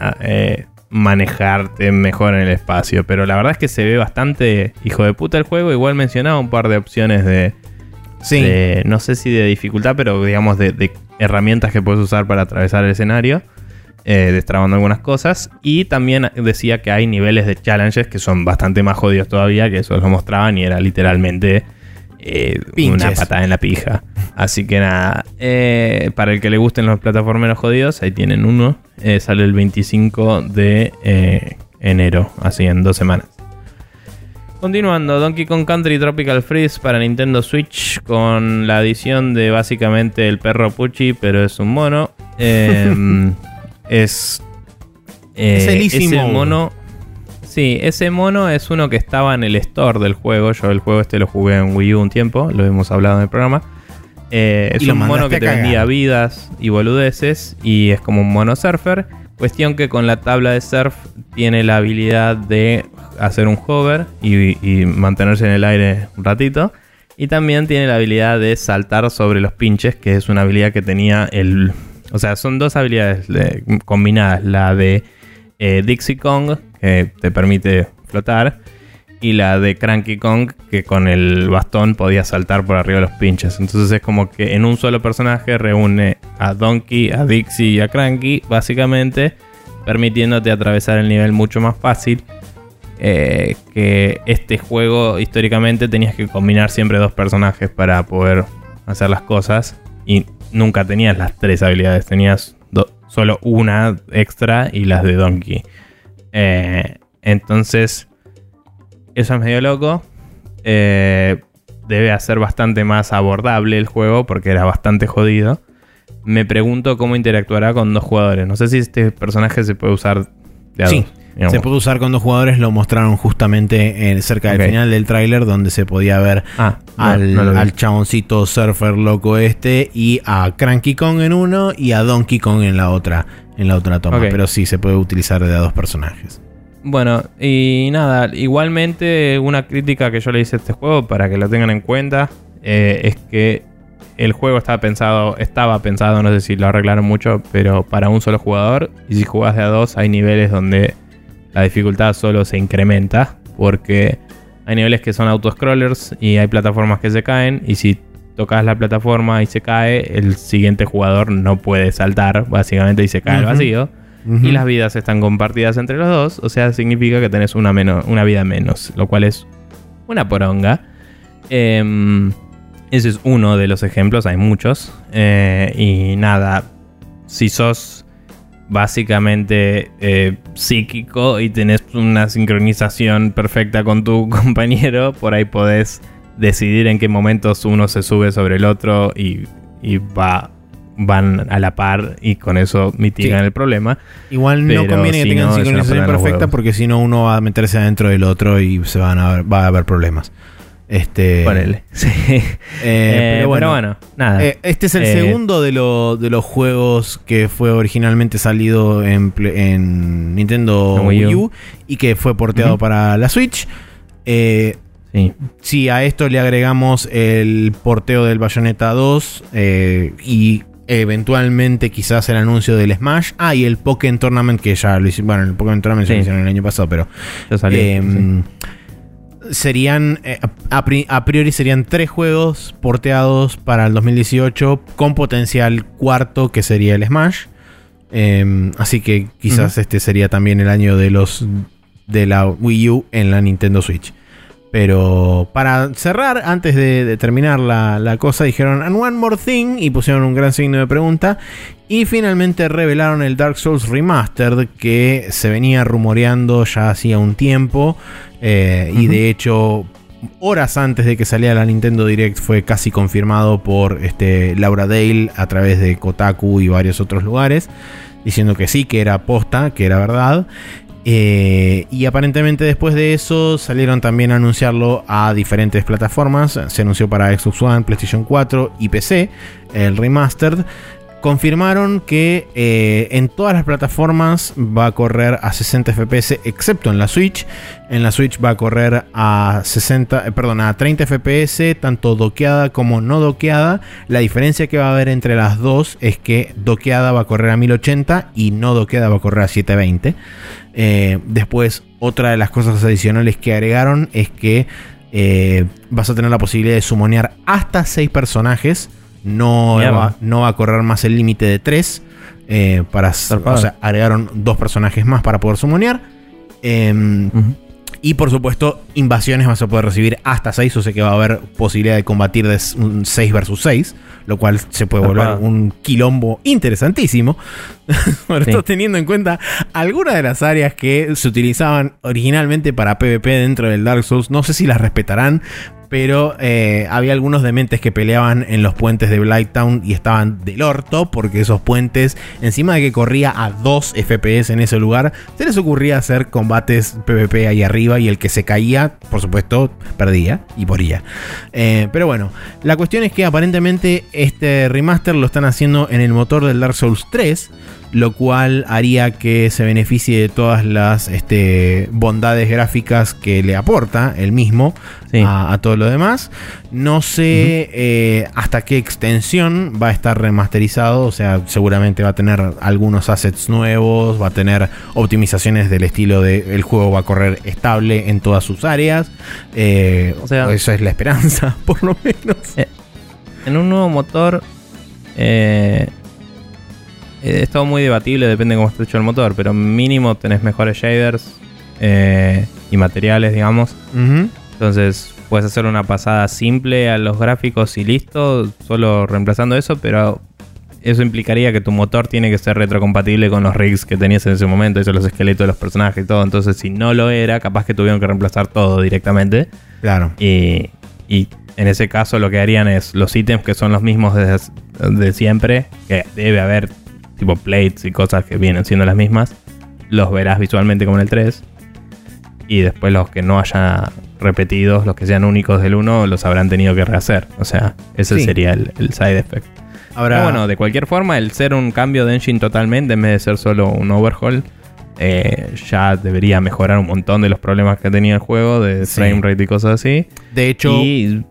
ah, eh, manejarte mejor en el espacio. Pero la verdad es que se ve bastante hijo de puta el juego. Igual mencionaba un par de opciones de. Sí. no sé si de dificultad, pero digamos de, herramientas que puedes usar para atravesar el escenario. Eh, destrabando algunas cosas. Y también decía que hay niveles de challenges que son bastante más jodidos todavía. Que eso lo mostraban y era literalmente eh, una patada en la pija. Así que nada, eh, para el que le gusten los plataformeros jodidos, ahí tienen uno. Eh, sale el 25 de enero, así en dos semanas. Continuando, Donkey Kong Country Tropical Freeze para Nintendo Switch con la adición de básicamente el perro Pucci, pero es un mono. Em, es, es ese mono Sí, ese mono es uno que estaba en el store del juego. Yo el juego este lo jugué en Wii U un tiempo, lo hemos hablado en el programa. Eh, es un mono que te vendía vidas y boludeces y es como un mono surfer. Cuestión que con la tabla de surf tiene la habilidad de hacer un hover y, mantenerse en el aire un ratito. Y también tiene la habilidad de saltar sobre los pinches, que es una habilidad que tenía el... O sea, son dos habilidades combinadas. La de eh, Dixie Kong, que te permite flotar, y la de Cranky Kong, que con el bastón podía saltar por arriba de los pinches. Entonces es como que en un solo personaje reúne a Donkey, a Dixie y a Cranky, básicamente, permitiéndote atravesar el nivel mucho más fácil. eh, que este juego históricamente tenías que combinar siempre dos personajes para poder hacer las cosas y nunca tenías las tres habilidades, tenías solo una extra y las de Donkey. Eh, entonces, eso es medio loco. Eh, debe hacer bastante más abordable el juego porque era bastante jodido. Me pregunto cómo interactuará con dos jugadores. No sé si este personaje se puede usar de a sí. Se puede usar con dos jugadores, lo mostraron justamente en, cerca del final del tráiler donde se podía ver ah, al, chaboncito surfer loco este y a Cranky Kong en uno y a Donkey Kong en la otra, en la otra toma. Pero sí, se puede utilizar de a dos personajes. Bueno, y nada, igualmente una crítica que yo le hice a este juego para que lo tengan en cuenta eh, es que el juego estaba pensado, estaba pensado, no sé si lo arreglaron mucho, pero para un solo jugador. Y si jugas de a dos, hay niveles donde la dificultad solo se incrementa porque hay niveles que son autoscrollers y hay plataformas que se caen y si tocas la plataforma y se cae, el siguiente jugador no puede saltar básicamente y se cae al vacío. Y las vidas están compartidas entre los dos, o sea, significa que tenés una, menos, una vida menos, lo cual es una poronga. Em, ese es uno de los ejemplos, hay muchos. Eh, y nada, si sos básicamente eh, psíquico y tenés una sincronización perfecta con tu compañero, por ahí podés decidir en qué momentos uno se sube sobre el otro y, va van a la par y con eso mitigan el problema. Igual no conviene que tengan sincronización perfecta porque si no uno va a meterse adentro del otro y se van a va a haber problemas. Este. Ponele. Sí. Eh, eh, pero, bueno, nada. Eh, este es el segundo de, de, los juegos que fue originalmente salido en, en Nintendo Wii U. y que fue porteado para la Switch. sí. Si a esto le agregamos el porteo del Bayonetta 2 y eventualmente quizás el anuncio del Smash. Ah, y el Pokémon Tournament que ya lo hicieron. Bueno, el Pokémon Tournament se lo hicieron el año pasado, pero. Ya salió, em, serían, eh, a, priori serían tres juegos porteados para el 2018 con potencial cuarto que sería el Smash. Em, así que quizás este sería también el año de los de la Wii U en la Nintendo Switch. Pero para cerrar, antes de, terminar la, la, cosa, dijeron And one more thing y pusieron un gran signo de pregunta. Y finalmente revelaron el Dark Souls Remastered que se venía rumoreando ya hacía un tiempo. Eh, y de hecho, horas antes de que saliera la Nintendo Direct fue casi confirmado por este, Laura Dale a través de Kotaku y varios otros lugares. Diciendo que sí, que era posta, que era verdad. Eh, y aparentemente después de eso salieron también a anunciarlo a diferentes plataformas. Se anunció para Xbox One, PlayStation 4 y PC, el remastered confirmaron que eh, en todas las plataformas va a correr a 60 FPS, excepto en la Switch. En la Switch va a correr a 60, eh, perdón, a 30 FPS, tanto doqueada como no doqueada. La diferencia que va a haber entre las dos es que doqueada va a correr a 1080 y no doqueada va a correr a 720. Eh, después, otra de las cosas adicionales que agregaron es que vas a tener la posibilidad de sumonear hasta 6 personajes no, va, no va a correr más el límite de 3. Eh, para, o sea, agregaron dos personajes más para poder sumonear. Em, y por supuesto, invasiones vas a poder recibir hasta 6. O sea que va a haber posibilidad de combatir de 6 versus 6. Lo cual se puede volver un quilombo interesantísimo. Sobre todo teniendo en cuenta algunas de las áreas que se utilizaban originalmente para PvP dentro del Dark Souls. No sé si las respetarán pero eh, había algunos dementes que peleaban en los puentes de Blighttown y estaban del orto, porque esos puentes, encima de que corría a 2 FPS en ese lugar, se les ocurría hacer combates PvP ahí arriba y el que se caía, por supuesto, perdía y moría. Eh, pero bueno, la cuestión es que aparentemente este remaster lo están haciendo en el motor del Dark Souls 3 lo cual haría que se beneficie de todas las este, bondades gráficas que le aporta el mismo a, todo lo demás. No sé eh, hasta qué extensión va a estar remasterizado, o sea, seguramente va a tener algunos assets nuevos, va a tener optimizaciones del estilo de el juego va a correr estable en todas sus áreas. Eh, o sea, eso es la esperanza, por lo menos. Eh, en un nuevo motor... Eh, es todo muy debatible, depende de cómo esté hecho el motor, pero mínimo tenés mejores shaders, eh, y materiales, digamos. Entonces puedes hacer una pasada simple a los gráficos y listo, solo reemplazando eso, pero eso implicaría que tu motor tiene que ser retrocompatible con los rigs que tenías en ese momento, eso los esqueletos de los personajes y todo. Entonces, si no lo era, capaz que tuvieron que reemplazar todo directamente. Claro. Y, y en ese caso lo que harían es los ítems que son los mismos de siempre, que debe haber tipo plates y cosas que vienen siendo las mismas, los verás visualmente como en el 3. Y después los que no haya repetidos, los que sean únicos del 1, los habrán tenido que rehacer. O sea, ese sería el, side effect. Ahora, bueno, de cualquier forma, el ser un cambio de engine totalmente en vez de ser solo un overhaul, eh, ya debería mejorar un montón de los problemas que tenía el juego de frame rate y cosas así. De hecho, y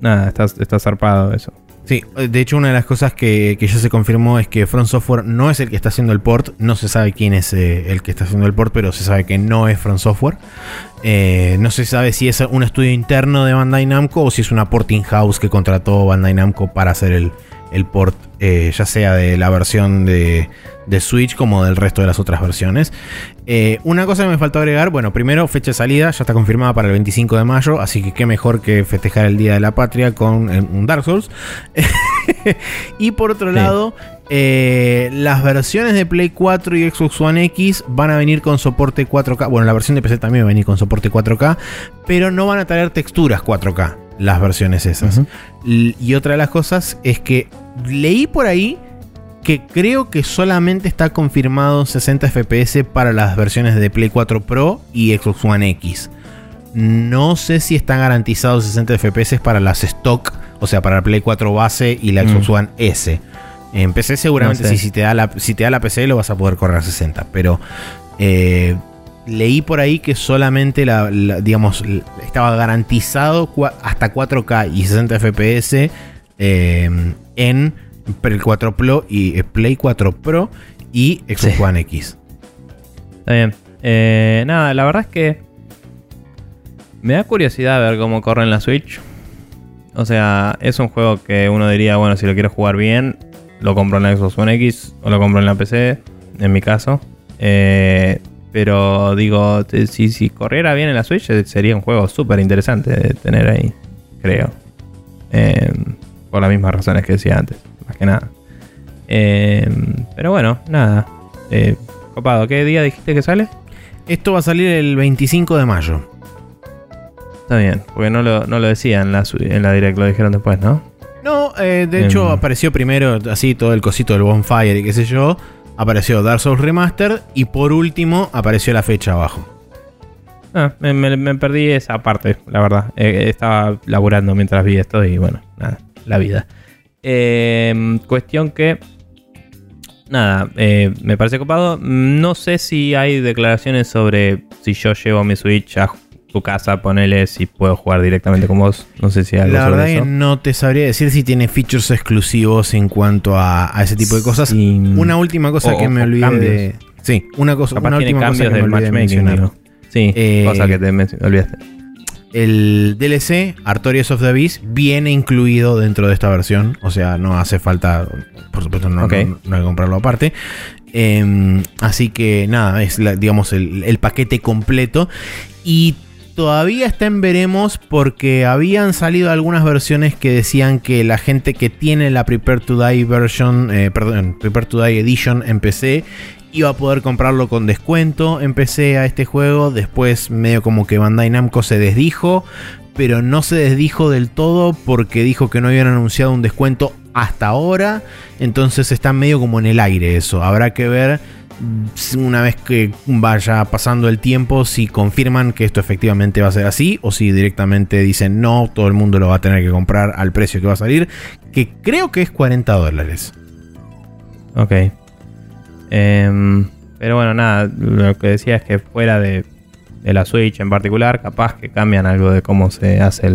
nada, está, está zarpado eso. Sí, de hecho una de las cosas que, ya se confirmó es que Front Software no es el que está haciendo el port, no se sabe quién es eh, el que está haciendo el port, pero se sabe que no es Front Software. Eh, no se sabe si es un estudio interno de Bandai Namco o si es una porting house que contrató Bandai Namco para hacer el, el port, eh, ya sea de la versión de, de Switch como del resto de las otras versiones. Eh, una cosa que me faltó agregar, bueno, primero fecha de salida, ya está confirmada para el 25 de mayo, así que qué mejor que festejar el Día de la Patria con eh, un Dark Souls. y por otro lado, eh, las versiones de Play 4 y Xbox One X van a venir con soporte 4K. Bueno, la versión de PC también va a venir con soporte 4K, pero no van a traer texturas 4K, las versiones esas. Y otra de las cosas es que leí por ahí que creo que solamente está confirmado 60 FPS para las versiones de Play 4 Pro y Xbox One X. No sé si están garantizados 60 FPS para las stock, o sea, para la Play 4 base y la Xbox mm. One S. En PC seguramente si, te da la, si te da la PC lo vas a poder correr a 60, pero eh, leí por ahí que solamente la, digamos, estaba garantizado hasta 4K y 60 FPS eh, en Play 4 Pro y eh, Play 4 Pro y Xbox One X. Está bien. Eh, nada, la verdad es que me da curiosidad ver cómo corre en la Switch. O sea, es un juego que uno diría, bueno, si lo quiero jugar bien, lo compro en la Xbox One X o lo compro en la PC, en mi caso. Eh, pero digo, si, si corriera bien en la Switch, sería un juego súper interesante de tener ahí, creo. por las mismas razones que decía antes más que nada. Eh, pero bueno, nada. Eh, copado, ¿qué día dijiste que sale? Esto va a salir el 25 de mayo. Está bien, porque no lo, no lo decían en la, en la direct, lo dijeron después, ¿no? No, eh, de hecho em. apareció primero así todo el cosito del Bonfire y qué sé yo. Apareció Dark Souls Remaster y por último apareció la fecha abajo. Ah, me, perdí esa parte, la verdad. estaba laburando mientras vi esto y bueno, nada, la vida. Em, cuestión que. Nada, eh, me parece copado. No sé si hay declaraciones sobre si yo llevo mi Switch a tu casa, ponele si puedo jugar directamente con vos. No sé si hay algo La verdad que no te sabría decir si tiene features exclusivos en cuanto a, ese tipo de cosas. Una última cosa que me olvidé de. Sí, una cosa. una última cosa que me olvidé mencionar. Sí, eh, cosa que te olvidaste. El DLC, Artorias of the Beast, viene incluido dentro de esta versión. O sea, no hace falta, por supuesto, no, hay que comprarlo aparte. Em, así que nada, es digamos el, paquete completo. Y todavía está en veremos porque habían salido algunas versiones que decían que la gente que tiene la Prepare to Die version, eh, perdón, Prepare to Die Edition en PC iba a poder comprarlo con descuento. Empecé a este juego, después medio como que Bandai Namco se desdijo, pero no se desdijo del todo porque dijo que no habían anunciado un descuento hasta ahora. Entonces está medio como en el aire eso. Habrá que ver mm, una vez que vaya pasando el tiempo si confirman que esto efectivamente va a ser así o si directamente dicen no, todo el mundo lo va a tener que comprar al precio que va a salir, que creo que es 40 dólares. Ok. Em, pero bueno, nada, lo que decía es que fuera de, la Switch en particular, capaz que cambian algo de cómo se hace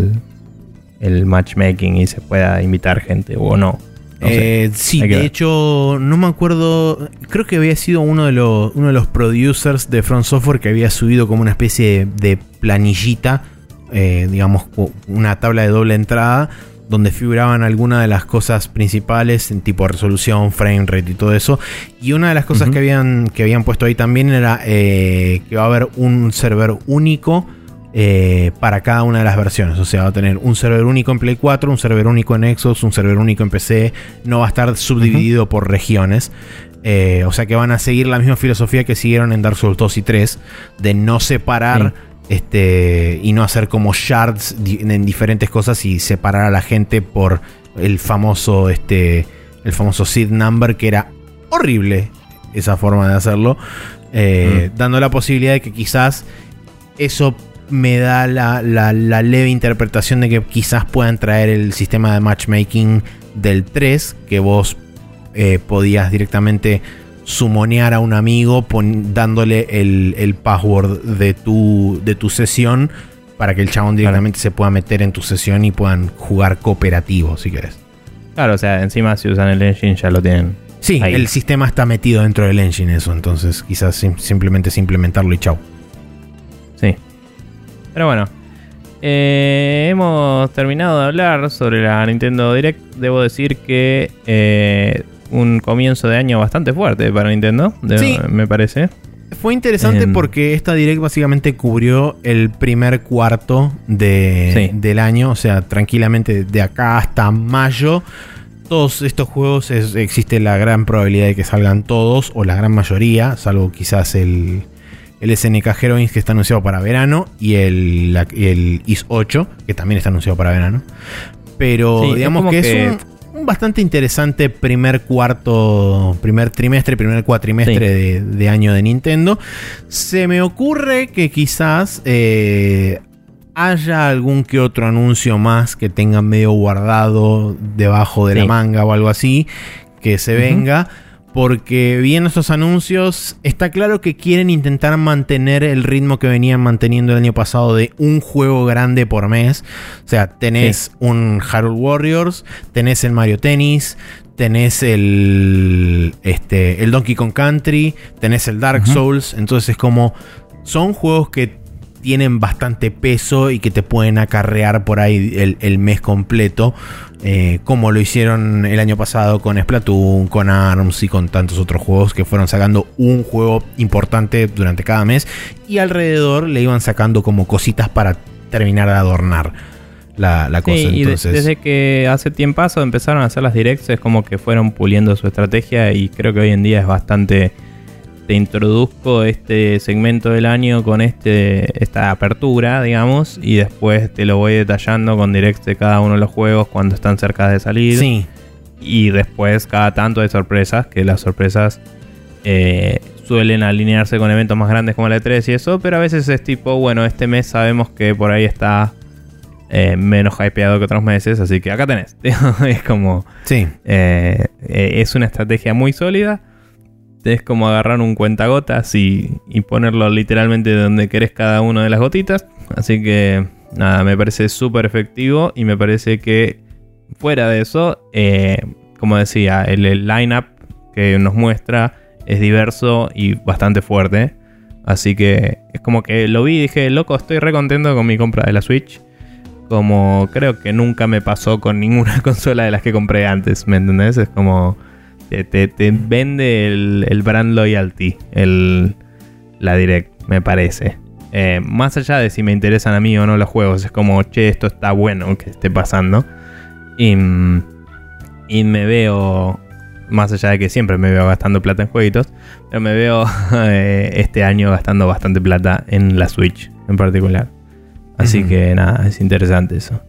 el, matchmaking y se pueda invitar gente o no. Eh, sí, de hecho, no me acuerdo. Creo que había sido uno de, los, uno de los producers de Front Software que había subido como una especie de, planillita, eh, digamos, una tabla de doble entrada, donde figuraban algunas de las cosas principales en tipo resolución, frame rate y todo eso. Y una de las cosas que, habían, que habían puesto ahí también era que va a haber un server único eh, para cada una de las versiones. O sea, va a tener un server único en Play 4, un server único en Xbox, un server único en PC. No va a estar subdividido por regiones. Eh, o sea que van a seguir la misma filosofía que siguieron en Dark Souls 2 y 3. De no separar este, y no hacer como shards en diferentes cosas y separar a la gente por el famoso, este, el famoso seed number que era horrible esa forma de hacerlo. Eh, dando la posibilidad de que quizás eso me da la, leve interpretación de que quizás puedan traer el sistema de matchmaking del 3, que vos eh, podías directamente sumonear a un amigo dándole el, password de tu, de tu sesión para que el chabón directamente se pueda meter en tu sesión y puedan jugar cooperativo, si querés. Claro, o sea, encima si usan el engine ya lo tienen. Sí, el sistema está metido dentro del engine eso, entonces quizás simplemente es implementarlo y chau. Sí, pero bueno, eh, hemos terminado de hablar sobre la Nintendo Direct. Debo decir que eh, un comienzo de año bastante fuerte para Nintendo, me parece. Fue interesante em, porque esta Direct básicamente cubrió el primer cuarto del año, o sea, tranquilamente de acá hasta mayo. Todos estos juegos existe la gran probabilidad de que salgan todos, o la gran mayoría, salvo quizás el, el SNK Heroines que está anunciado para verano y el, el IS 8 que también está anunciado para verano. Pero digamos que, es un, bastante interesante primer cuarto, primer trimestre, primer cuatrimestre de, año de Nintendo. Se me ocurre que quizás eh, haya algún que otro anuncio más que tengan medio guardado debajo de la manga o algo así que se venga porque viendo estos anuncios está claro que quieren intentar mantener el ritmo que venían manteniendo el año pasado de un juego grande por mes. O sea, tenés un Harold Warriors, tenés el Mario Tennis, tenés el, este, el Donkey Kong Country, tenés el Dark Souls. Entonces es como, son juegos que tienen bastante peso y que te pueden acarrear por ahí el, mes completo, eh, como lo hicieron el año pasado con Splatoon, con ARMS y con tantos otros juegos que fueron sacando un juego importante durante cada mes y alrededor le iban sacando como cositas para terminar de adornar. La, cosa. y desde que hace tiempo empezaron a hacer las directs, es como que fueron puliendo su estrategia y creo que hoy en día es bastante te introduzco este segmento del año con este, esta apertura, digamos, y después te lo voy detallando con directs de cada uno de los juegos cuando están cerca de salir. Sí. Y después cada tanto hay sorpresas, que las sorpresas eh, suelen alinearse con eventos más grandes como la E3 y eso, pero a veces es tipo, bueno, este mes sabemos que por ahí está eh, menos hypeado que otros meses, así que acá tenés. es como... Sí. Eh, es una estrategia muy sólida es como agarrar un cuentagotas y, y ponerlo literalmente donde querés cada una de las gotitas. Así que nada, me parece súper efectivo y me parece que fuera de eso, eh, como decía, el, el line-up que nos muestra es diverso y bastante fuerte. Así que es como que lo vi y dije, loco, estoy re contento con mi compra de la Switch. Como creo que nunca me pasó con ninguna consola de las que compré antes, ¿me entendés? Es como te, vende el, brand loyalty, el, la direct, me parece. Eh, más allá de si me interesan a mí o no los juegos, es como, che, esto está bueno que esté pasando. Y, y me veo, más allá de que siempre me veo gastando plata en jueguitos, pero me veo eh, este año gastando bastante plata en la Switch en particular. Así que nada, es interesante eso.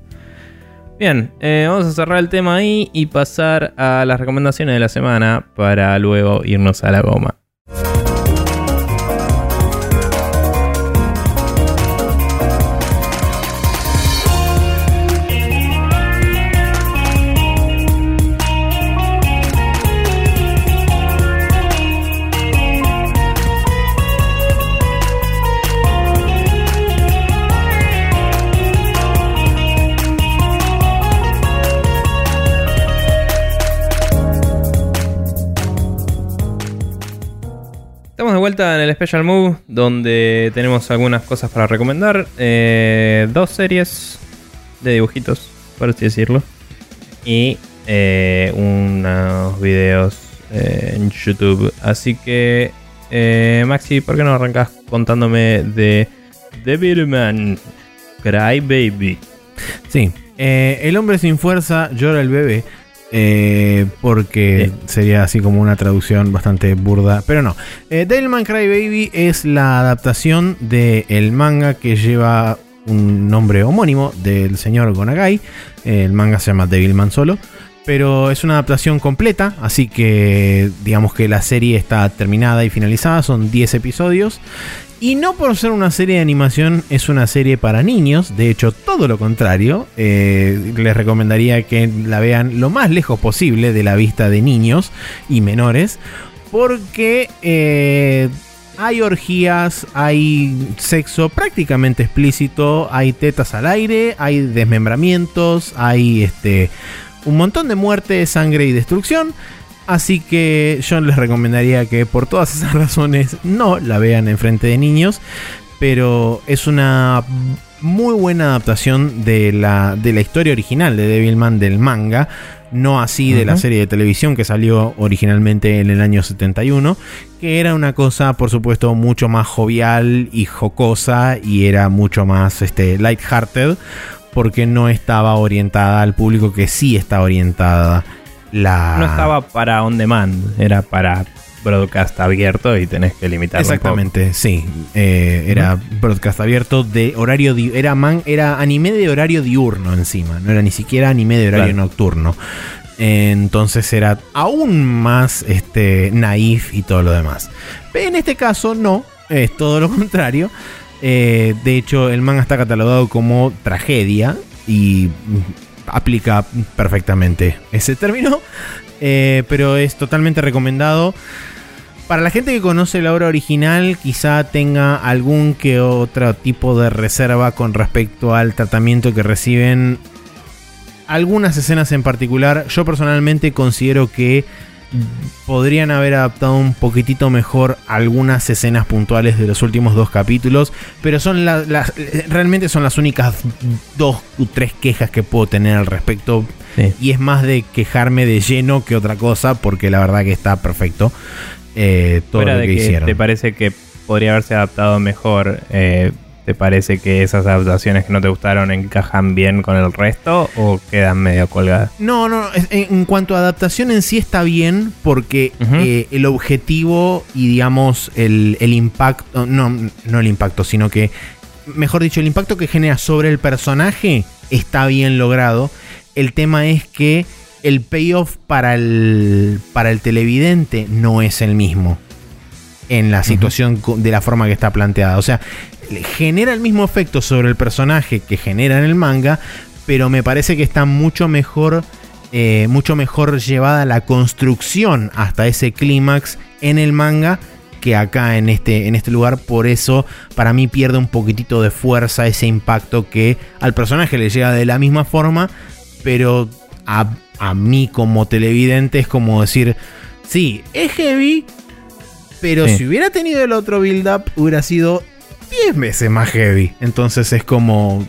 Bien, eh, vamos a cerrar el tema ahí y pasar a las recomendaciones de la semana para luego irnos a la goma. Vuelta en el Special Move, donde tenemos algunas cosas para recomendar. Eh, dos series de dibujitos, por así decirlo. y eh, unos videos eh, en YouTube. Así que, Maxi, ¿por qué no arrancas contándome de Devilman Cry Baby? Sí, el hombre sin fuerza llora el bebé. Porque sería así como una traducción bastante burda, pero no. Devilman Cry Baby es la adaptación del manga que lleva un nombre homónimo del señor Gonagai. El manga se llama Devilman solo. Pero es una adaptación completa, así que digamos que la serie está terminada y finalizada, son 10 episodios. Y no por ser una serie de animación es una serie para niños, de hecho todo lo contrario, eh, les recomendaría que la vean lo más lejos posible de la vista de niños y menores, porque eh, hay orgías, hay sexo prácticamente explícito, hay tetas al aire, hay desmembramientos, hay este un montón de muerte, sangre y destrucción. Así que yo les recomendaría que por todas esas razones no la vean en frente de niños. Pero es una muy buena adaptación de la, de la historia original de Devilman del manga. No así de la serie de televisión que salió originalmente en el año 71. Que era una cosa, por supuesto, mucho más jovial y jocosa. Y era mucho más este, lighthearted porque no estaba orientada al público que sí está orientada la... No estaba para on demand, era para broadcast abierto y tenés que limitarlo. Exactamente, sí. Eh, era broadcast abierto de horario. era, man, era anime de horario diurno encima, no era ni siquiera anime de horario nocturno. Entonces era aún más este, naif y todo lo demás. Pero en este caso no, es todo lo contrario. Eh, de hecho, el manga está catalogado como tragedia y aplica perfectamente ese término. Eh, pero es totalmente recomendado. Para la gente que conoce la obra original, quizá tenga algún que otro tipo de reserva con respecto al tratamiento que reciben algunas escenas en particular. Yo personalmente considero que podrían haber adaptado un poquitito mejor algunas escenas puntuales de los últimos dos capítulos, pero son las, realmente son las únicas dos o tres quejas que puedo tener al respecto. Y es más de quejarme de lleno que otra cosa, porque la verdad que está perfecto eh, todo lo que, hicieron. ¿Te parece que podría haberse adaptado mejor? Eh, ¿Te parece que esas adaptaciones que no te gustaron encajan bien con el resto o quedan medio colgadas? No, no, en cuanto a adaptación en sí está bien porque eh, el objetivo y digamos el, impacto, no, no el impacto, sino que, mejor dicho, el impacto que genera sobre el personaje está bien logrado. El tema es que el payoff para el, para el televidente no es el mismo en la situación de la forma que está planteada. O sea, genera el mismo efecto sobre el personaje que genera en el manga, pero me parece que está mucho mejor, eh, mucho mejor llevada la construcción hasta ese clímax en el manga que acá en este, en este lugar. Por eso, para mí pierde un poquitito de fuerza ese impacto que al personaje le llega de la misma forma, pero a, mí como televidente es como decir, sí, es heavy, pero si hubiera tenido el otro build-up, hubiera sido 10 veces más heavy. Entonces es como.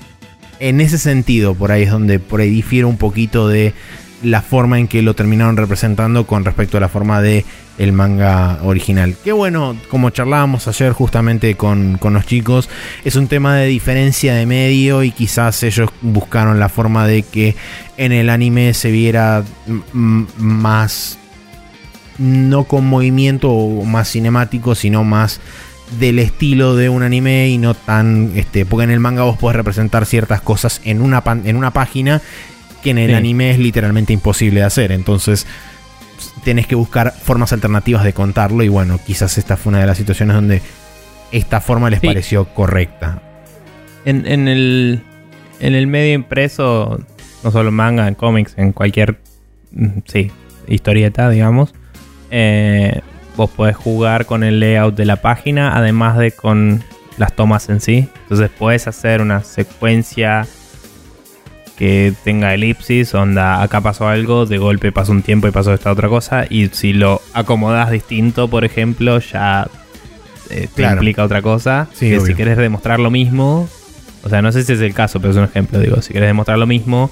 En ese sentido, por ahí es donde por ahí difiere un poquito de la forma en que lo terminaron representando con respecto a la forma de el manga original. Qué bueno, como charlábamos ayer justamente con, con, los chicos, es un tema de diferencia de medio y quizás ellos buscaron la forma de que en el anime se viera más, no con movimiento o más cinemático, sino más del estilo de un anime y no tan. Este, porque en el manga vos podés representar ciertas cosas en una, en una página que en el anime es literalmente imposible de hacer. Entonces tenés que buscar formas alternativas de contarlo y bueno, quizás esta fue una de las situaciones donde esta forma les pareció correcta. En, en, el, en el medio impreso, no solo manga, en cómics, en cualquier mm, sí, historieta, digamos, eh, vos podés jugar con el layout de la página, además de con las tomas en sí. Entonces puedes hacer una secuencia que tenga elipsis, onda, acá pasó algo, de golpe pasó un tiempo y pasó esta otra cosa, y si lo acomodas distinto, por ejemplo, ya eh, te implica otra cosa. que si quieres demostrar lo mismo, o sea, no sé si es el caso, pero es un ejemplo, digo, si quieres demostrar lo mismo,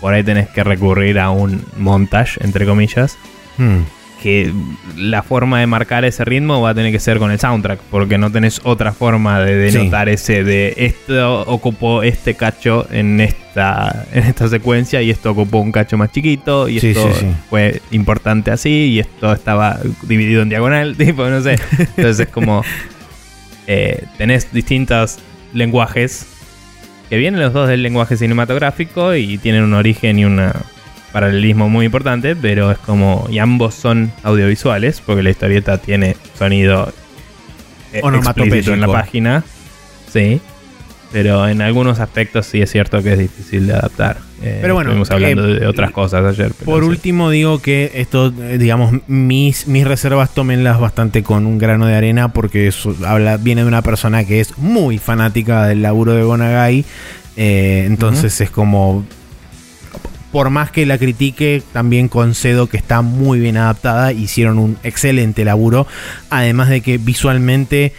por ahí tenés que recurrir a un montage, entre comillas. Hmm. Que la forma de marcar ese ritmo va a tener que ser con el soundtrack, porque no tenés otra forma de denotar ese de esto ocupó este cacho en esta, en esta secuencia y esto ocupó un cacho más chiquito y esto fue importante así y esto estaba dividido en diagonal, tipo, no sé. Entonces es como eh, tenés distintos lenguajes que vienen los dos del lenguaje cinematográfico y tienen un origen y un paralelismo muy importante, pero es como, y ambos son audiovisuales, porque la historieta tiene sonido eh, explícito en la página, sí, pero en algunos aspectos sí es cierto que es difícil de adaptar. Eh, pero bueno, estuvimos hablando eh, de otras cosas ayer. por último, digo que esto, eh, digamos, mis, mis reservas tómenlas bastante con un grano de arena porque habla, viene de una persona que es muy fanática del laburo de Gonagai. entonces es como. Por más que la critique, también concedo que está muy bien adaptada. Hicieron un excelente laburo. Además de que visualmente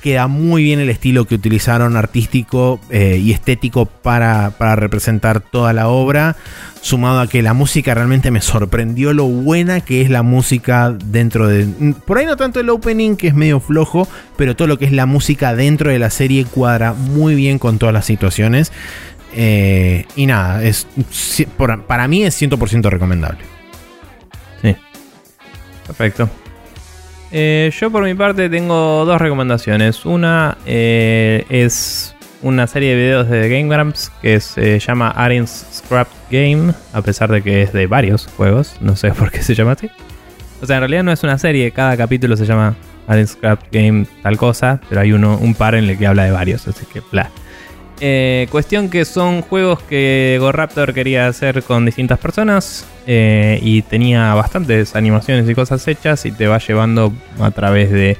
queda muy bien el estilo que utilizaron artístico eh, y estético para, representar toda la obra, sumado a que la música realmente me sorprendió lo buena que es la música dentro de... Por ahí no tanto el opening que es medio flojo, pero todo lo que es la música dentro de la serie cuadra muy bien con todas las situaciones. Eh, y nada, es, para mí es 100% recomendable. Sí. Perfecto. Eh, yo por mi parte tengo dos recomendaciones. Una eh, es una serie de videos de Game Grumps que se llama Arin's Scrap Game, a pesar de que es de varios juegos. No sé por qué se llama así. O sea, en realidad no es una serie, cada capítulo se llama Arin's Scrap Game tal cosa, pero hay uno, un par en el que habla de varios, así que bla. Eh, cuestión que son juegos que GoRaptor quería hacer con distintas personas eh, y tenía bastantes animaciones y cosas hechas y te va llevando a través de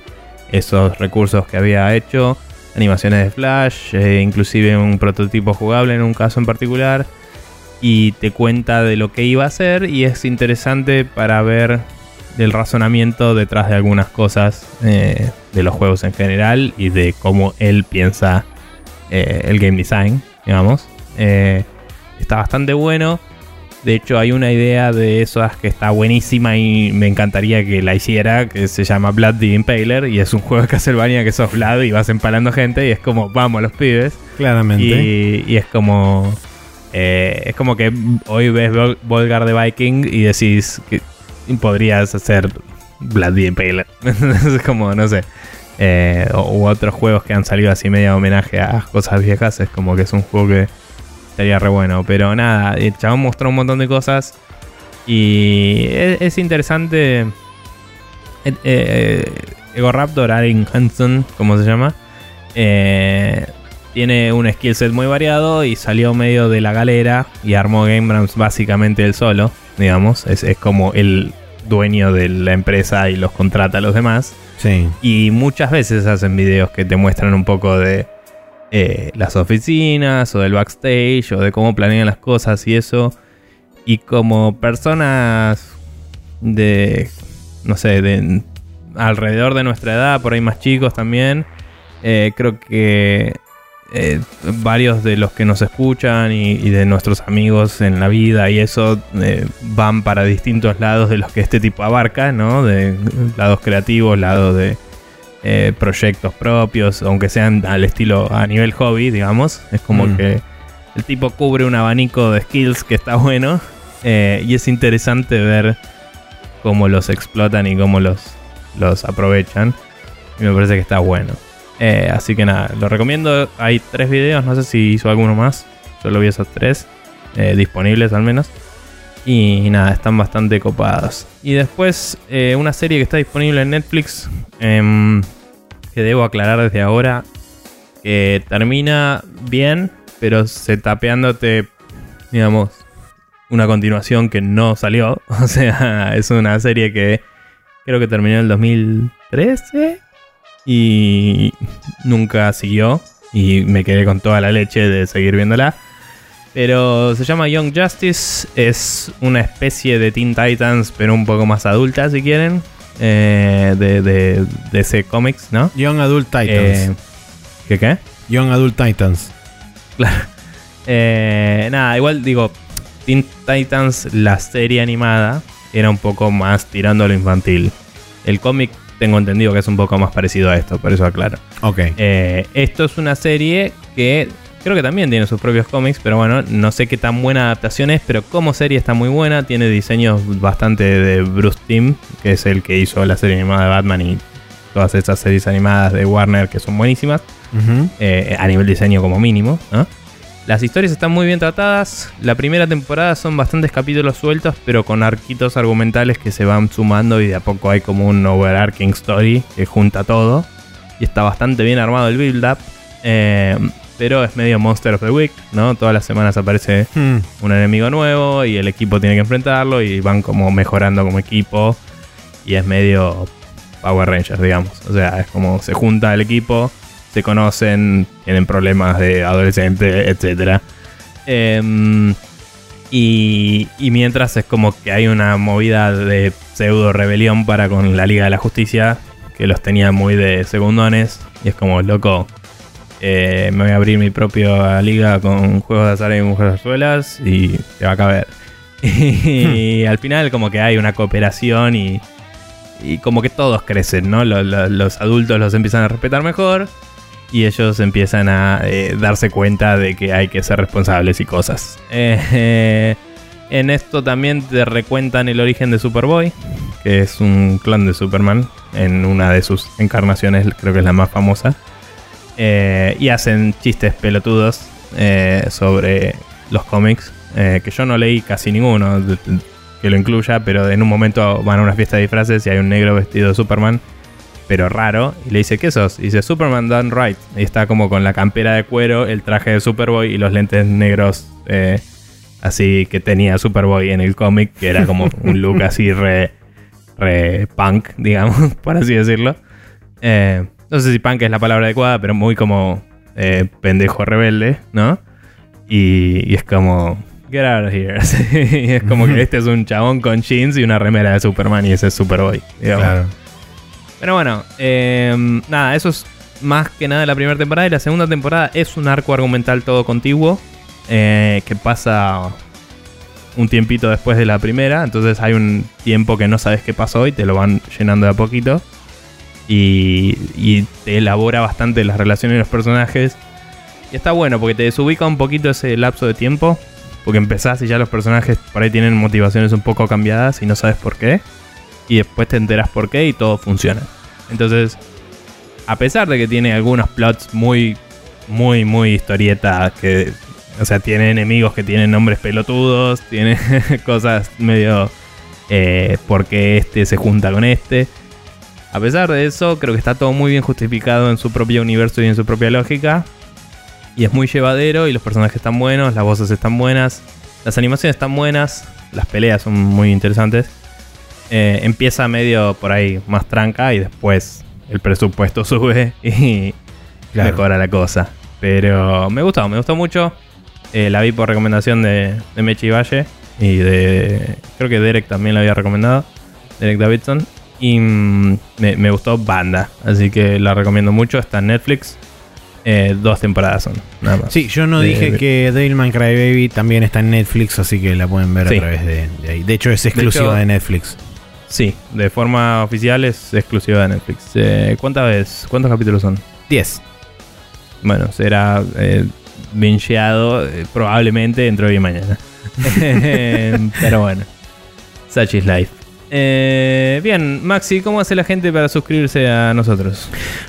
esos recursos que había hecho, animaciones de Flash, eh, inclusive un prototipo jugable en un caso en particular y te cuenta de lo que iba a hacer y es interesante para ver el razonamiento detrás de algunas cosas de los juegos en general y de cómo él piensa eh, el game design, digamos. Eh, está bastante bueno. De hecho, hay una idea de esas que está buenísima y me encantaría que la hiciera, que se llama Blood the Impaler. Y es un juego de Castlevania que sos Vlad y vas empalando gente y es como, vamos los pibes. Claramente. Y, es como... Eh, es como que hoy ves Volgar de Viking y decís que podrías hacer Blood the Impaler. es como, no sé eh, u otros juegos que han salido así medio homenaje a cosas viejas, es como que es un juego que estaría re bueno. Pero nada, el chabón mostró un montón de cosas y es, interesante. Eh, eh, Ego Raptor, Arin Hanson, como se llama, eh, tiene un skill set muy variado y salió medio de la galera y armó Game básicamente él solo, digamos. Es, es como el dueño de la empresa y los contrata a los demás. Y muchas veces hacen videos que te muestran un poco de eh, las oficinas o del backstage o de cómo planean las cosas y eso. Y como personas de, no sé, de alrededor de nuestra edad, por ahí más chicos también, eh, creo que eh, varios de los que nos escuchan y, de nuestros amigos en la vida y eso eh, van para distintos lados de los que este tipo abarca, ¿no? De lados creativos, lados de eh, proyectos propios, aunque sean al estilo a nivel hobby, digamos. Es como mm. que el tipo cubre un abanico de skills que está bueno y es interesante ver cómo los explotan y cómo los, los aprovechan. Y me parece que está bueno. Eh, así que nada, lo recomiendo. Hay tres videos, no sé si hizo alguno más. Solo vi esos tres eh, disponibles al menos. Y nada, están bastante copados. Y después eh, una serie que está disponible en Netflix. Em, que debo aclarar desde ahora. Que termina bien, pero se tapeándote, digamos, una continuación que no salió. O sea, es una serie que creo que terminó en el 2013 y nunca siguió y me quedé con toda la leche de seguir viéndola. Pero se llama Young Justice, es una especie de Teen Titans, pero un poco más adulta si quieren, eh, de, de, ese cómics, ¿no? Young Adult Titans. Eh, ¿Qué qué? Young Adult Titans. Claro. Eh, nada, igual digo, Teen Titans, la serie animada, era un poco más tirando a lo infantil. El cómic tengo entendido que es un poco más parecido a esto, por eso aclaro. Ok. Eh, esto es una serie que creo que también tiene sus propios cómics, pero bueno, no sé qué tan buena adaptación es, pero como serie está muy buena, tiene diseños bastante de Bruce Timm, que es el que hizo la serie animada de Batman y todas esas series animadas de Warner que son buenísimas, eh, a nivel diseño como mínimo, ¿no? Las historias están muy bien tratadas. La primera temporada son bastantes capítulos sueltos, pero con arquitos argumentales que se van sumando y de a poco hay como un overarching story que junta todo. Y está bastante bien armado el build-up. Eh, pero es medio Monster of the Week, ¿no? Todas las semanas aparece hmm. un enemigo nuevo y el equipo tiene que enfrentarlo y van como mejorando como equipo. Y es medio Power Rangers, digamos. O sea, es como se junta el equipo se conocen, tienen problemas de adolescente, etc. Em, y, mientras es como que hay una movida de pseudo rebelión para con la Liga de la Justicia, que los tenía muy de segundones. Y es como, loco, eh, me voy a abrir mi propia liga con juegos de azar y mujeres y te va a caber. y al final como que hay una cooperación y, y como que todos crecen, ¿no? los adultos los empiezan a respetar mejor y ellos empiezan a eh, darse cuenta de que hay que ser responsables y cosas. Eh, en esto también te recuentan el origen de Superboy, que es un clon de Superman, en una de sus encarnaciones, creo que es la más famosa. Eh, y hacen chistes pelotudos sobre los cómics, que yo no leí casi ninguno que lo incluya, pero en un momento van a una fiesta de disfraces y hay un negro vestido de Superman pero raro, y le dice, ¿qué sos? Y dice, Superman done right. Y está como con la campera de cuero, el traje de Superboy y los lentes negros, eh, así que tenía Superboy en el cómic, que era como un look así re, re punk, digamos, por así decirlo. Eh, no sé si punk es la palabra adecuada, pero muy como eh, pendejo rebelde, ¿no? Y, es como, get out of here. y es como que este es un chabón con jeans y una remera de Superman y ese es Superboy. Claro. Pero bueno, em, nada, eso es más que nada la primera temporada. Y la segunda temporada es un arco argumental todo contiguo. Eh, que pasa un tiempito después de la primera. Entonces hay un tiempo que no sabes qué pasó y te lo van llenando de a poquito. Y, y te elabora bastante las relaciones de los personajes. Y está bueno porque te desubica un poquito ese lapso de tiempo. Porque empezás y ya los personajes por ahí tienen motivaciones un poco cambiadas y no sabes por qué y después te enteras por qué y todo funciona. Entonces, a pesar de que tiene algunos plots muy, muy, muy historieta, que, o sea, tiene enemigos que tienen nombres pelotudos, tiene cosas medio, eh, porque este se junta con este. A pesar de eso, creo que está todo muy bien justificado en su propio universo y en su propia lógica. Y es muy llevadero y los personajes están buenos, las voces están buenas, las animaciones están buenas, las peleas son muy interesantes. Eh, empieza medio por ahí más tranca y después el presupuesto sube y mejora la cosa. Pero me gustó, me gustó mucho. Eh, la vi por recomendación de, de Mechi Valle y de. Creo que Derek también la había recomendado. Derek Davidson. Y mm, me, gustó Banda. Así que la recomiendo mucho. Está en Netflix. Eh, dos temporadas son, nada más. Sí, yo no dije que Devilman Crybaby también está en Netflix, así que la pueden ver a través de, ahí. De hecho, es exclusiva de Netflix. Sí, de forma oficial es exclusiva de Netflix. Eh, ¿Cuántas veces? ¿Cuántos capítulos son? 10. Bueno, será eh, eh, probablemente dentro de hoy y mañana. Pero bueno, such is life. Eh, bien, Maxi, ¿cómo hace la gente para suscribirse a nosotros?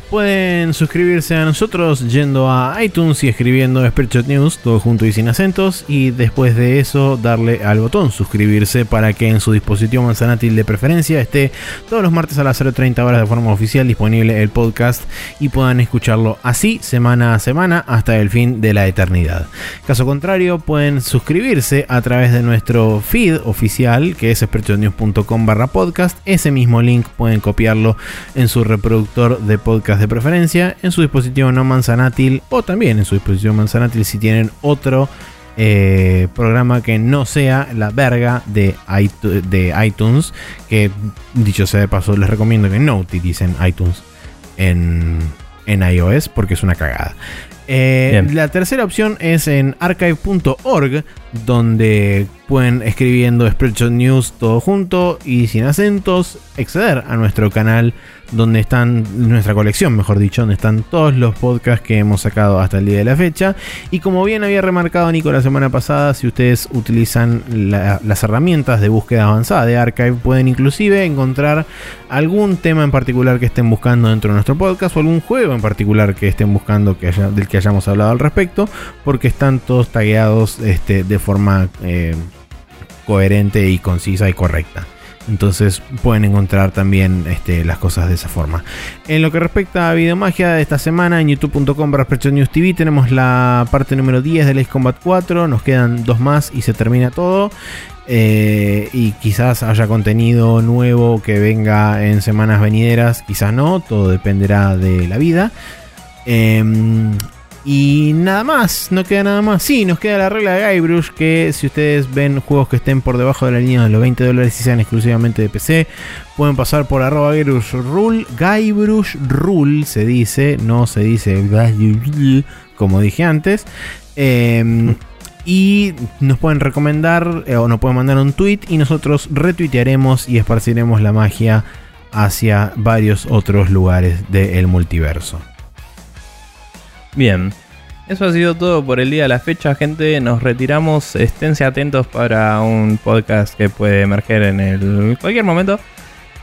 Pueden suscribirse a nosotros yendo a iTunes y escribiendo Spreadshot News, todo junto y sin acentos, y después de eso darle al botón suscribirse para que en su dispositivo manzanátil de preferencia esté todos los martes a las 0.30 horas de forma oficial disponible el podcast y puedan escucharlo así semana a semana hasta el fin de la eternidad. Caso contrario, pueden suscribirse a través de nuestro feed oficial que es spreadshotnews.com podcast. Ese mismo link pueden copiarlo en su reproductor de podcast de preferencia, en su dispositivo no manzanátil o también en su dispositivo manzanátil si tienen otro eh, programa que no sea la verga de, de iTunes. Que dicho sea de paso, les recomiendo que no utilicen iTunes en, en iOS porque es una cagada. Eh, la tercera opción es en archive.org, donde pueden escribiendo Spreadshot News todo junto y sin acentos, acceder a nuestro canal donde están nuestra colección, mejor dicho, donde están todos los podcasts que hemos sacado hasta el día de la fecha. Y como bien había remarcado Nico la semana pasada, si ustedes utilizan las herramientas de búsqueda avanzada de Archive, pueden inclusive encontrar algún tema en particular que estén buscando dentro de nuestro podcast o algún juego en particular que estén buscando que del que hayamos hablado al respecto, porque están todos tagueados este, de forma eh, coherente y concisa y correcta. Entonces pueden encontrar también este, las cosas de esa forma. En lo que respecta a Videomagia de esta semana, en youtube.com News TV tenemos la parte número 10 de Ace Combat 4. Nos quedan dos más y se termina todo. Eh, y quizás haya contenido nuevo que venga en semanas venideras, quizás no, todo dependerá de la vida. Em, y nada más, no queda nada más. Sí, nos queda la regla de Guybrush, que si ustedes ven juegos que estén por debajo de la línea de los 20 dólares y sean exclusivamente de PC, pueden pasar por arroba Guybrush Rule. Guybrush Rule se dice, no se dice como dije antes. Em, y nos pueden recomendar eh, o nos pueden mandar un tweet y nosotros retuitearemos y esparciremos la magia hacia varios otros lugares del multiverso. Bien, eso ha sido todo por el día de la fecha, gente. Nos retiramos. Esténse atentos para un podcast que puede emerger en el cualquier momento.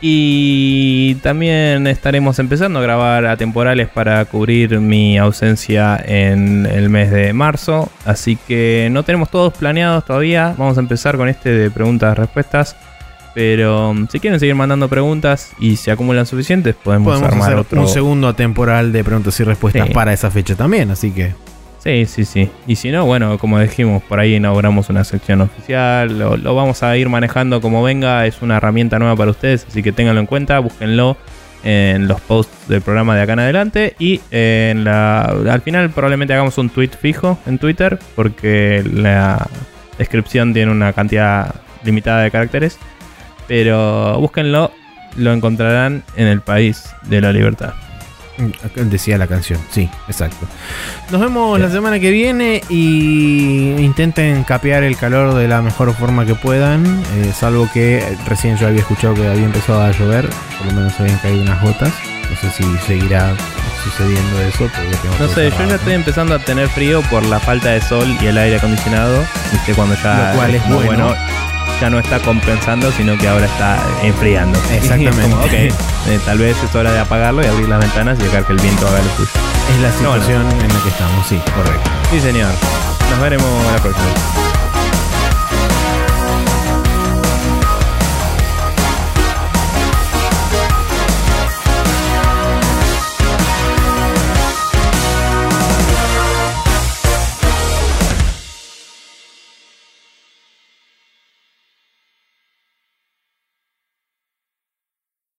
Y también estaremos empezando a grabar a temporales para cubrir mi ausencia en el mes de marzo. Así que no tenemos todos planeados todavía. Vamos a empezar con este de preguntas-respuestas. Pero um, si quieren seguir mandando preguntas y se acumulan suficientes, podemos, armar hacer otro. Un segundo atemporal de preguntas y respuestas para esa fecha también, así que. Sí, sí, sí. Y si no, bueno, como dijimos, por ahí inauguramos una sección oficial. Lo, lo, vamos a ir manejando como venga. Es una herramienta nueva para ustedes, así que ténganlo en cuenta, búsquenlo en los posts del programa de acá en adelante. Y en la, al final probablemente hagamos un tweet fijo en Twitter, porque la descripción tiene una cantidad limitada de caracteres. Pero búsquenlo, lo encontrarán en el país de la libertad. Decía la canción, sí, exacto. Nos vemos la semana que viene y intenten capear el calor de la mejor forma que puedan. Eh, salvo que recién yo había escuchado que había empezado a llover, por lo menos habían caído unas gotas. No sé si seguirá sucediendo eso. no sé, yo ya estoy empezando a tener frío por la falta de sol y el aire acondicionado. Viste, cuando ya. Lo cual es, muy bueno ya no está compensando, sino que ahora está enfriando. Exactamente. Eh, tal vez es hora de apagarlo y abrir las ventanas y dejar que el viento haga lo suyo. Es la situación en la que estamos, sí, correcto. Sí, señor. Nos veremos la próxima.